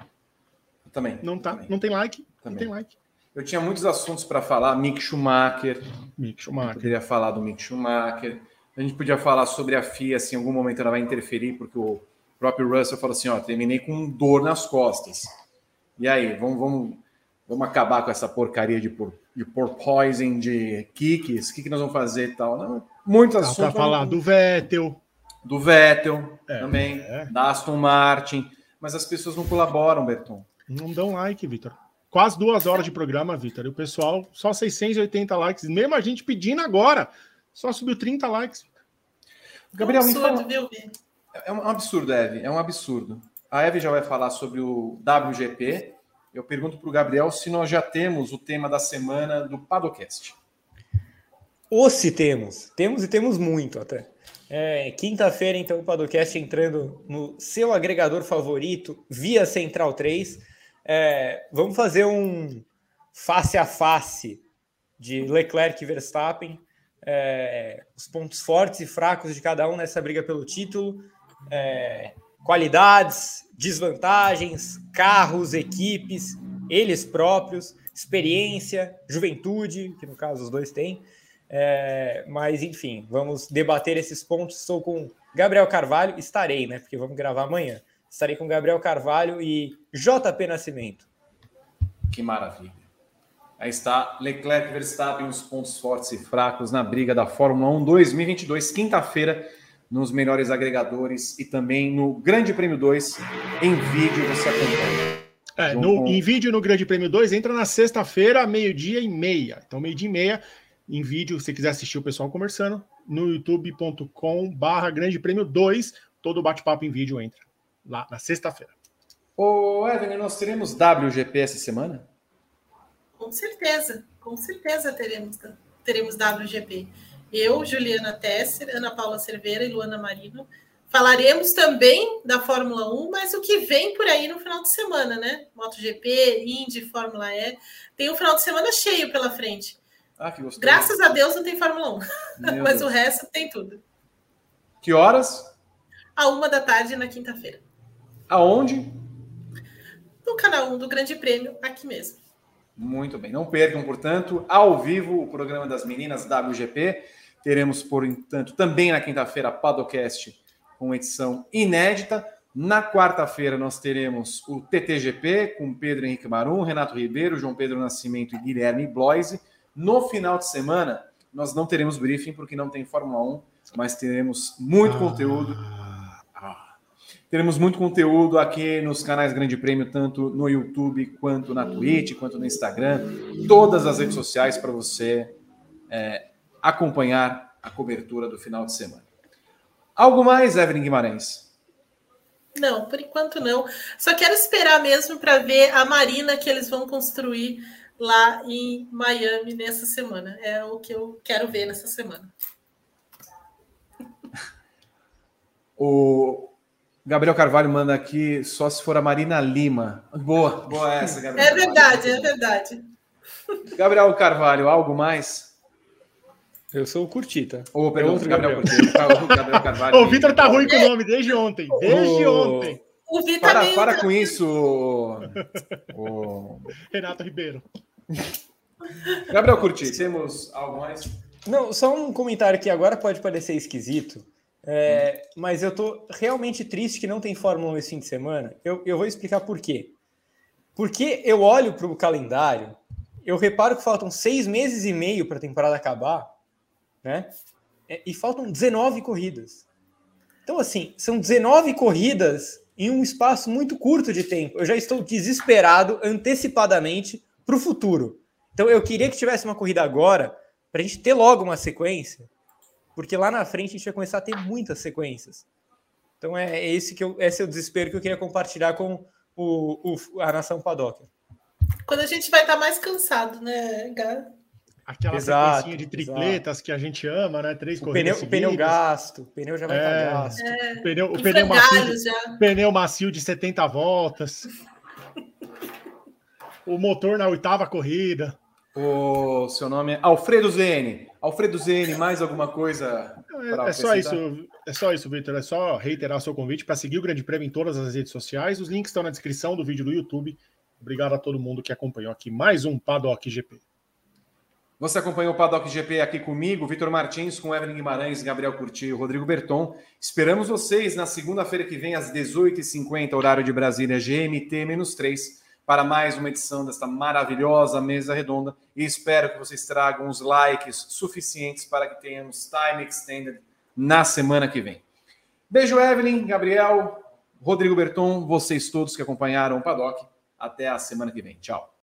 Também. Não tá, também. não tem like. Também. Não tem like. Eu tinha muitos assuntos para falar. Mick Schumacher. Mick Eu Schumacher. queria falar do Mick Schumacher. A gente podia falar sobre a FIA, se em algum momento ela vai interferir, porque o próprio Russell falou assim: ó, terminei com dor nas costas. E aí, vamos, vamos, vamos acabar com essa porcaria de por, de porpoising, de kicks, o que, que nós vamos fazer e tal. Não, muitos Dá assuntos. para falar do Vettel. do Vettel É, também, é. da Aston Martin, mas as pessoas não colaboram, Berton. Não dão like, Vitor. Quase duas horas de programa, Vitor. E o pessoal, só 680 likes. Mesmo a gente pedindo agora, só subiu 30 likes. Gabriel, um me absurdo, fala- viu, Vi? É um absurdo, Eve, é um absurdo. A Eve já vai falar sobre o WGP. Eu pergunto para o Gabriel se nós já temos o tema da semana do Padocast. Ou se temos. Temos e temos muito até. É, Quinta-feira, então, o Padocast entrando no seu agregador favorito, via Central 3. É, vamos fazer um face a face de Leclerc e Verstappen. É, os pontos fortes e fracos de cada um nessa briga pelo título. É, qualidades, desvantagens, carros, equipes, eles próprios, experiência, juventude, que no caso os dois têm. É, mas enfim, vamos debater esses pontos. Estou com Gabriel Carvalho, estarei, né? Porque vamos gravar amanhã. Estarei com Gabriel Carvalho e JP Nascimento. Que maravilha. Aí está Leclerc Verstappen, os pontos fortes e fracos na briga da Fórmula 1 2022, quinta-feira, nos melhores agregadores e também no Grande Prêmio 2, em vídeo você acompanha. É, no, com- em vídeo no Grande Prêmio 2, entra na sexta-feira, meio-dia e meia. Então, meio-dia e meia, em vídeo, se você quiser assistir o pessoal conversando, no youtube.com barra Grande Prêmio 2, todo o bate-papo em vídeo entra lá na sexta-feira. Ô, Evelyn, nós teremos WGP essa semana? Com certeza, com certeza teremos, teremos WGP. Eu, Juliana Tesser, Ana Paula Cerveira e Luana Marino Falaremos também da Fórmula 1, mas o que vem por aí no final de semana, né? MotoGP, Indy, Fórmula E. Tem um final de semana cheio pela frente. Ah, que gostoso. Graças a Deus não tem Fórmula 1. mas o resto tem tudo. Que horas? A uma da tarde na quinta-feira. Aonde? No canal 1 do Grande Prêmio, aqui mesmo. Muito bem. Não percam, portanto, ao vivo o programa das meninas WGP. Teremos, portanto, também na quinta-feira, Padocast com edição inédita. Na quarta-feira nós teremos o TTGP com Pedro Henrique Marum, Renato Ribeiro, João Pedro Nascimento e Guilherme Bloise. No final de semana nós não teremos briefing porque não tem Fórmula 1, mas teremos muito ah. conteúdo. Teremos muito conteúdo aqui nos canais Grande Prêmio, tanto no YouTube quanto na Twitch, quanto no Instagram, todas as redes sociais para você é, acompanhar a cobertura do final de semana. Algo mais, Evelyn Guimarães? Não, por enquanto não. Só quero esperar mesmo para ver a marina que eles vão construir lá em Miami nessa semana. É o que eu quero ver nessa semana. O Gabriel Carvalho manda aqui só se for a Marina Lima. Boa, boa essa, Gabriel. É verdade, é verdade. Gabriel Carvalho, algo mais? Eu sou o Curtita. Ô, perdão, é outro Gabriel, Gabriel. o Gabriel Carvalho. o Vitor tá ruim com o nome desde ontem. Desde ontem. O Vitor para, para com isso. O... Renato Ribeiro. Gabriel Curti, temos algo mais? Não, só um comentário que agora pode parecer esquisito, é, hum. mas eu tô realmente triste que não tem Fórmula 1 esse fim de semana. Eu, eu vou explicar por quê. Porque eu olho para o calendário, eu reparo que faltam seis meses e meio para a temporada acabar, né? É, e faltam 19 corridas. Então, assim, são 19 corridas em um espaço muito curto de tempo. Eu já estou desesperado antecipadamente para o futuro. Então, eu queria que tivesse uma corrida agora, para a gente ter logo uma sequência, porque lá na frente a gente vai começar a ter muitas sequências. Então, é, é esse, que eu, esse é o desespero que eu queria compartilhar com o, o a nação Paddock. Quando a gente vai estar mais cansado, né, Gá? Aquela exato, sequência de tripletas exato. que a gente ama, né? Três o corridas. Pneu, o pneu gasto, o pneu já vai é, estar gasto. É, o pneu, o pneu macio, já. pneu macio de 70 voltas. o motor na oitava corrida. O seu nome é Alfredo Zene. Alfredo Zene, mais alguma coisa? É, é só isso, é só isso, Victor. É só reiterar o seu convite para seguir o Grande Prêmio em todas as redes sociais. Os links estão na descrição do vídeo do YouTube. Obrigado a todo mundo que acompanhou aqui mais um Paddock GP. Você acompanhou o Paddock GP aqui comigo, Vitor Martins, com Evelyn Guimarães, Gabriel Curti e Rodrigo Berton. Esperamos vocês na segunda-feira que vem, às 18h50, horário de Brasília, GMT-3, para mais uma edição desta maravilhosa mesa redonda. E espero que vocês tragam os likes suficientes para que tenhamos time extended na semana que vem. Beijo, Evelyn, Gabriel, Rodrigo Berton, vocês todos que acompanharam o Paddock. Até a semana que vem. Tchau.